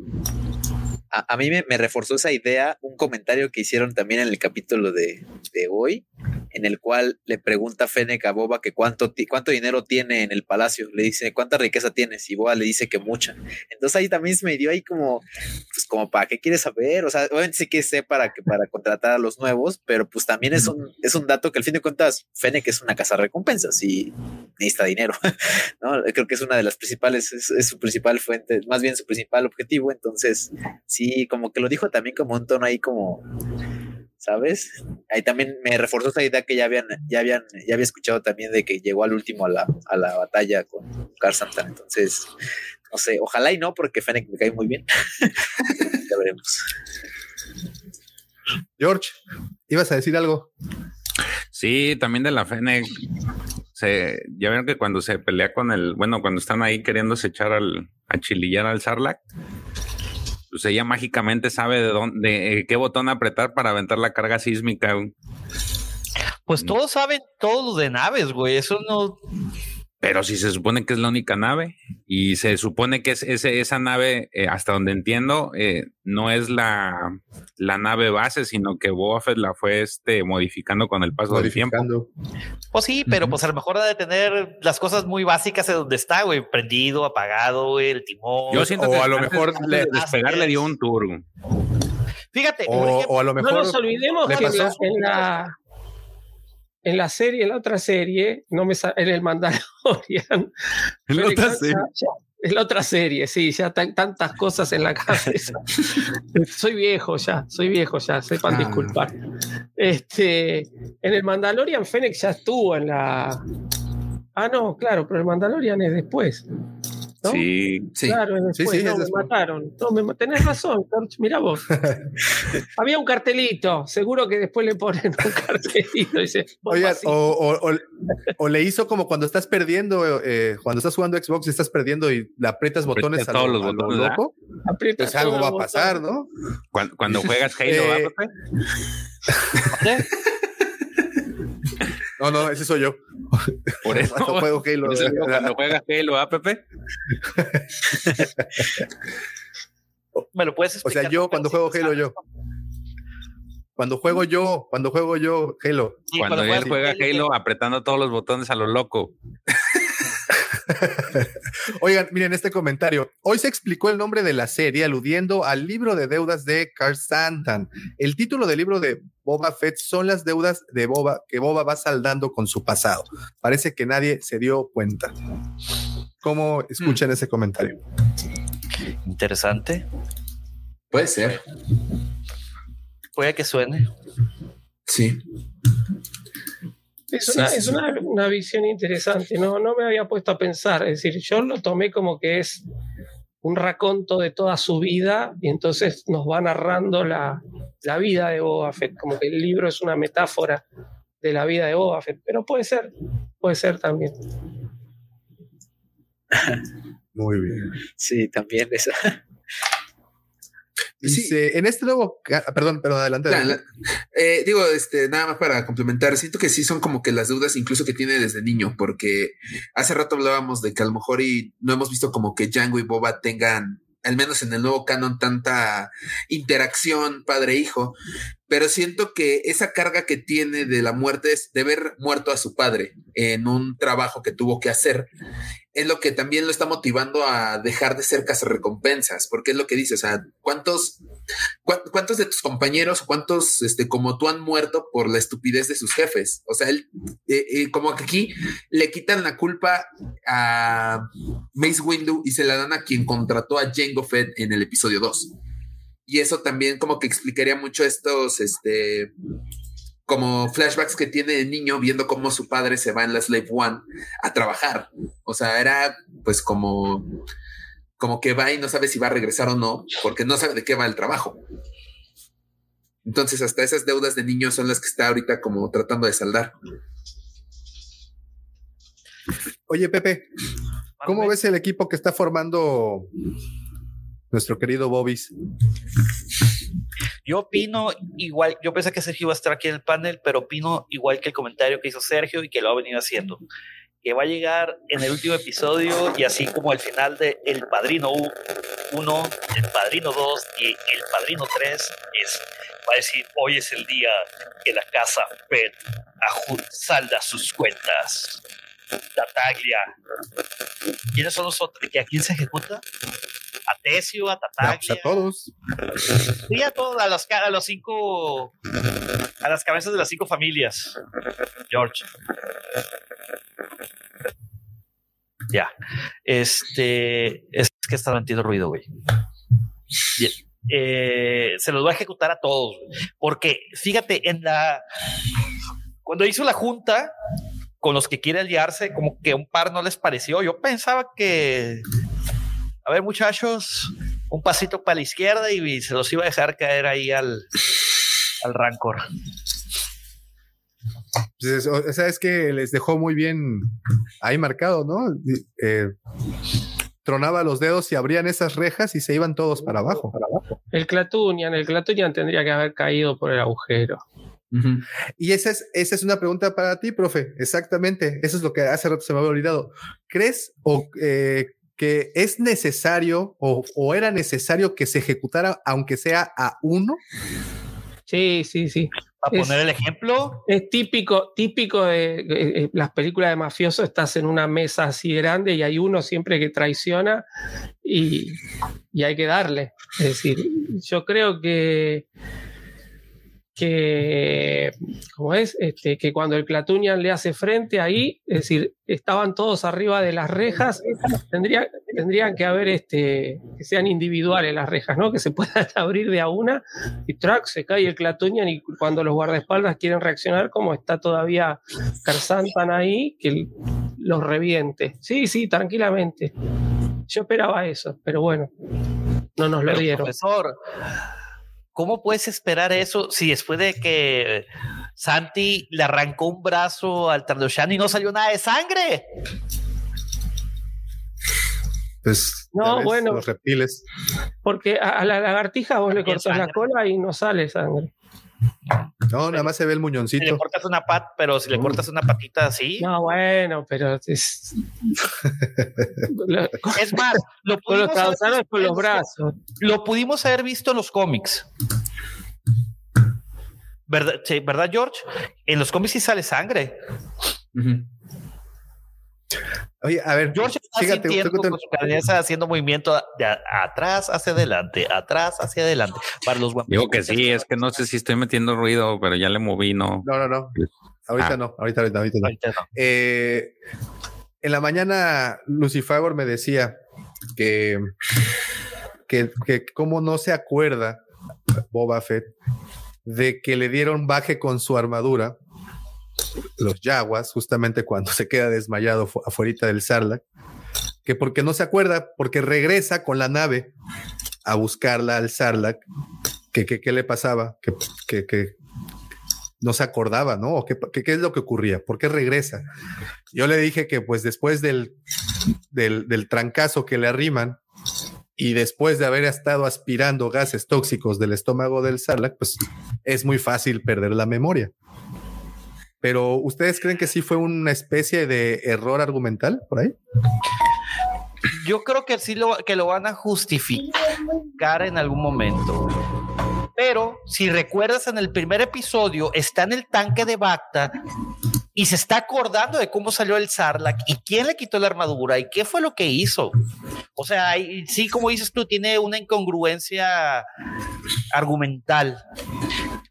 A, a mí me, me reforzó esa idea un comentario que hicieron también en el capítulo de, de hoy, en el cual le pregunta Fennec a Boba que cuánto, cuánto dinero tiene en el palacio. Le dice, ¿cuánta riqueza tienes? Y Boba le dice que mucha. Entonces ahí también se me dio ahí como, pues como para qué quieres saber. O sea, obviamente sí que sé para, que, para contratar a los nuevos, pero pues también es un, es un dato que al fin de cuentas Fennec es una casa recompensas y necesita dinero. ¿no? Creo que es una de las principales, es, es su principal fuente, más bien su principal objetivo. Entonces, sí, como que lo dijo también como un tono ahí como, ¿sabes? Ahí también me reforzó esa idea que ya habían, ya habían, ya había escuchado también de que llegó al último a la, a la batalla con Car Santana. Entonces, no sé, ojalá y no, porque Fennec me cae muy bien. ya veremos. George, ibas a decir algo. Sí, también de la Fennec. Se, ya vieron que cuando se pelea con el, bueno, cuando están ahí queriéndose echar al, a chilillar al Sarlacc, pues ella mágicamente sabe de dónde, de, eh, qué botón apretar para aventar la carga sísmica. güey. Pues todos saben todo de naves, güey. Eso no. Pero si se supone que es la única nave y se supone que es ese, esa nave, eh, hasta donde entiendo, eh, no es la, la nave base, sino que Boba Fett la fue este, modificando con el paso del tiempo. Modificando. Pues sí, pero pues a lo mejor ha de tener las cosas muy básicas de donde está, güey. Prendido, apagado, güey, el timón. Yo siento O que a lo mejor le- de despegar le dio un tour. güey. Fíjate, O, ejemplo, o a lo No mejor nos olvidemos le que en la, en la serie, en la otra serie, no me en el Mandalorian. En la otra serie. en la otra serie, sí, ya tan- tantas cosas en la cabeza. soy viejo ya, soy viejo ya, sepan Ah. disculpar. Este, en el Mandalorian, Fennec ya estuvo en la. Ah, no, claro, pero el Mandalorian es después. ¿No? Sí, Sí. Claro, es Sí, después. sí, no, es me después. mataron. No, me tenés razón, George, mira vos. Había un cartelito, seguro que después le ponen un cartelito. y Dice, así. o, o- o- o le hizo como cuando estás perdiendo, eh, cuando estás jugando Xbox y estás perdiendo y le aprietas botones a todos lo, los a botones, loco, Aprieta pues algo va a pasar. ¿no? cuando, cuando juegas Halo, Eh, ¿verdad, Pepe? No, no, ese soy yo. Por eso. Cuando juego Halo. Eso cuando juegas Halo, ¿verdad, Pepe? me lo puedes O explicar. sea, yo cuando juego Halo, yo. Cuando juego yo, cuando juego yo Halo. Sí, cuando él juega Halo, Halo, apretando todos los botones a lo loco. Oigan, miren este comentario. Hoy se explicó el nombre de la serie aludiendo al libro de deudas de Carl Santan. El título del libro de Boba Fett son las deudas de Boba que Boba va saldando con su pasado. Parece que nadie se dio cuenta. ¿Cómo escuchan ese comentario? Interesante. Puede ser. puede que suene. Sí. Es, una, sí, es una, una visión interesante, no, no me había puesto a pensar, es decir, yo lo tomé como que es un raconto de toda su vida y entonces nos va narrando la, la vida de Boba Fett, como que el libro es una metáfora de la vida de Boba Fett, pero puede ser, puede ser también. Muy bien. Sí, también esa. Dice, en este nuevo, ca- perdón, perdón, adelante. La- adelante. la- eh, digo, este, nada más para complementar, siento que sí son como que las dudas incluso que tiene desde niño, porque hace rato hablábamos de que a lo mejor y no hemos visto como que Django y Boba tengan, al menos en el nuevo canon, tanta interacción padre-hijo, pero siento que esa carga que tiene de la muerte es de ver muerto a su padre en un trabajo que tuvo que hacer, es lo que también lo está motivando a dejar de ser recompensas, porque es lo que dice, o sea, ¿cuántos, cuán- cuántos de tus compañeros, cuántos este, como tú han muerto por la estupidez de sus jefes? O sea, él, eh, eh, como que aquí le quitan la culpa a Mace Windu y se la dan a quien contrató a Jango Fett en el episodio 2. Y eso también como que explicaría mucho estos, este, como flashbacks que tiene de niño viendo cómo su padre se va en la Slave One a trabajar. O sea, era pues como, como que va y no sabe si va a regresar o no, porque no sabe de qué va el trabajo. Entonces, hasta esas deudas de niño son las que está ahorita como tratando de saldar. Oye, Pepe, ¿cómo ves el equipo que está formando nuestro querido Bobis? Yo opino igual, yo pensé que Sergio iba a estar aquí en el panel, pero opino igual que el comentario que hizo Sergio y que lo ha venido haciendo. Que va a llegar en el último episodio y así como al final de El Padrino 1, El Padrino 2 y El Padrino 3 es, va a decir, hoy es el día que la casa aju- salda sus cuentas. Tataglia. ¿Quiénes son los otros? ¿Que ¿A quién se ejecuta? A Tesio, a Tataglia. pues a todos. Sí, a todos, a los, ca- a los cinco, a las cabezas de las cinco familias. George. Ya. Este, es que está metiendo ruido, güey. Bien. Eh, se los va a ejecutar a todos, güey. porque fíjate, en la, cuando hizo la junta con los que quiere aliarse, como que un par no les pareció. Yo pensaba que, a ver, muchachos, un pasito para la izquierda y se los iba a dejar caer ahí al, al Rancor. Pues es- o sea, es que les dejó muy bien ahí marcado, ¿no? Eh, tronaba los dedos y abrían esas rejas y se iban todos para abajo. El Clatunian, el Clatunian tendría que haber caído por el agujero. Y esa es, esa es una pregunta para ti, profe. Exactamente. Eso es lo que hace rato se me había olvidado. ¿Crees o, eh, que es necesario o, o era necesario que se ejecutara, aunque sea a uno? Sí, sí, sí. Para Es- poner el ejemplo, Es típico, típico de eh, eh, las películas de mafioso, estás en una mesa así grande y hay uno siempre que traiciona y, y hay que darle. Es decir, yo creo que que como es este que cuando el Clatunian le hace frente ahí, es decir, estaban todos arriba de las rejas, tendría, tendrían que haber este que sean individuales las rejas, ¿no? Que se puedan abrir de a una y track se cae el Clatunian y cuando los guardaespaldas quieren reaccionar, como está todavía Carzantan ahí, que los reviente. Sí, sí, tranquilamente. Yo esperaba eso, pero bueno, no nos lo dieron. profesor, ¿cómo puedes esperar eso si después de que Santi le arrancó un brazo al Trandoshan y no salió nada de sangre? Pues No, ves, bueno. los reptiles. Porque a, a la lagartija vos le También cortás la sangre. cola y no sale sangre. No, nada más se ve el Si le muñoncito. cortas una pat, pero si le cortas una patita así. No, bueno, pero es. Lo- Es más, lo con los pudimos, haber visto con los brazos. lo pudimos haber visto en los cómics. ¿Verdad, sí, ¿verdad, George? En los cómics sí sale sangre. Oye, a ver, George está fíjate, sintiendo con su cabeza haciendo movimiento de a- atrás hacia adelante, atrás hacia adelante. Para los. Digo que sí, es que no sé si estoy metiendo ruido, pero ya le moví, no. no, no, no. Ahorita Ah. no, ahorita, ahorita, ahorita no. Ahorita no. Eh, en la mañana, Lucifer me decía que, que, que cómo no se acuerda Boba Fett de que le dieron baje con su armadura los Yaguas, justamente cuando se queda desmayado afuera del Sarlacc, que porque no se acuerda, porque regresa con la nave a buscarla al Sarlacc, que qué le pasaba, que, que, no se acordaba, ¿no? ¿Qué, qué, es lo que ocurría? ¿Por qué regresa? Yo le dije que pues después del, del, del trancazo que le arriman, y después de haber estado aspirando gases tóxicos del estómago del Sarlacc, pues es muy fácil perder la memoria. Pero ¿ustedes creen que sí fue una especie de error argumental por ahí? Yo creo que sí lo, que lo van a justificar en algún momento. Pero si recuerdas en el primer episodio, está en el tanque de Bacta y se está acordando de cómo salió el Sarlacc y quién le quitó la armadura y qué fue lo que hizo. O sea, sí, como dices tú, tiene una incongruencia argumental.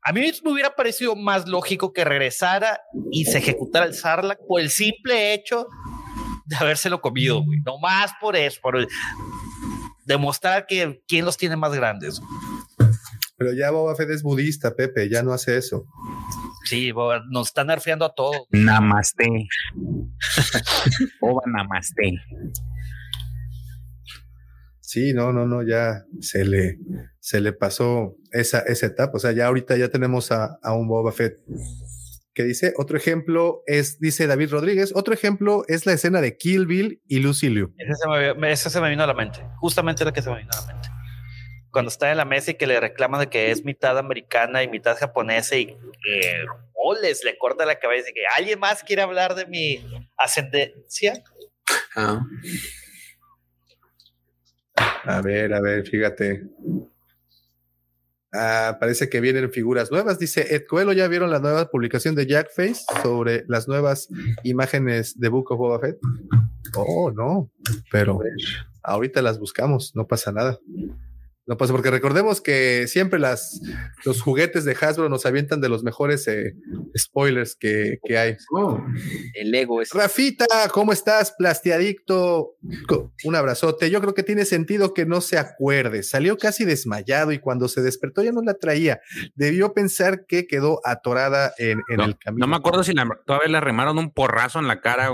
A mí me hubiera parecido más lógico que regresara y se ejecutara el Sarlacc por el simple hecho de habérselo comido, güey. No más por eso, por demostrar que quién los tiene más grandes. Pero ya Boba Fett es budista, Pepe, ya no hace eso. Sí, Boba, nos están nerfeando a todos. Namaste. Boba Namaste. Sí, no, no, no, ya se le, se le pasó esa, esa etapa. O sea, ya ahorita ya tenemos a, a un Boba Fett que dice, otro ejemplo es, dice David Rodríguez, otro ejemplo es la escena de Kill Bill y Lucy Liu. Ese se me, ese se me vino a la mente, justamente la que se me vino a la mente cuando está en la mesa y que le reclaman de que es mitad americana y mitad japonesa y que les le corta la cabeza y que alguien más quiere hablar de mi ascendencia. Ah. A ver, a ver, fíjate. Ah, parece que vienen figuras nuevas. Dice Ed Coelho, ¿ya vieron la nueva publicación de Jackface sobre las nuevas imágenes de Book of Boba Fett? Oh, no, pero ahorita las buscamos, no pasa nada. No pasa, porque recordemos que siempre las, los juguetes de Hasbro nos avientan de los mejores eh, spoilers que, que hay. Oh. El ego es. Rafita, ¿cómo estás? Plastiadicto. Un abrazote. Yo creo que tiene sentido que no se acuerde. Salió casi desmayado y cuando se despertó ya no la traía. Debió pensar que quedó atorada en, el camino. No me acuerdo si todavía le remaron un porrazo en la cara.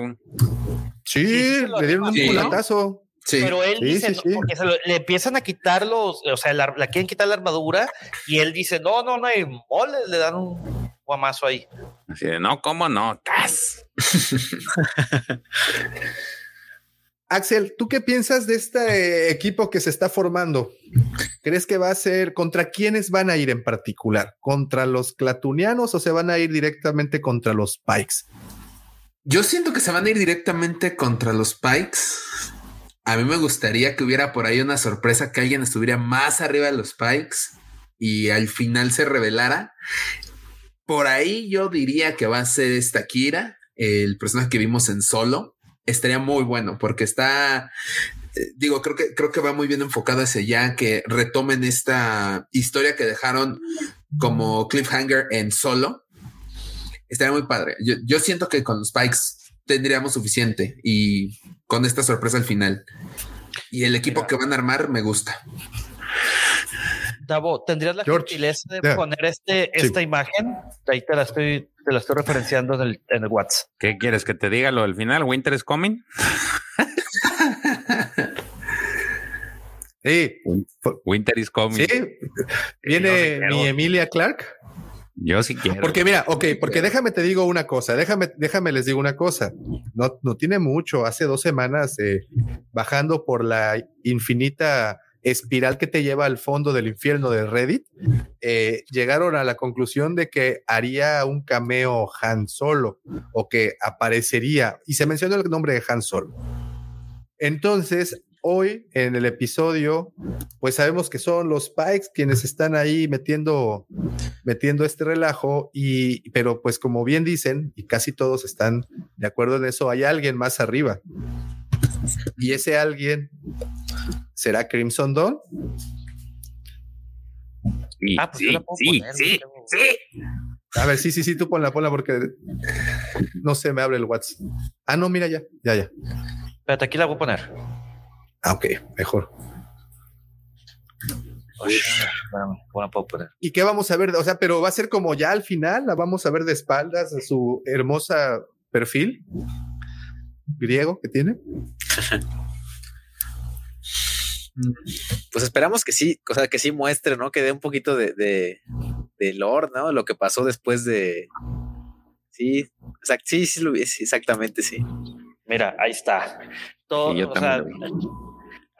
Sí, le dieron un culatazo. Pero él dice, porque le empiezan a quitar los, o sea, la, quieren quitar la armadura y él dice, no, no, no hay mole, le dan un guamazo ahí. Así de, no, ¿cómo no? ¡Tas! Axel, ¿tú qué piensas de este equipo que se está formando? ¿Crees que va a ser contra quiénes van a ir en particular? ¿Contra los clatunianos o se van a ir directamente contra los Pikes? Yo siento que se van a ir directamente contra los Pikes a mí me gustaría que hubiera por ahí una sorpresa que alguien estuviera más arriba de los Pikes y al final se revelara. Por ahí yo diría que va a ser esta Kira, el personaje que vimos en solo. Estaría muy bueno porque está, eh, digo, creo que, creo que va muy bien enfocado hacia allá, que retomen esta historia que dejaron como cliffhanger en solo. Estaría muy padre. Yo, yo siento que con los Pikes tendríamos suficiente y con esta sorpresa al final. Y el equipo que van a armar me gusta. Davo, ¿tendrías la gentileza de poner este, esta imagen? Ahí te la estoy, te la estoy referenciando en el, en el WhatsApp. ¿Qué quieres que te diga lo del final? ¿Winter is coming? sí. Winter is coming. Sí. Viene mi Emilia Clark. Yo sí quiero. Porque mira, ok, porque déjame te digo una cosa, déjame, déjame les digo una cosa. No, no tiene mucho, hace dos semanas eh, bajando por la infinita espiral que te lleva al fondo del infierno de Reddit, eh, llegaron a la conclusión de que haría un cameo Han Solo o que aparecería y se mencionó el nombre de Han Solo. Entonces, hoy en el episodio, pues sabemos que son los Pikes quienes están ahí metiendo, metiendo este relajo y, pero pues como bien dicen, y casi todos están de acuerdo en eso, hay alguien más arriba. Y ese alguien será Crimson Dawn. Sí, ah, pues sí, sí, sí, sí. A ver, sí, sí, sí, tú ponla, ponla porque no se me abre el WhatsApp. Ah, no, mira ya, ya, ya. Espérate, aquí la voy a poner. Ah, ok, mejor. Espérame, ¿cómo la puedo poner? ¿Y qué vamos a ver? O sea, pero va a ser como ya al final, la vamos a ver de espaldas a su hermosa perfil griego que tiene. Pues esperamos que sí, o sea, que sí muestre, ¿no? Que dé un poquito de, de, de lore, ¿no? Lo que pasó después de. Sí, exact- sí, sí, exactamente, sí. Mira, ahí está. Todo, Sí, yo o sea,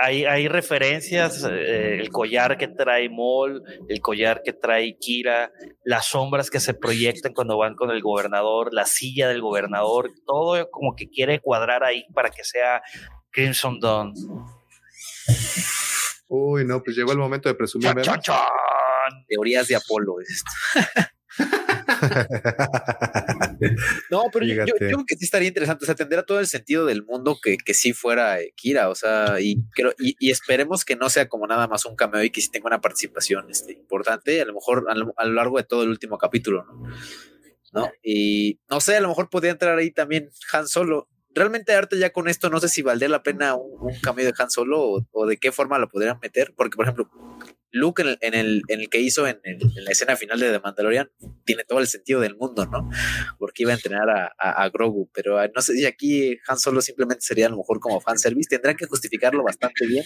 hay, hay referencias, eh, el collar que trae Mol, el collar que trae Kira, las sombras que se proyectan cuando van con el gobernador, la silla del gobernador, todo como que quiere cuadrar ahí para que sea Crimson Dawn. Uy, no, pues llegó el momento de presumir. ¡Chan, ¿verdad? chan, chan! Teorías de Apolo. es esto. No, pero yo, creo que sí estaría interesante. O sea, tendrá todo el sentido del mundo que, que sí fuera Kira. O sea, y, creo, y, y esperemos que no sea como nada más un cameo y que sí tenga una participación este, importante, a lo mejor a lo, a lo largo de todo el último capítulo, ¿no? ¿No? Y no sé, a lo mejor podría entrar ahí también Han Solo. Realmente, arte ya con esto, no sé si valdría la pena un, un cameo de Han Solo o, o de qué forma lo podrían meter, porque, por ejemplo, Luke en el, en el, en el que hizo en, el- en la escena final de The Mandalorian tiene todo el sentido del mundo, ¿no? Porque iba a entrenar a, a- a Grogu, pero ah, no sé si aquí Han Solo simplemente sería a lo mejor como fanservice, tendrán que justificarlo bastante bien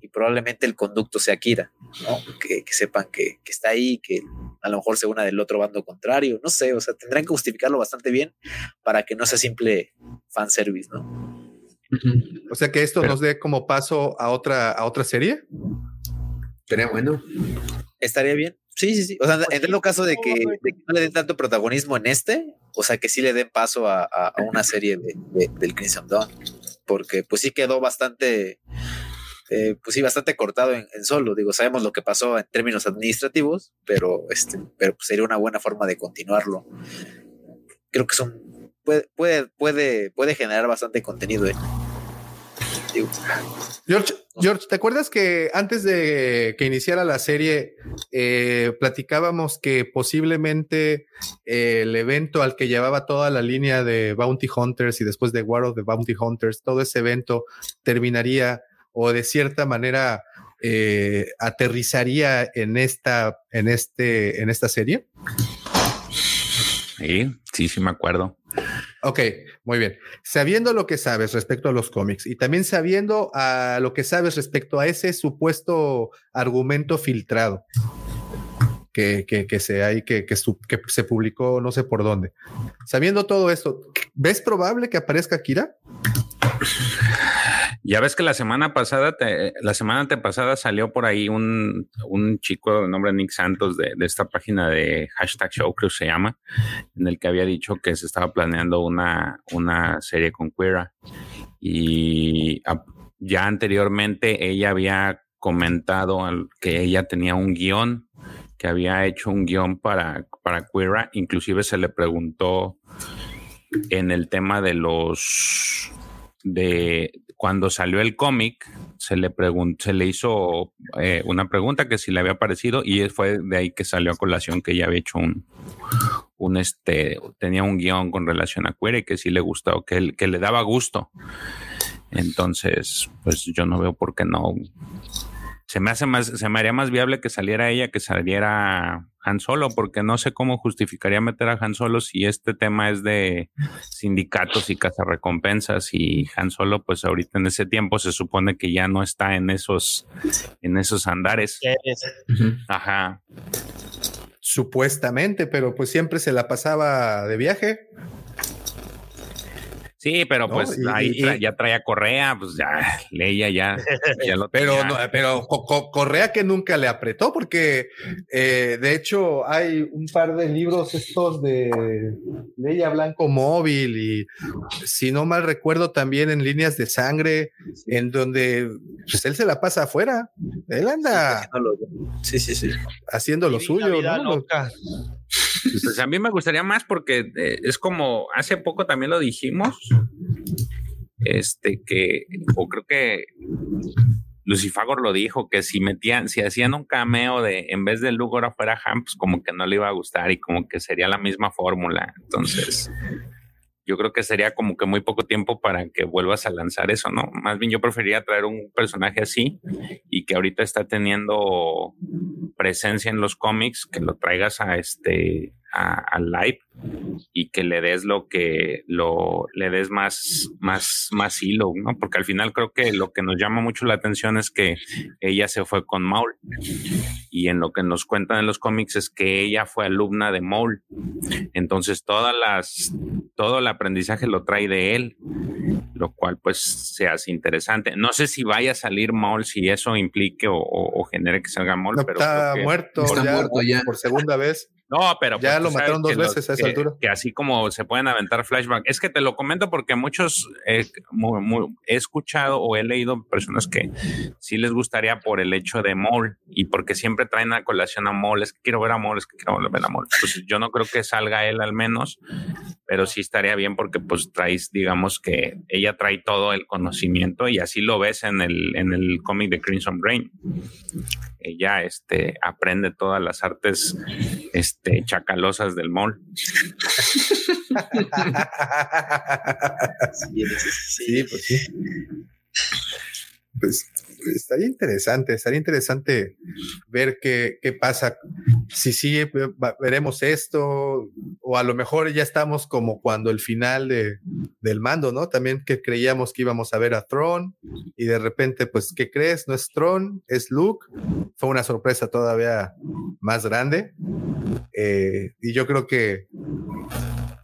y probablemente el conducto sea Kira, ¿no? Que, que sepan que, que está ahí, que a lo mejor se una del otro bando contrario, no sé, o sea, tendrán que justificarlo bastante bien para que no sea simple fanservice, ¿no? O sea que esto Pero- nos dé como paso a otra, a otra serie. Sería bueno. Estaría bien. Sí, sí, sí. O sea, en el caso de que, de que no le den tanto protagonismo en este, o sea, que sí le den paso a, a- a una serie de, de- del Crimson Dawn, porque pues sí quedó bastante, eh, pues sí, bastante cortado en, en solo. Digo, sabemos lo que pasó en términos administrativos, pero este, pero pues sería una buena forma de continuarlo. Creo que son puede, puede, puede, puede generar bastante contenido. eh. George, George, ¿te acuerdas que antes de que iniciara la serie eh, platicábamos que posiblemente eh, el evento al que llevaba toda la línea de Bounty Hunters y después de War of the Bounty Hunters, todo ese evento terminaría o de cierta manera eh, aterrizaría en esta, en este, en esta serie? Sí, sí, sí me acuerdo. Ok, muy bien. Sabiendo lo que sabes respecto a los cómics y también sabiendo a lo que sabes respecto a ese supuesto argumento filtrado que, que, que se hay, que, que, que se publicó no sé por dónde. Sabiendo todo esto, ¿ves probable que aparezca Kira? Ya ves que la semana pasada, te- la semana antepasada salió por ahí un, un chico de nombre Nick Santos de, esta página de hashtag show, se llama, en el que había dicho que se estaba planeando una, una serie con Queera. Y ya anteriormente ella había comentado que ella tenía un guion, que había hecho un guion para, para Queera. Inclusive se le preguntó en el tema de los de cuando salió el cómic se le se le hizo eh, una pregunta que si le había parecido y fue de ahí que salió a colación que ella había hecho un un este tenía un guion con relación a Queer que sí le gustó que, que le daba gusto. Entonces pues yo no veo por qué no se me hace más se me haría más viable que saliera ella que saliera Han Solo porque no sé cómo justificaría meter a Han Solo si este tema es de sindicatos y cazarrecompensas y Han Solo pues ahorita en ese tiempo se supone que ya no está en esos en esos andares. Ajá. Supuestamente, pero pues siempre se la pasaba de viaje. Sí, pero No, pues y- ahí y- tra- ya traía correa, pues ya Leia ya, ya lo Pero, no, pero Co- Co- Correa que nunca le apretó, porque eh, de hecho hay un par de libros estos de Leia Blanco Móvil y si no mal recuerdo también en líneas de sangre, en donde pues él se la pasa afuera. Él anda Sí, sí, sí. haciendo lo suyo. Pues a mí me gustaría más porque eh, es como hace poco también lo dijimos, este que, o creo que Lucifagor lo dijo, que si metían, si hacían un cameo de, en vez de Luke ahora fuera Han, pues como que no le iba a gustar y como que sería la misma fórmula. Entonces, yo creo que sería como que muy poco tiempo para que vuelvas a lanzar eso, ¿no? Más bien yo preferiría traer un personaje así y que ahorita está teniendo presencia en los cómics, que lo traigas a este al live y que le des lo que lo le des más más más hilo, ¿no? Porque al final creo que lo que nos llama mucho la atención es que ella se fue con Maul y en lo que nos cuentan en los cómics es que ella fue alumna de Maul. Entonces todas las todo el aprendizaje lo trae de él, lo cual pues se hace interesante. No sé si vaya a salir Maul si eso implique o, o, o genere que salga Maul, No, pero está creo que- muerto, está ya, muerto ya. por segunda vez. No, pero Ya pues, lo mataron dos los- veces a esa que- altura. Que así como se pueden aventar flashback. Es que te lo comento porque muchos eh, muy- muy- he escuchado o he leído personas que sí les gustaría por el hecho de Maul y porque siempre traen a colación a Maul. Es que quiero ver a Maul, es que quiero ver a Maul. Pues yo no creo que salga él al menos, pero sí estaría bien porque pues traes, digamos que ella trae todo el conocimiento y así lo ves en el, en el cómic de Crimson Brain. Ella este, aprende todas las artes este, chacalosas del mall. Sí, pues sí. Pues estaría interesante, estaría interesante ver qué, qué pasa. Si sí veremos esto, o a lo mejor ya estamos como cuando el final de, del mando, ¿no? También que creíamos que íbamos a ver a Throne y de repente, pues, ¿qué crees? No es Throne, es Luke. Fue una sorpresa todavía más grande. Eh, y yo creo que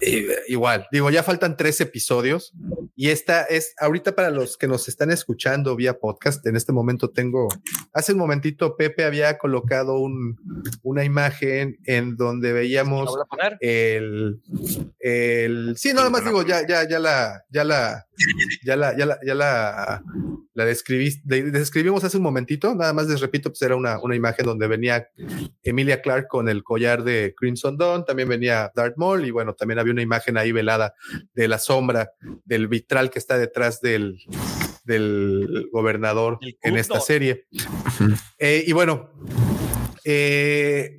eh, igual, digo, ya faltan tres episodios y esta es ahorita para los que nos están escuchando vía podcast. En este momento tengo, hace un momentito Pepe había colocado un, una imagen en donde ¿Lo veíamos el, el, sí, nada más digo, ya, ya, ya la, ya la, ya la, ya la, ya la, la describí, de- describimos hace un momentito, nada más les repito, pues era una, una imagen donde venía Emilia Clark con el collar de Crimson Dawn, también venía Darth Maul y bueno, también había una imagen ahí velada de la sombra del vitral que está detrás del, del gobernador en esta serie. Eh, y bueno, eh,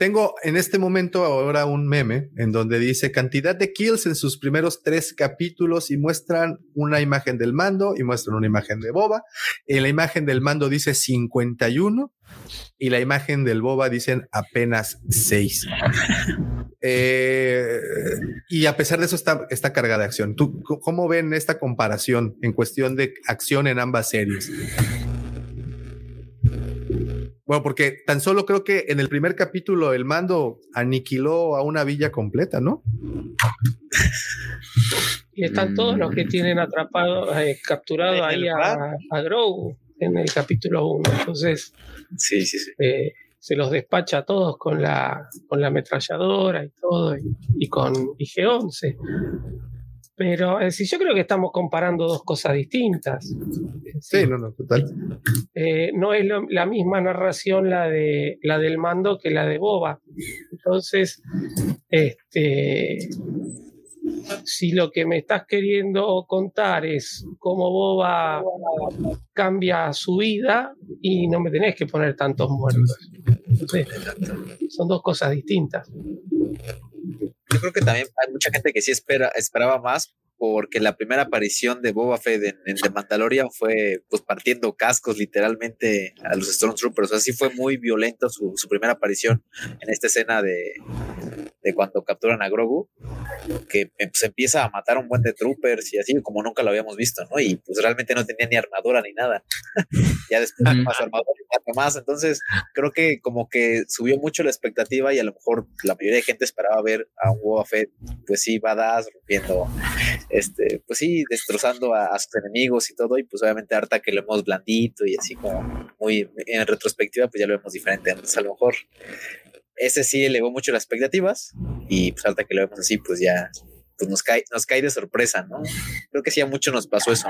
tengo en este momento ahora un meme en donde dice cantidad de kills en sus primeros tres capítulos y muestran una imagen del mando y muestran una imagen de Boba. En la imagen del mando dice 51 y la imagen del Boba dicen apenas 6. Eh, y a pesar de eso está, está cargada de acción. ¿Tú cómo ven esta comparación en cuestión de acción en ambas series? Bueno, porque tan solo creo que en el primer capítulo el mando aniquiló a una villa completa, ¿no? Y están todos los que tienen atrapado, eh, capturado En ahí a, a Grogu en el capítulo 1. Entonces Sí, sí, sí. eh, se los despacha a todos con la, con la ametralladora y todo, y, y con IG-11. Pero es decir, yo creo que estamos comparando dos cosas distintas. Sí, no, no, total. eh, no es lo- la misma narración la de la del mando que la de Boba. Entonces, este si lo que me estás queriendo contar es cómo Boba cambia su vida y no me tenés que poner tantos muertos. Entonces, son dos cosas distintas. Yo creo que también hay mucha gente que sí espera, esperaba más porque la primera aparición de Boba Fett en, en The Mandalorian fue pues partiendo cascos literalmente a los Stormtroopers. Así fue muy violento su, su primera aparición en esta escena de, de cuando capturan a Grogu, que eh, pues, empieza a matar a un buen de troopers y así como nunca lo habíamos visto, ¿no? Y pues realmente no tenía ni armadura ni nada. ya después Ujú. más armadura y más. Entonces creo que como que subió mucho la expectativa y a lo mejor la mayoría de gente esperaba ver a un Boba Fett, pues sí, badass, rompiendo, este, pues sí, destrozando a, a sus enemigos y todo, y pues obviamente harta que lo vemos blandito y así como muy en retrospectiva, pues ya lo vemos diferente. Entonces a lo mejor ese sí elevó mucho las expectativas y pues harta que lo vemos así, pues ya pues nos cae, nos cae de sorpresa, ¿no? Creo que sí a mucho nos pasó eso,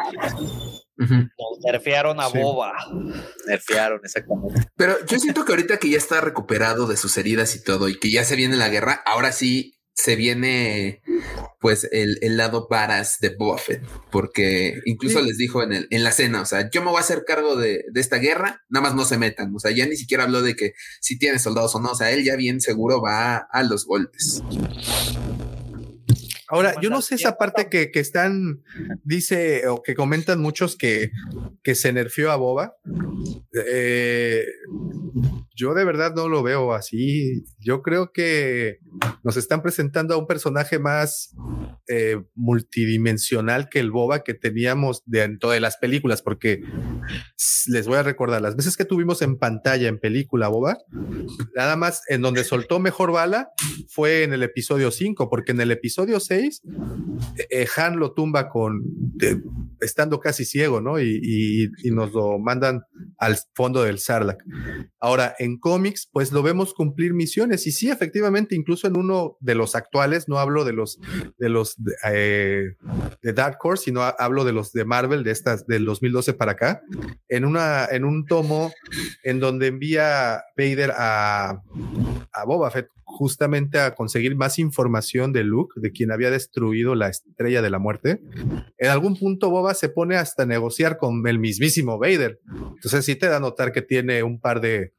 Ujú. Nos nerfearon a Sí. Boba. nerfearon exactamente. Pero yo siento que ahorita que ya está recuperado de sus heridas y todo y que ya se viene la guerra, ahora sí se viene pues el, el lado varas de Boba Fett, porque incluso Sí. les dijo en, el, en la cena, o sea, yo me voy a hacer cargo de, de esta guerra, nada más no se metan, o sea, ya ni siquiera habló de que si tiene soldados o no, o sea, él ya bien seguro va a, a los golpes. Ahora, yo no sé esa parte que, que están, dice, o que comentan muchos que, que se nerfeó a Boba. Eh, yo de verdad no lo veo así. Yo creo que nos están presentando a un personaje más eh, multidimensional que el Boba que teníamos dentro de las películas, porque les voy a recordar, las veces que tuvimos en pantalla en película Boba, nada más en donde soltó mejor bala fue en el episodio 5, porque en el episodio 6 eh, Han lo tumba con estando casi ciego, ¿no? Y, nos lo mandan al fondo del Sarlacc. Ahora, en cómics, pues lo vemos cumplir misiones. Y sí, efectivamente, incluso en uno de los actuales, no hablo de los de los de, eh, Dark Horse, sino ha- hablo de los de Marvel, de estas del 2012 para acá, en una, en un tomo en donde envía Vader a, a Boba Fett justamente a conseguir más información de Luke, de quien había destruido la estrella de la muerte. En algún punto Boba se pone hasta negociar con el mismísimo Vader. Entonces sí te da a notar que tiene un par de,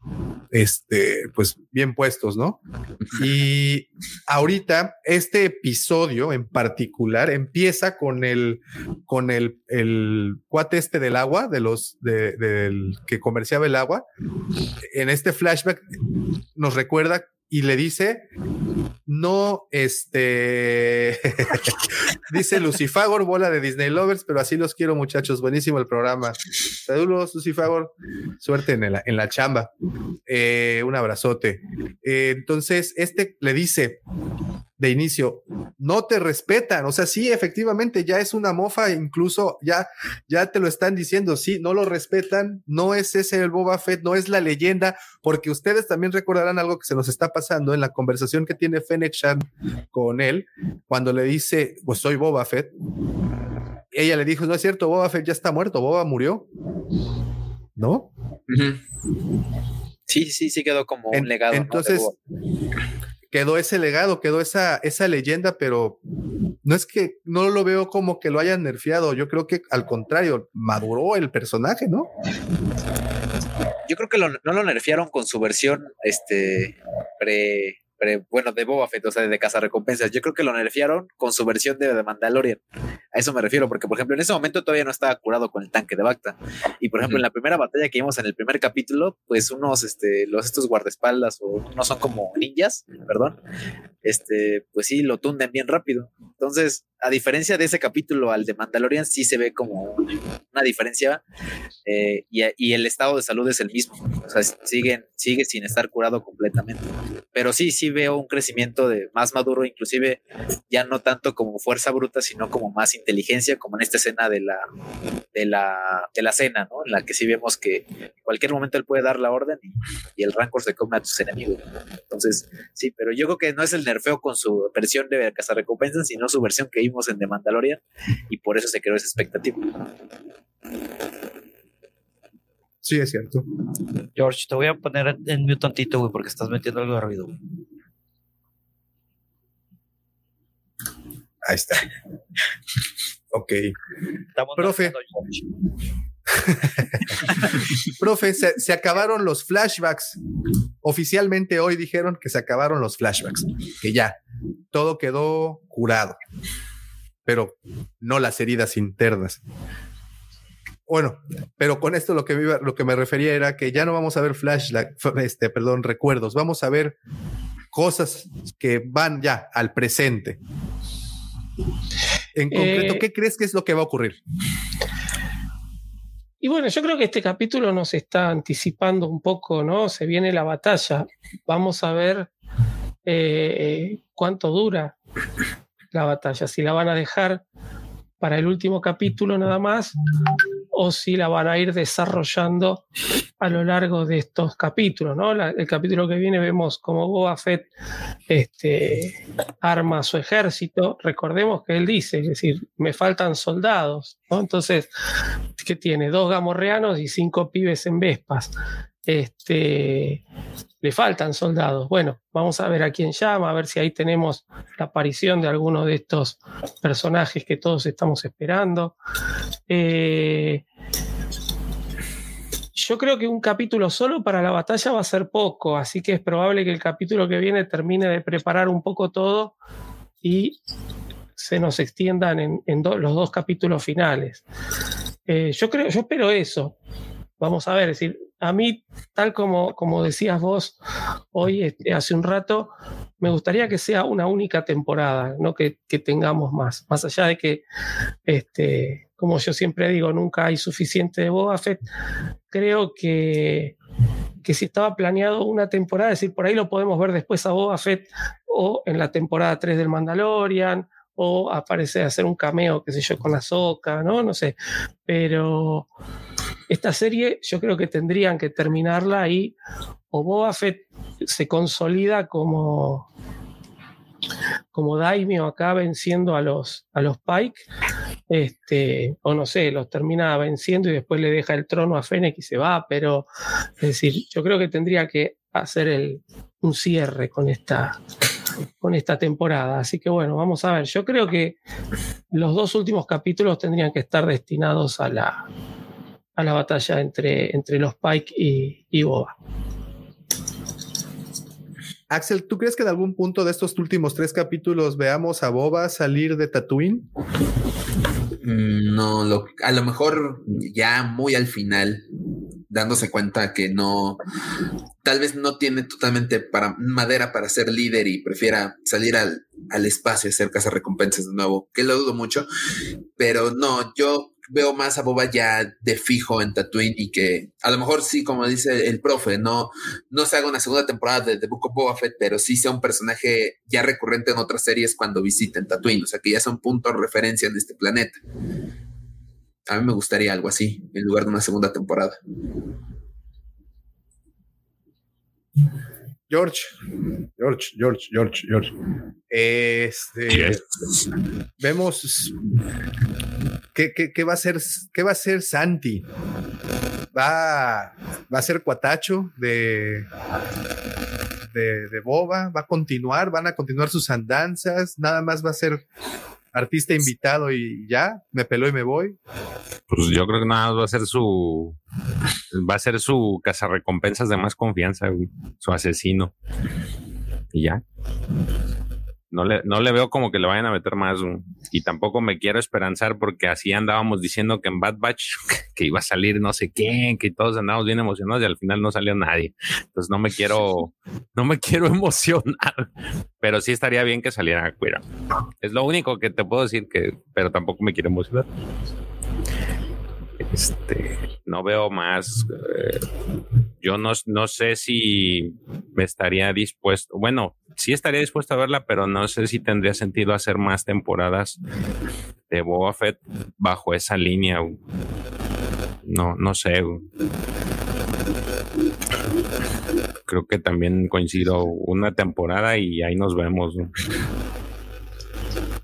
este, pues bien puestos, ¿no? Y ahorita este episodio en particular empieza con el, con el, el cuate este del agua, de los, de- que comerciaba el agua. En este flashback nos recuerda y le dice, no, este, dice Lucifagor, bola de Disney Lovers, pero así los quiero muchachos, buenísimo el programa. Saludos, Lucifagor, suerte en la, en la chamba. Eh, un abrazote. Eh, entonces, este le dice de inicio, no te respetan, o sea, sí, efectivamente, ya es una mofa, incluso ya, ya te lo están diciendo, sí, no lo respetan, no es ese el Boba Fett, no es la leyenda, porque ustedes también recordarán algo que se nos está pasando en la conversación que tiene Fennec Shan con él, cuando le dice, pues soy Boba Fett. Ella le dijo, no es cierto, Boba Fett ya está muerto, Boba murió. ¿No? Sí, sí, sí quedó como En- un legado. entonces. Quedó ese legado, quedó esa, esa leyenda, pero no es que no lo veo como que lo hayan nerfeado. Yo creo que al contrario, maduró el personaje, ¿no? Yo creo que no lo nerfearon con su versión, este, pre, pre- bueno, de Boba Fett, o sea, de cazarrecompensas. Yo creo que lo nerfearon con su versión de, Mandalorian. A eso me refiero, porque, por ejemplo, en ese momento todavía no estaba curado con el tanque de Bacta. Y, por ejemplo, en la primera batalla que vimos en el primer capítulo, pues unos, este, los estos guardaespaldas, o no son como ninjas, perdón, este, pues sí, lo tunden bien rápido. Entonces, a diferencia de ese capítulo al de Mandalorian, sí se ve como una diferencia eh, y, y el estado de salud es el mismo. O sea, siguen, sigue sin estar curado completamente. Pero sí, sí veo un crecimiento de más maduro, inclusive ya no tanto como fuerza bruta, sino como más inteligencia, como en esta escena de la, de la, de la cena, ¿no? En la que sí vemos que en cualquier momento él puede dar la orden y, y el rancor se come a tus enemigos. Entonces, sí, pero yo creo que no es el nerfeo con su versión de cazarrecompensas, sino su versión que vimos en The Mandalorian, y por eso se creó esa expectativa. Sí, es cierto. George, te voy a poner en mute tantito, güey, porque estás metiendo algo de ruido, güey. Ahí está. ok. Estamos Profe. Profe, se, se acabaron los flashbacks. Oficialmente hoy dijeron que se acabaron los flashbacks, que ya todo quedó curado, pero no las heridas internas. Bueno, pero con esto lo que, me iba- lo que me refería era que ya no vamos a ver flashback, este, perdón, recuerdos, vamos a ver cosas que van ya al presente. En concreto, Eh, ¿qué crees que es lo que va a ocurrir? Y bueno, yo creo que este capítulo nos está anticipando un poco, ¿no? Se viene la batalla. Vamos a ver eh, cuánto dura la batalla. Si la van a dejar para el último capítulo nada más o si la van a ir desarrollando a lo largo de estos capítulos, ¿no? La- el capítulo que viene vemos cómo Boba Fett este, arma su ejército. Recordemos que él dice, es decir, me faltan soldados. Entonces, que tiene dos gamorreanos y cinco pibes en Vespas. Este, le faltan soldados. Bueno, vamos a ver a quién llama, a ver si ahí tenemos la aparición de alguno de estos personajes que todos estamos esperando. Eh, yo creo que un capítulo solo para la batalla va a ser poco, así que es probable que el capítulo que viene termine de preparar un poco todo y se nos extiendan en, los dos capítulos finales. Eh, yo creo, yo espero eso. Vamos a ver, es decir, a mí, tal como, como decías vos hoy, este, hace un rato, me gustaría que sea una única temporada, no que, tengamos más. Más allá de que, este, como yo siempre digo, nunca hay suficiente de Boba Fett, creo que, que si estaba planeado una temporada, es decir, por ahí lo podemos ver después a Boba Fett o en la temporada 3 del Mandalorian o aparecer a hacer un cameo, qué sé yo, con Ahsoka, ¿no? No sé. Pero esta serie yo creo que tendrían que terminarla y o Boba Fett se consolida como como Daimyo acá venciendo a los a los Pike este o no sé los termina venciendo y después le deja el trono a Fennec y se va pero es decir yo creo que tendría que hacer el, un cierre con esta con esta temporada. Así que bueno vamos a ver. Yo creo que los dos últimos capítulos tendrían que estar destinados a la a la batalla entre, entre los Pike y, y Boba. Axel, ¿tú crees que en algún punto de estos últimos tres capítulos veamos a Boba salir de Tatooine? Mm, No, lo, a lo mejor ya muy al final, dándose cuenta que no, tal vez no tiene totalmente para, madera para ser líder y prefiera salir al, al espacio y hacer recompensas de nuevo, que lo dudo mucho, pero no, yo veo más a Boba ya de fijo en Tatooine y que a lo mejor sí, como dice el profe, no, no se haga una segunda temporada de The Book of Boba Fett, pero sí sea un personaje ya recurrente en otras series cuando visiten Tatooine, o sea que ya sea un punto de referencia en este planeta. A mí me gustaría algo así, en lugar de una segunda temporada. George, George, George, George, George. Este, Yes. vemos qué, qué- qué va a ser, qué va a ser Santi. Va, va a ser cuatacho de, de, de Boba, va a continuar, van a continuar sus andanzas, nada más va a ser artista invitado y ya, me peló y me voy. Pues yo creo que nada más va a ser su. Va a ser su cazarrecompensas de más confianza, güey, su asesino. Y ya. No le, no le veo como que le vayan a meter más. Y tampoco me quiero esperanzar porque así andábamos diciendo que en Bad Batch que iba a salir no sé quién, que todos andábamos bien emocionados y al final no salió nadie. Entonces no me quiero, no me quiero emocionar. Pero sí estaría bien que saliera Cuira. Es lo único que te puedo decir que, pero tampoco me quiero emocionar. Este, no veo más. eh, yo no, no sé si me estaría dispuesto. Bueno, sí estaría dispuesto a verla, pero no sé si tendría sentido hacer más temporadas de Boba Fett bajo esa línea. No, no sé. Creo que también coincido una temporada y ahí nos vemos.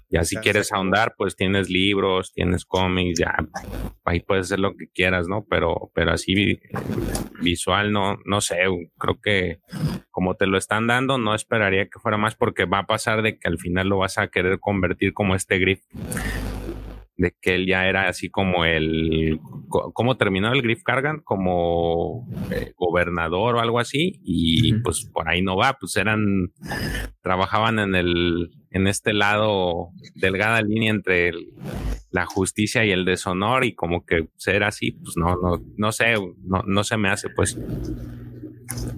Ya si quieres ahondar, pues tienes libros, tienes cómics, ya ahí puedes hacer lo que quieras, ¿no? Pero, pero así vi- visual, no, no sé, creo que como te lo están dando, no esperaría que fuera más porque va a pasar de que al final lo vas a querer convertir como este Griff, de que él ya era así como el, ¿cómo terminó el Griff Cargan? Como eh, gobernador o algo así, y pues por ahí no va, pues eran, trabajaban en el, en este lado, delgada línea entre el- la justicia y el deshonor, y como que ser así, pues no, no, no sé, no, no se me hace, pues.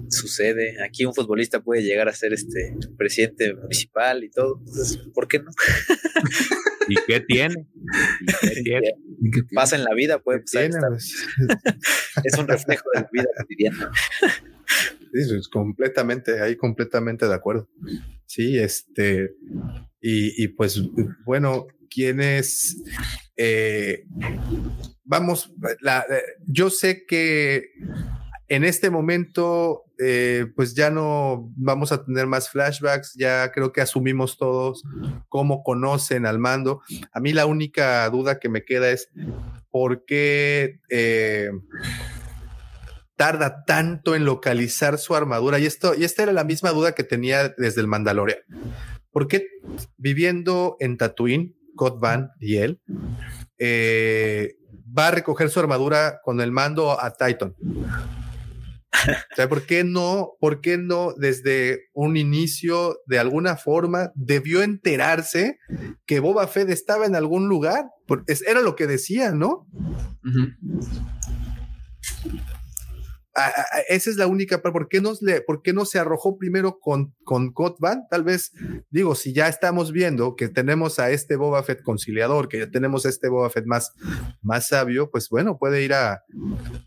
Sucede. Aquí un futbolista puede llegar a ser este presidente municipal y todo. Entonces, ¿por qué no? ¿Y qué tiene? ¿Y qué tiene? Pasa en la vida, puede pasar. Tiene, pues, Es un reflejo de la vida cotidiana. Sí, es completamente, ahí completamente de acuerdo. Sí, este, y, y pues bueno, quienes, eh, vamos, la, eh, yo sé que en este momento, eh, pues ya no vamos a tener más flashbacks, ya creo que asumimos todos cómo conocen al mando. A mí la única duda que me queda es por qué... eh, tarda tanto en localizar su armadura? Y esto, y esta era la misma duda que tenía desde el Mandalorian. ¿Por qué viviendo en Tatooine, Cod Van y él, eh, va a recoger su armadura con el mando a Titan? ¿Por qué no, por qué no desde un inicio, de alguna forma, debió enterarse que Boba Fett estaba en algún lugar. Era lo que decía, ¿no? Esa es la única. ¿Por qué, no, le, ¿Por qué no se arrojó primero con, con? Tal vez, digo, si ya estamos viendo que tenemos a este Boba Fett conciliador, que ya tenemos a este Boba Fett más, más sabio, pues bueno, puede ir a,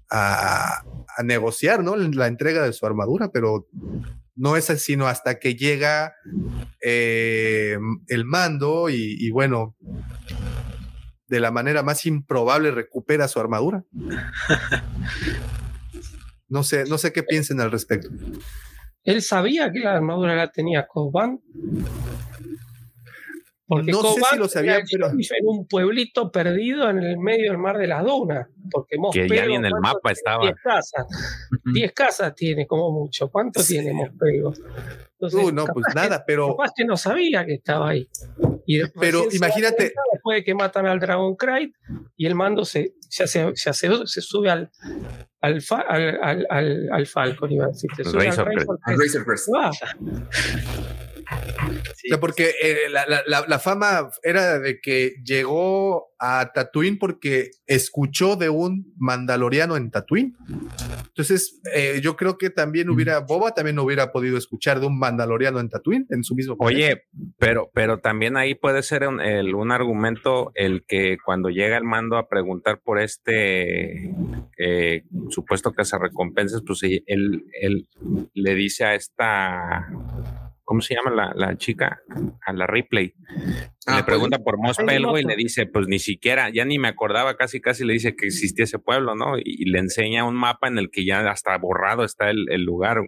a, negociar, ¿no? La entrega de su armadura, pero no es así, sino hasta que llega eh, el mando y bueno, de la manera más improbable recupera su armadura. No sé, no sé qué piensen al respecto. Él sabía que la armadura la tenía Coban. Porque No sé si lo sabía, era pero- en un pueblito perdido en el medio del mar de las dunas. Porque Que ya ni en el ¿cuánto mapa estaba. 10 casas. 10 casas tiene como mucho. ¿Cuánto tiene Mospego? Entonces, Uh, no, pues capaz que- nada, pero Capaz que no sabía que estaba ahí. Y después Pero imagínate- cuenta Después de que matan al Dragon Crate y el mando se, se, hace- se, hace- se sube al, al, fa- al, al, al, al Falcon, iba a decir. Se sube al Razor Al Crest. Razor Crest. Va. Sí. O sea, porque eh, la, la- la- la fama era de que llegó a Tatooine porque escuchó de un mandaloriano en Tatooine. Entonces, eh, yo creo que también hubiera, Boba también hubiera podido escuchar de un mandaloriano en Tatooine, en su mismo planeta. Oye, pero, pero también ahí puede ser un, el- un argumento el que cuando llega el mando a preguntar por este eh, supuesto que se recompenses, pues él, él le dice a esta, ¿cómo se llama la, la chica? A la Ripley. Ah, le pregunta por Mos Pelgo y le dice, pues ni siquiera, ya ni me acordaba, casi casi le dice que existía ese pueblo, ¿no? Y, y le enseña un mapa en el que ya hasta borrado está el, el lugar.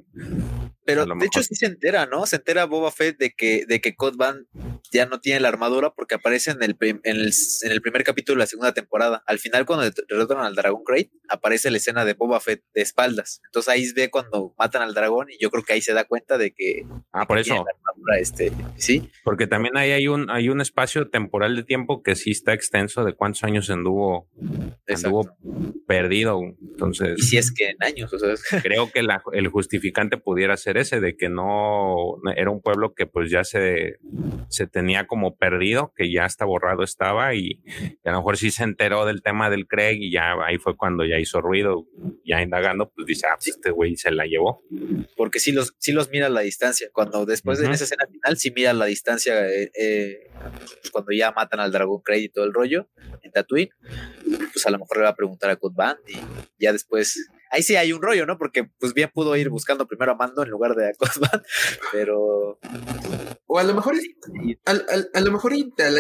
Pero de hecho sí se entera, ¿no? Se entera Boba Fett de que, de que Cod Van ya no tiene la armadura porque aparece en el, en el, en el primer capítulo de la segunda temporada. Al final, cuando derrotan al Dragon Crate, aparece la escena de Boba Fett de espaldas. Entonces ahí ve cuando matan al dragón y yo creo que ahí se da cuenta de que Ah, por tiene eso, la armadura, este, sí. porque también ahí hay un, hay un espacio temporal de tiempo que sí está extenso de cuántos años anduvo, anduvo perdido. Entonces, Y si es que en años, o sea, creo que la- el justificante pudiera ser ese, de que no era un pueblo que pues ya se, se tenía como perdido, que ya hasta borrado estaba y, y a lo mejor sí se enteró del tema del Craig y ya ahí fue cuando ya hizo ruido, ya indagando, pues dice, ah, pues este güey se la llevó. porque sí los, sí los mira a la distancia. Cuando después de Ujú. esa escena final, sí mira la distancia eh, eh, pues, cuando ya matan al Dragon Crate y todo el rollo en Tatooine, pues a lo mejor le va a preguntar a Cod Van y ya después. Ahí sí hay un rollo, ¿no? Porque pues bien pudo ir buscando primero a Mando en lugar de a Van, pero O a lo mejor, a lo mejor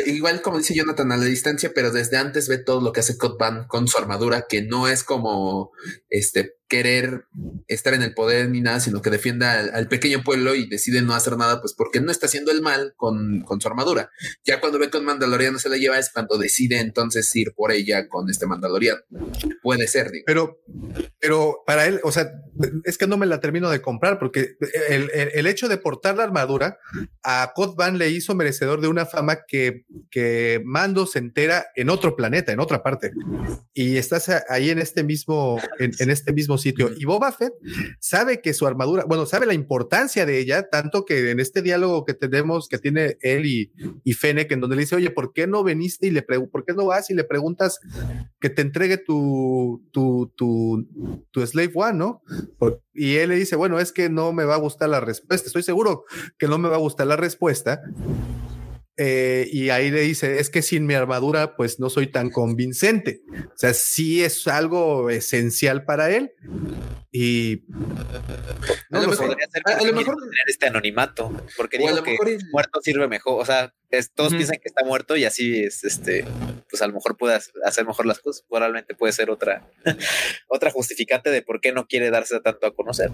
igual como dice Jonathan a la distancia, pero desde antes ve todo lo que hace Van con su armadura, que no es como este querer estar en el poder ni nada, sino que defienda al, pequeño pueblo y decide no hacer nada, pues porque no está haciendo el mal con, con su armadura. Ya cuando ve que un mandaloriano se la lleva es cuando decide entonces ir por ella con este mandaloriano. Puede ser. Pero, pero para él, o sea, es que no me la termino de comprar porque el, el- hecho de portar la armadura a Cod Van le hizo merecedor de una fama que, que Mando se entera en otro planeta, en otra parte. Y estás ahí en este mismo, en este mismo sitio. Y Boba Fett sabe que su armadura, bueno, sabe la importancia de ella, tanto que en este diálogo que tenemos, que tiene él y, y Fennec, en donde le dice, oye, ¿por qué no veniste y le preguntas, por qué no vas y le preguntas que te entregue tu, tu, tu, tu Slave One, ¿no? Por- y él le dice, bueno, es que no me va a gustar la respuesta, estoy seguro que no me va a gustar la respuesta. Eh, y ahí le dice, es que sin mi armadura, pues no soy tan convincente. O sea, sí es algo esencial para él. Y A lo lo mejor- sé. podría ser a- lo mejor- tener este anonimato, porque a digo lo que mejor muerto sirve mejor, o sea, es- todos piensan que está muerto y así es, este, pues a lo mejor puede hac- hacer mejor las cosas, probablemente puede ser otra, otra justificante de por qué no quiere darse tanto a conocer.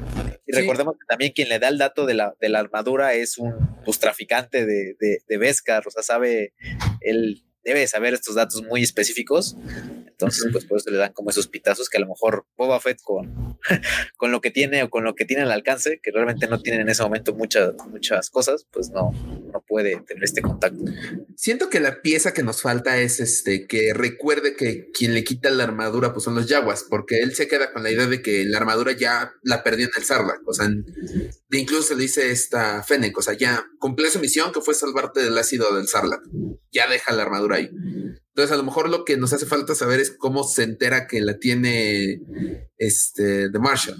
Y Sí. recordemos que también quien le da el dato de la, de la armadura es un pues, traficante de, de, de Beskar, o sea, sabe, él debe saber estos datos muy específicos, entonces pues por eso le dan como esos pitazos que a lo mejor Boba Fett con, con lo que tiene o con lo que tiene al alcance, que realmente no tiene en ese momento muchas, muchas cosas, pues no, no puede tener este contacto. Siento que la pieza que nos falta es este que recuerde que quien le quita la armadura pues son los Yaguas, porque él se queda con la idea de que la armadura ya la perdió en el Sarlacc, o sea, incluso se le dice esta Fennec, o sea, ya cumplió su misión que fue salvarte del ácido del Sarlacc. ya deja la armadura ahí. Entonces, a lo mejor lo que nos hace falta saber es cómo se entera que la tiene este de Marshall.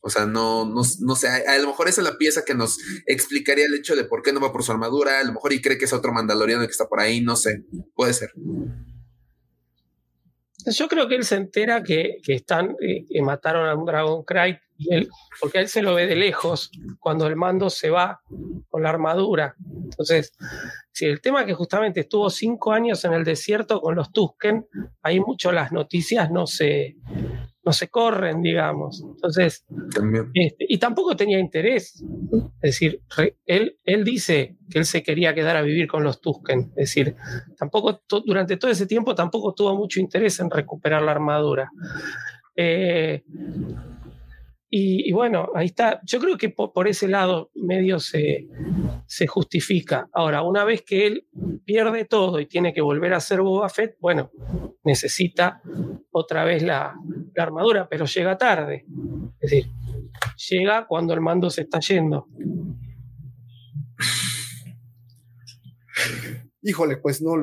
O sea, no, no, no sé, a, lo mejor esa es la pieza que nos explicaría el hecho de por qué no va por su armadura. A lo mejor y cree que es otro mandaloriano que está por ahí, no sé, puede ser. Yo creo que él se entera que, que están, eh, que mataron a un Dragon Cry, y él, porque él se lo ve de lejos cuando el mando se va con la armadura. Entonces, si el tema es que justamente estuvo cinco años en el desierto con los Tusken, ahí mucho las noticias no se, no se corren, digamos. Entonces, este, y tampoco tenía interés. Es decir, re- él, él dice que él se quería quedar a vivir con los Tusken. Es decir, tampoco to- durante todo ese tiempo tampoco tuvo mucho interés en recuperar la armadura. Eh, y, bueno, ahí está. Yo creo que po- por, ese lado medio se, se justifica. Ahora, una vez que él pierde todo y tiene que volver a ser Boba Fett, bueno, necesita otra vez la, la armadura, pero llega tarde. Es decir, llega cuando el mando se está yendo. Híjole, pues no.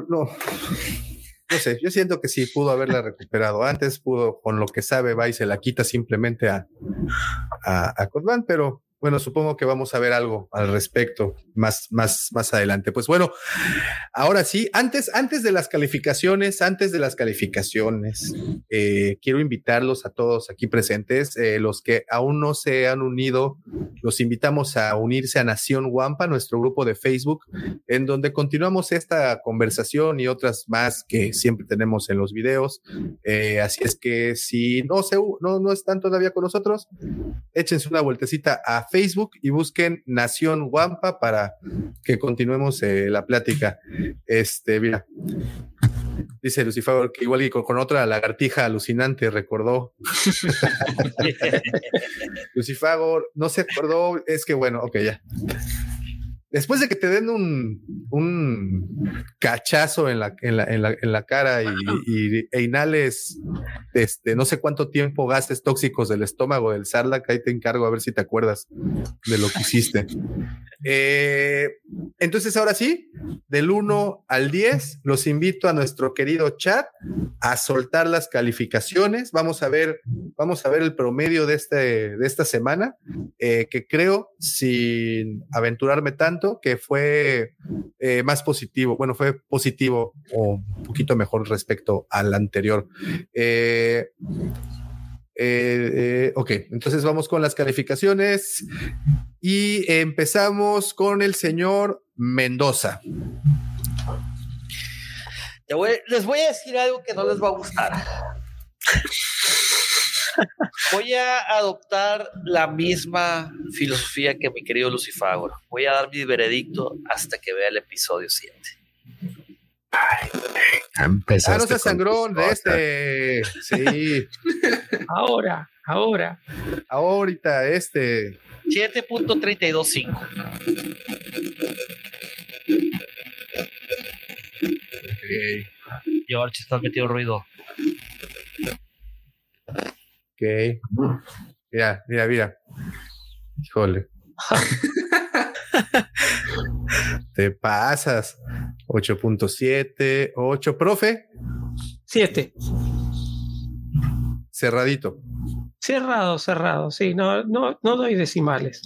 No sé, yo siento que sí pudo haberla recuperado. Antes, pudo, con lo que sabe, va y se la quita simplemente a, a, a pero bueno, supongo que vamos a ver algo al respecto más, más, más adelante. Pues bueno, ahora sí, antes, antes de las calificaciones, antes de las calificaciones, eh, quiero invitarlos a todos aquí presentes, eh, los que aún no se han unido, los invitamos a unirse a Nación Wampa, nuestro grupo de Facebook, en donde continuamos esta conversación y otras más que siempre tenemos en los videos. Eh, así es que si no, se, no, no están todavía con nosotros, échense una vueltecita a Facebook y busquen Nación Wampa para que continuemos eh, la plática. Este, mira. Dice Lucifer que igual y con, con otra lagartija alucinante recordó. Lucifer no se acordó, es que bueno, ok, ya. Después de que te den un, un cachazo en la, en la, en la, en la cara y, y- e inhales este, no sé cuánto tiempo gastes tóxicos del estómago del Sarlacc, ahí te encargo a ver si te acuerdas de lo que hiciste. Eh, entonces, ahora sí, del 1 al 10, los invito a nuestro querido chat a soltar las calificaciones. Vamos a ver, vamos a ver el promedio de, este, de esta semana, eh, que creo, sin aventurarme tanto, que fue eh, más positivo. Bueno, fue positivo o un poquito mejor respecto al anterior. Eh, eh, eh, ok, entonces vamos con las calificaciones y empezamos con el señor Mendoza. Les voy a decir algo que no les va a gustar. Voy a adoptar la misma filosofía que mi querido Lucifagor. Voy a dar mi veredicto hasta que vea el episodio 7. Ah, no sangrón de este. Sí, Ahora, ahora. ahorita este. 7.325. George, estás metido ruido. Ok. Mira, mira, mira. Híjole. Te pasas. 8.7, 8. Profe, Siete. cerradito. Cerrado, cerrado. Sí, no, no, no doy decimales.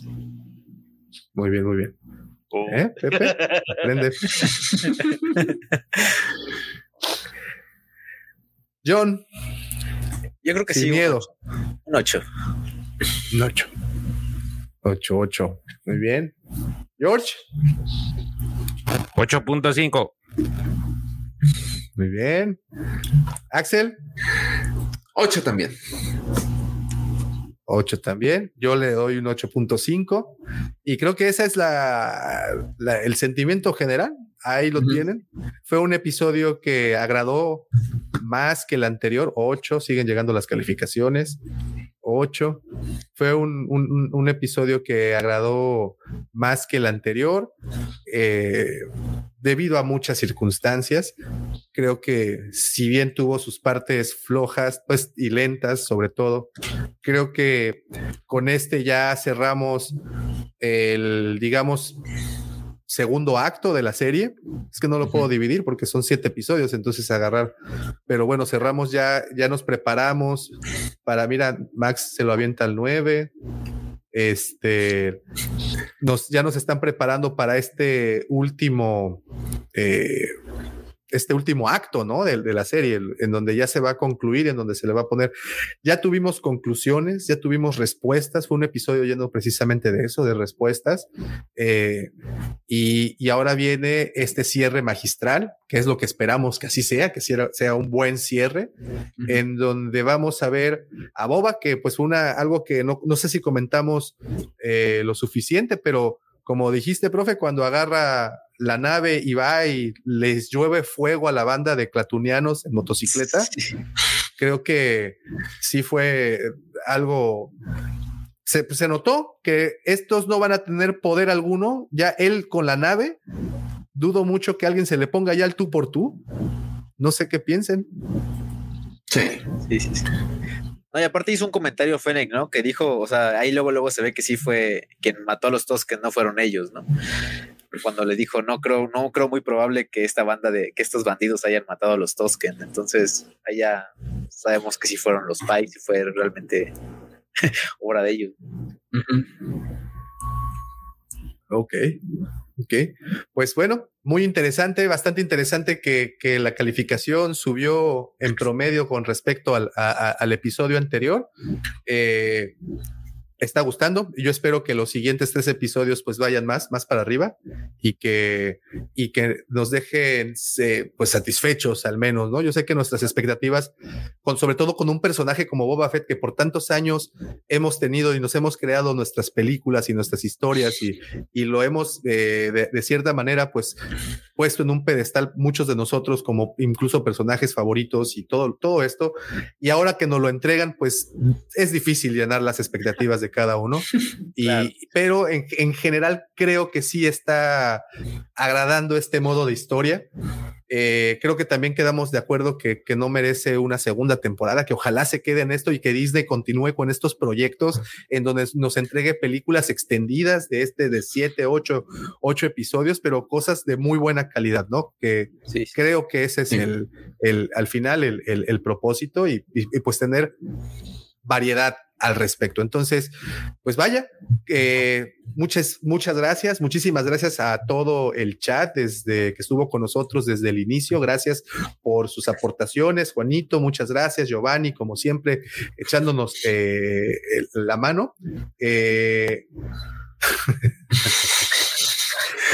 Muy bien, muy bien. ¿Eh, Pepe? Aprende. John, Yo creo que sin sí. un miedo. ocho. Un 8. Un 8. 8, 8. Muy bien. George, 8.5. muy bien. Axel, Ocho también. 8 también. Yo le doy un 8.5. Y creo que ese es la, la- el sentimiento general. Ahí lo tienen. Fue un episodio que agradó más que el anterior. 8. Siguen llegando las calificaciones. 8. Fue un- un episodio que agradó más que el anterior. eh, debido a muchas circunstancias. Creo que si bien tuvo sus partes flojas pues, y lentas, sobre todo, creo que con este ya cerramos el, digamos, segundo acto de la serie. Es que no lo puedo dividir porque son siete episodios, entonces agarrar. Pero bueno, cerramos ya, ya nos preparamos para, mira, Max se lo avienta al 9. Este, nos, ya nos están preparando para este último, eh, este último acto, ¿no? De, de, la serie, en donde ya se va a concluir, en donde se le va a poner. Ya tuvimos conclusiones, ya tuvimos respuestas. Fue un episodio lleno precisamente de eso, de respuestas. Eh, y, y, ahora viene este cierre magistral, que es lo que esperamos que así sea, que sea, sea un buen cierre, uh -huh. en donde vamos a ver a Boba, que pues una, algo que no, no sé si comentamos eh, lo suficiente, pero como dijiste, profe, cuando agarra la nave y va y les llueve fuego a la banda de clatunianos en motocicleta, sí. creo que sí fue algo. Se, se, notó que estos no van a tener poder alguno. Ya él con la nave, dudo mucho que alguien se le ponga ya el tú por tú. No sé qué piensen. Sí, sí, sí. sí. No, y aparte hizo un comentario Fennec, ¿no? Que dijo, o sea, ahí luego, luego se ve que sí fue quien mató a los dos, que no fueron ellos, ¿no? Cuando le dijo, no creo, no creo muy probable que esta banda de, que estos bandidos hayan matado a los Tosken. Entonces, allá sabemos que sí fueron los Pikes y fue realmente obra de ellos. Uh -huh. Ok, ok. Pues bueno, muy interesante, bastante interesante que, que la calificación subió en promedio con respecto al, a, al episodio anterior. Eh, está gustando. Yo espero que los siguientes tres episodios pues vayan más, más para arriba y que, y que nos dejen eh, pues satisfechos al menos, ¿no? Yo sé que nuestras expectativas, con, sobre todo con un personaje como Boba Fett, que por tantos años hemos tenido y nos hemos creado nuestras películas y nuestras historias y, y lo hemos eh, de, de, cierta manera pues puesto en un pedestal muchos de nosotros como incluso personajes favoritos y todo, todo esto. Y ahora que nos lo entregan, pues es difícil llenar las expectativas de cada uno. Y, claro. Pero en, en, general creo que sí está agradando este modo de historia. Eh, creo que también quedamos de acuerdo que, que, no merece una segunda temporada, que ojalá se quede en esto y que Disney continúe con estos proyectos en donde nos entregue películas extendidas de este de siete, ocho, ocho episodios, pero cosas de muy buena calidad, ¿no? Que sí. creo que ese es el, el, al final el, el, el propósito y, y, y pues tener variedad al respecto. Entonces, pues vaya, eh, muchas, muchas gracias, muchísimas gracias a todo el chat desde que estuvo con nosotros desde el inicio. Gracias por sus aportaciones, Juanito, muchas gracias, Giovanni, como siempre, echándonos eh, la mano. Eh,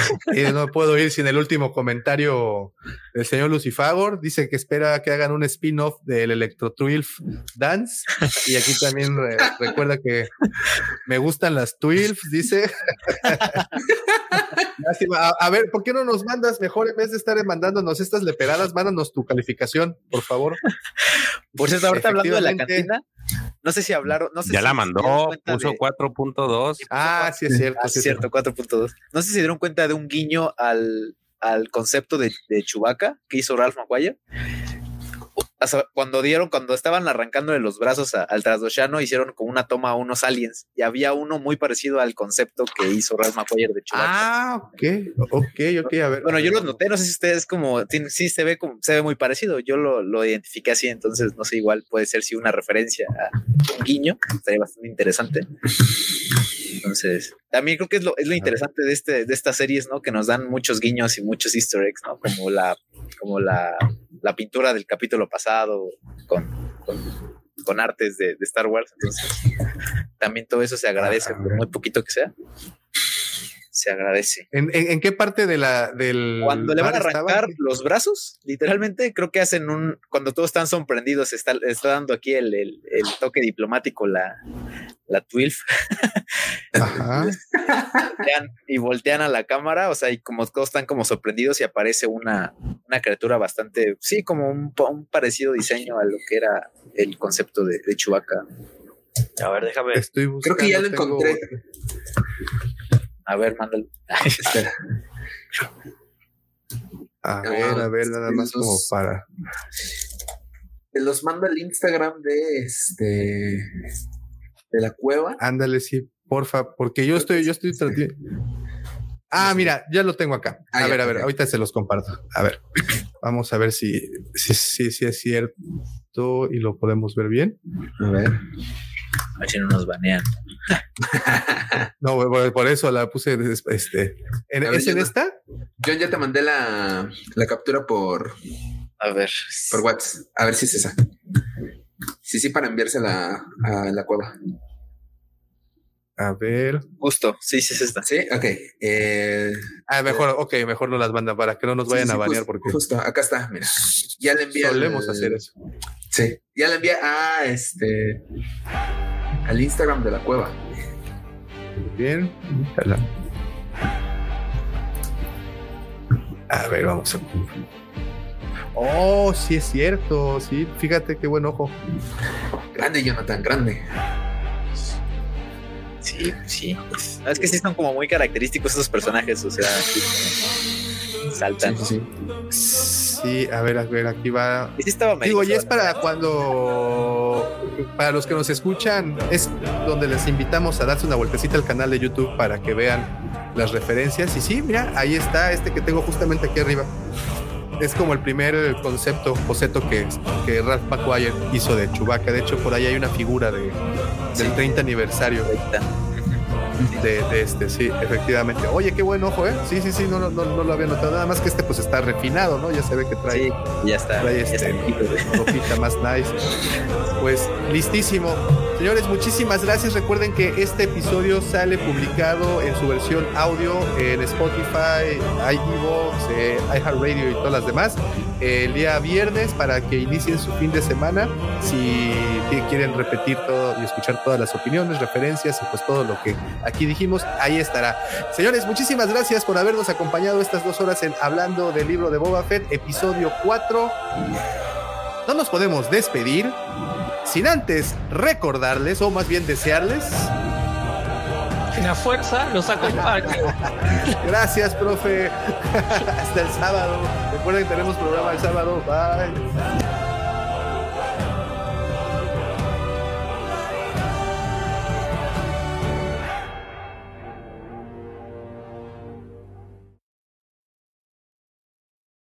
y no puedo ir sin el último comentario del señor Lucifagor. Dice que espera que hagan un spin-off del Electro 12 Dance. Y aquí también eh, recuerda que me gustan las 12, dice. a, a, ver, ¿por qué no nos mandas mejor en vez de estar mandándonos estas leperadas? Mándanos tu calificación, por favor. Por cierto, ahorita hablando de la cantina, no sé si hablaron. No sé ya si la mandó, puso de... 4.2. Ah, sí, es cierto. Ah, sí, es cierto, 4.2. No sé si se dieron cuenta de un guiño al, al concepto de, de Chewbacca que hizo Ralph McGuire cuando dieron, cuando estaban arrancándole los brazos a, al Trasdoshano, hicieron como una toma a unos aliens y había uno muy parecido al concepto que hizo Ralph McQuarrie de Chewbacca. Ah, ok, ok, ok, a ver. Bueno, yo lo noté, no sé si ustedes como, sí se ve como, se ve muy parecido, yo lo, lo identifiqué así, entonces no sé, igual puede ser si una referencia a un guiño, estaría bastante interesante. Entonces, también creo que es lo, es lo interesante de, este, de estas series, ¿no? Que nos dan muchos guiños y muchos easter eggs, ¿no? Como la, como la, la pintura del capítulo pasado con, con, artes de, de, Star Wars. Entonces, también todo eso se agradece, por muy poquito que sea. Se agradece. ¿En, en, en qué parte de la del cuando le van a arrancar estaba? los brazos? Literalmente, creo que hacen un cuando todos están sorprendidos. Está, está dando aquí el, el, el toque diplomático la, la Twilf. Ajá. voltean, y voltean a la cámara, o sea, y como todos están como sorprendidos y aparece una, una criatura bastante, sí, como un, un, parecido diseño a lo que era el concepto de, de Chewbacca. A ver, déjame. Estoy Creo que ya lo tengo... encontré. A ver, mándalo. Espera. A ver, a ver, nada más como para. Te los manda el Instagram de este de la cueva. Ándale, sí, porfa, porque yo estoy, yo estoy tratando. Ah, mira, ya lo tengo acá. Ah, a ya, ver, a ver, ahorita se los comparto. A ver, vamos a ver si, si, si, si es cierto y lo podemos ver bien. A ver. A ver si no nos banean. No, por, por eso la puse este. ¿En, A ver, ¿Es en yo no- esta? John, ya te mandé la, la captura por, A ver. por WhatsApp. A ver si es esa. Sí, sí, para enviársela a la cueva. A ver. Justo. Sí, sí, es esta. Sí, ok. Eh, Ah, mejor, ok, mejor no las mandan para que no nos vayan sí, a sí, banear justo, porque Justo, acá está, mira. Ya le envié. al- solemos hacer eso. Sí, ya le envié a este. Al Instagram de la cueva. Muy Bien. A ver, vamos a. Oh, sí es cierto. Sí, fíjate qué buen ojo. Grande, Jonathan, grande. Sí, sí. Es que sí son como muy característicos esos personajes. O sea, sí, saltan. Sí, sí, Sí, a ver, a ver, aquí va. Y sí estaba Digo, y es para cuando, para los que nos escuchan, es donde les invitamos a darse una vueltecita al canal de YouTube para que vean las referencias. Y sí, mira, ahí está este que tengo justamente aquí arriba. Es como el primer concepto, boceto que, que Ralph McQuire hizo de Chewbacca. De hecho, por ahí hay una figura de, del 30 aniversario de, de este, sí, efectivamente. Oye, qué buen ojo, ¿eh? Sí, sí, sí, no, no, no, no lo había notado. Nada más que este pues está refinado, ¿no? Ya se ve que trae Sí, ya está. Trae Ya este, está ropita más nice. Pues listísimo. Señores, muchísimas gracias. Recuerden que este episodio sale publicado en su versión audio en Spotify, iVoox, eh, iHeartRadio y todas las demás el día viernes para que inicien su fin de semana. Si quieren repetir todo y escuchar todas las opiniones, referencias y pues todo lo que aquí dijimos, ahí estará. Señores, muchísimas gracias por habernos acompañado estas dos horas en Hablando del libro de Boba Fett, episodio 4 no nos podemos despedir sin antes recordarles, o más bien desearles. Que la fuerza los acompañe. Gracias, profe. Hasta el sábado. Recuerden que tenemos programa el sábado. Bye.